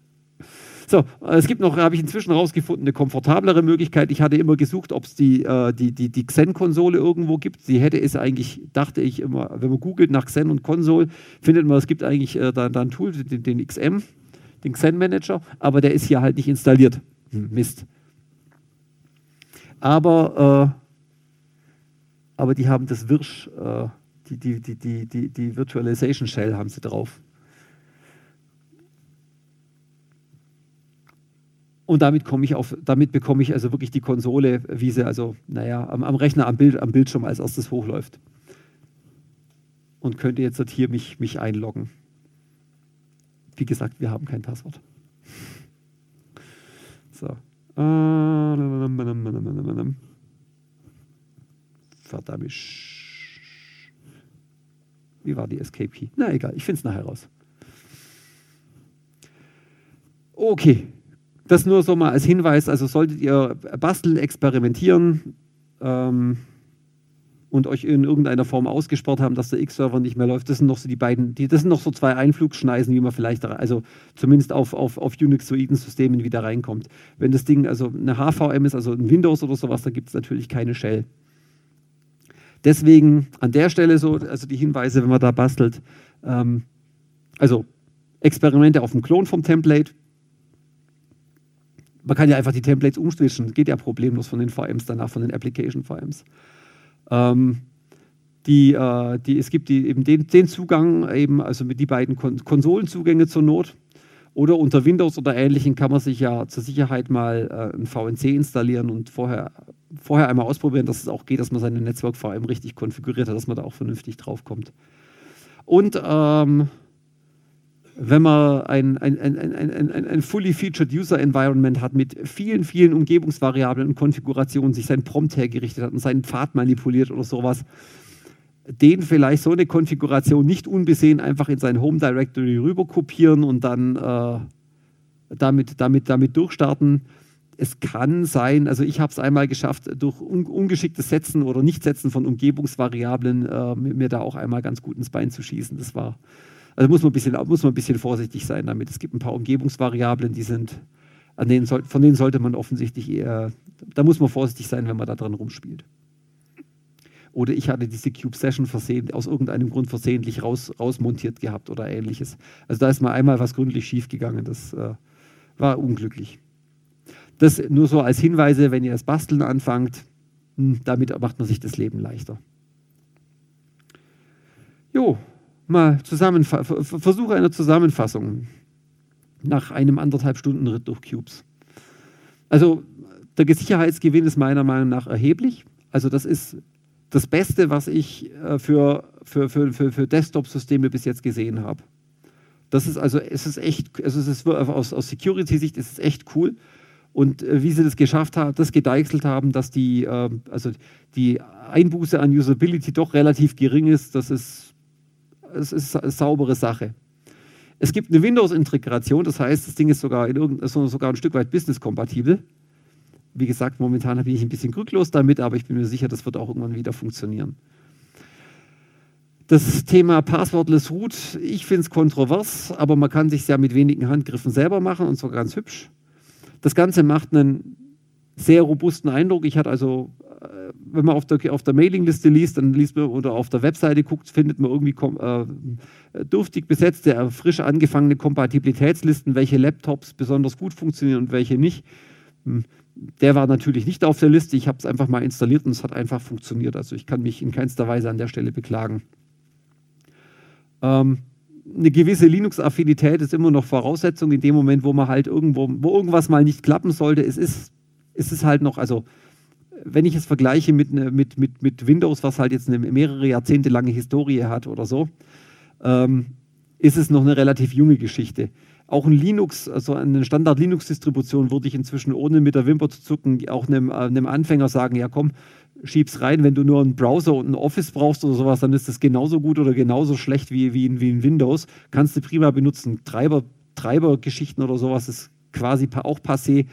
So, es gibt noch, habe ich inzwischen herausgefunden, eine komfortablere Möglichkeit. Ich hatte immer gesucht, ob es die, äh, die, die, die Xen-Konsole irgendwo gibt. Sie hätte es eigentlich, dachte ich immer, wenn man googelt nach Xen und Konsole, findet man, es gibt eigentlich äh, da, da ein Tool, den, den XM, den Xen-Manager, aber der ist hier halt nicht installiert. Hm, Mist. Aber, äh, aber die haben das Wirsch, äh, die, die, die, die, die, die Virtualization Shell haben sie drauf. Und damit komme ich auf, damit bekomme ich also wirklich die Konsole, wie sie also, naja, am, am Rechner, am, Bild, am Bildschirm als erstes hochläuft. Und könnte jetzt hier mich, mich einloggen. Wie gesagt, wir haben kein Passwort. So. Verdammt. Wie war die Escape Key? Na egal, ich finde es nachher raus. Okay, das nur so mal als Hinweis, also solltet ihr basteln, experimentieren ähm, und euch in irgendeiner Form ausgespart haben, dass der X-Server nicht mehr läuft, das sind noch so die beiden, die, das sind noch so zwei Einflugschneisen, wie man vielleicht, also zumindest auf, auf, auf Unix-soiden Systemen wieder reinkommt. Wenn das Ding also eine HVM ist, also ein Windows oder sowas, da gibt es natürlich keine Shell. Deswegen an der Stelle so, also die Hinweise, wenn man da bastelt, ähm, also Experimente auf dem Klon vom Template, man kann ja einfach die Templates umswitchen, geht ja problemlos von den VMs danach, von den Application VMs. Ähm, die, äh, die, es gibt die, eben den, den, Zugang, eben, also mit die beiden Kon Konsolenzugänge zur Not. Oder unter Windows oder Ähnlichem kann man sich ja zur Sicherheit mal äh, ein VNC installieren und vorher, vorher einmal ausprobieren, dass es auch geht, dass man seine Netzwerk-VM richtig konfiguriert hat, dass man da auch vernünftig draufkommt. Und ähm, wenn man ein, ein, ein, ein, ein, ein fully featured User Environment hat mit vielen, vielen Umgebungsvariablen und Konfigurationen, sich sein Prompt hergerichtet hat und seinen Pfad manipuliert oder sowas, den vielleicht so eine Konfiguration nicht unbesehen einfach in sein Home Directory rüber kopieren und dann äh, damit, damit, damit durchstarten. Es kann sein, also ich habe es einmal geschafft, durch un ungeschicktes Setzen oder Nichtsetzen von Umgebungsvariablen äh, mir da auch einmal ganz gut ins Bein zu schießen. Das war, also muss man, ein bisschen, muss man ein bisschen vorsichtig sein damit. Es gibt ein paar Umgebungsvariablen, die sind, an denen soll, von denen sollte man offensichtlich eher, da muss man vorsichtig sein, wenn man da dran rumspielt. Oder ich hatte diese Cube Session versehen, aus irgendeinem Grund versehentlich raus, rausmontiert gehabt oder ähnliches. Also da ist mal einmal was gründlich schiefgegangen. Das äh, war unglücklich. Das nur so als Hinweise, wenn ihr das Basteln anfangt, hm, damit macht man sich das Leben leichter. Jo, mal Versuche einer Zusammenfassung nach einem anderthalb Stunden Ritt durch Cubes. Also der Sicherheitsgewinn ist meiner Meinung nach erheblich. Also das ist das Beste, was ich äh, für, für, für, für, für Desktop-Systeme bis jetzt gesehen habe. Das ist also, es ist echt, also es ist aus, aus Security-Sicht ist es echt cool. Und äh, wie sie das geschafft haben, das gedeichselt haben, dass die, äh, also die Einbuße an Usability doch relativ gering ist, das ist, das ist eine saubere Sache. Es gibt eine Windows-Integration, das heißt, das Ding ist sogar, in sogar ein Stück weit business-kompatibel. Wie gesagt, momentan bin ich ein bisschen glücklos damit, aber ich bin mir sicher, das wird auch irgendwann wieder funktionieren. Das Thema Passwortless Root, ich finde es kontrovers, aber man kann sich ja mit wenigen Handgriffen selber machen und zwar ganz hübsch. Das Ganze macht einen sehr robusten Eindruck. Ich hatte also, äh, wenn man auf der, auf der Mailingliste liest, dann liest man oder auf der Webseite guckt, findet man irgendwie äh, dürftig besetzte, frisch angefangene Kompatibilitätslisten, welche Laptops besonders gut funktionieren und welche nicht. Hm, der war natürlich nicht auf der Liste. Ich habe es einfach mal installiert und es hat einfach funktioniert. Also ich kann mich in keinster Weise an der Stelle beklagen. Ähm, eine gewisse Linux-Affinität ist immer noch Voraussetzung in dem Moment, wo man halt irgendwo, wo irgendwas mal nicht klappen sollte. Es ist, es ist halt noch, also wenn ich es vergleiche mit, ne, mit, mit, mit Windows, was halt jetzt eine mehrere Jahrzehnte lange Historie hat oder so, ähm, ist es noch eine relativ junge Geschichte. Auch ein Linux, also eine Standard-Linux-Distribution, würde ich inzwischen ohne mit der Wimper zu zucken auch einem, äh, einem Anfänger sagen: Ja, komm, schieb's rein. Wenn du nur einen Browser und ein Office brauchst oder sowas, dann ist das genauso gut oder genauso schlecht wie, wie, in, wie in Windows. Kannst du prima benutzen. Treiber, Treibergeschichten oder sowas ist quasi auch passé.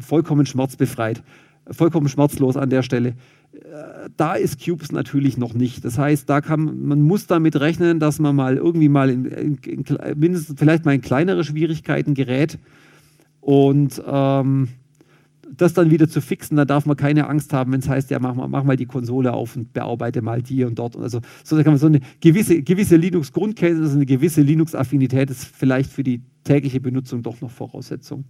Vollkommen schmerzbefreit. Vollkommen schmerzlos an der Stelle da ist Cubes natürlich noch nicht. Das heißt, da kann man muss damit rechnen, dass man mal irgendwie mal in, in, in mindestens vielleicht mal in kleinere Schwierigkeiten gerät und ähm, das dann wieder zu fixen, da darf man keine Angst haben, wenn es heißt, ja, mach mal, mach mal die Konsole auf und bearbeite mal die und dort. Also so da kann man so eine gewisse, gewisse Linux-Grundkenntnis, eine gewisse Linux-Affinität ist vielleicht für die tägliche Benutzung doch noch Voraussetzung.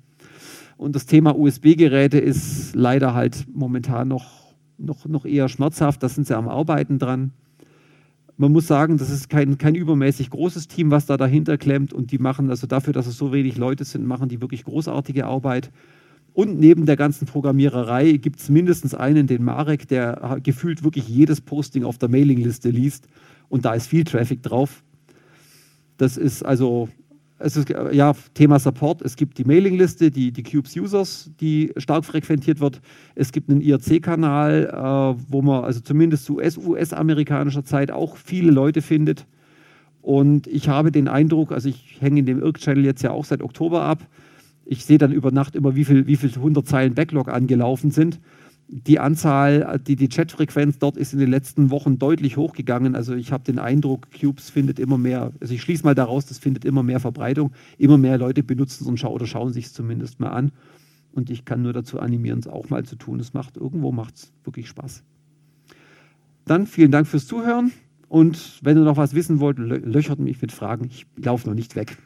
Und das Thema USB-Geräte ist leider halt momentan noch noch, noch eher schmerzhaft, da sind sie am Arbeiten dran. Man muss sagen, das ist kein, kein übermäßig großes Team, was da dahinter klemmt und die machen, also dafür, dass es so wenig Leute sind, machen die wirklich großartige Arbeit. Und neben der ganzen Programmiererei gibt es mindestens einen, den Marek, der gefühlt wirklich jedes Posting auf der Mailingliste liest und da ist viel Traffic drauf. Das ist also ist ja Thema Support. Es gibt die Mailingliste, die, die Cubes Users, die stark frequentiert wird. Es gibt einen IRC-Kanal, äh, wo man also zumindest zu US-amerikanischer Zeit auch viele Leute findet. Und ich habe den Eindruck, also ich hänge in dem IRC-Channel jetzt ja auch seit Oktober ab. Ich sehe dann über Nacht immer, wie viel, wie viel 100 Zeilen Backlog angelaufen sind die Anzahl, die, die Chatfrequenz dort ist in den letzten Wochen deutlich hochgegangen. Also ich habe den Eindruck, Cubes findet immer mehr, also ich schließe mal daraus, das findet immer mehr Verbreitung. Immer mehr Leute benutzen es und scha oder schauen sich es zumindest mal an. Und ich kann nur dazu animieren, es auch mal zu tun. Es macht, irgendwo macht es wirklich Spaß. Dann vielen Dank fürs Zuhören. Und wenn ihr noch was wissen wollt, löchert mich mit Fragen. Ich laufe noch nicht weg.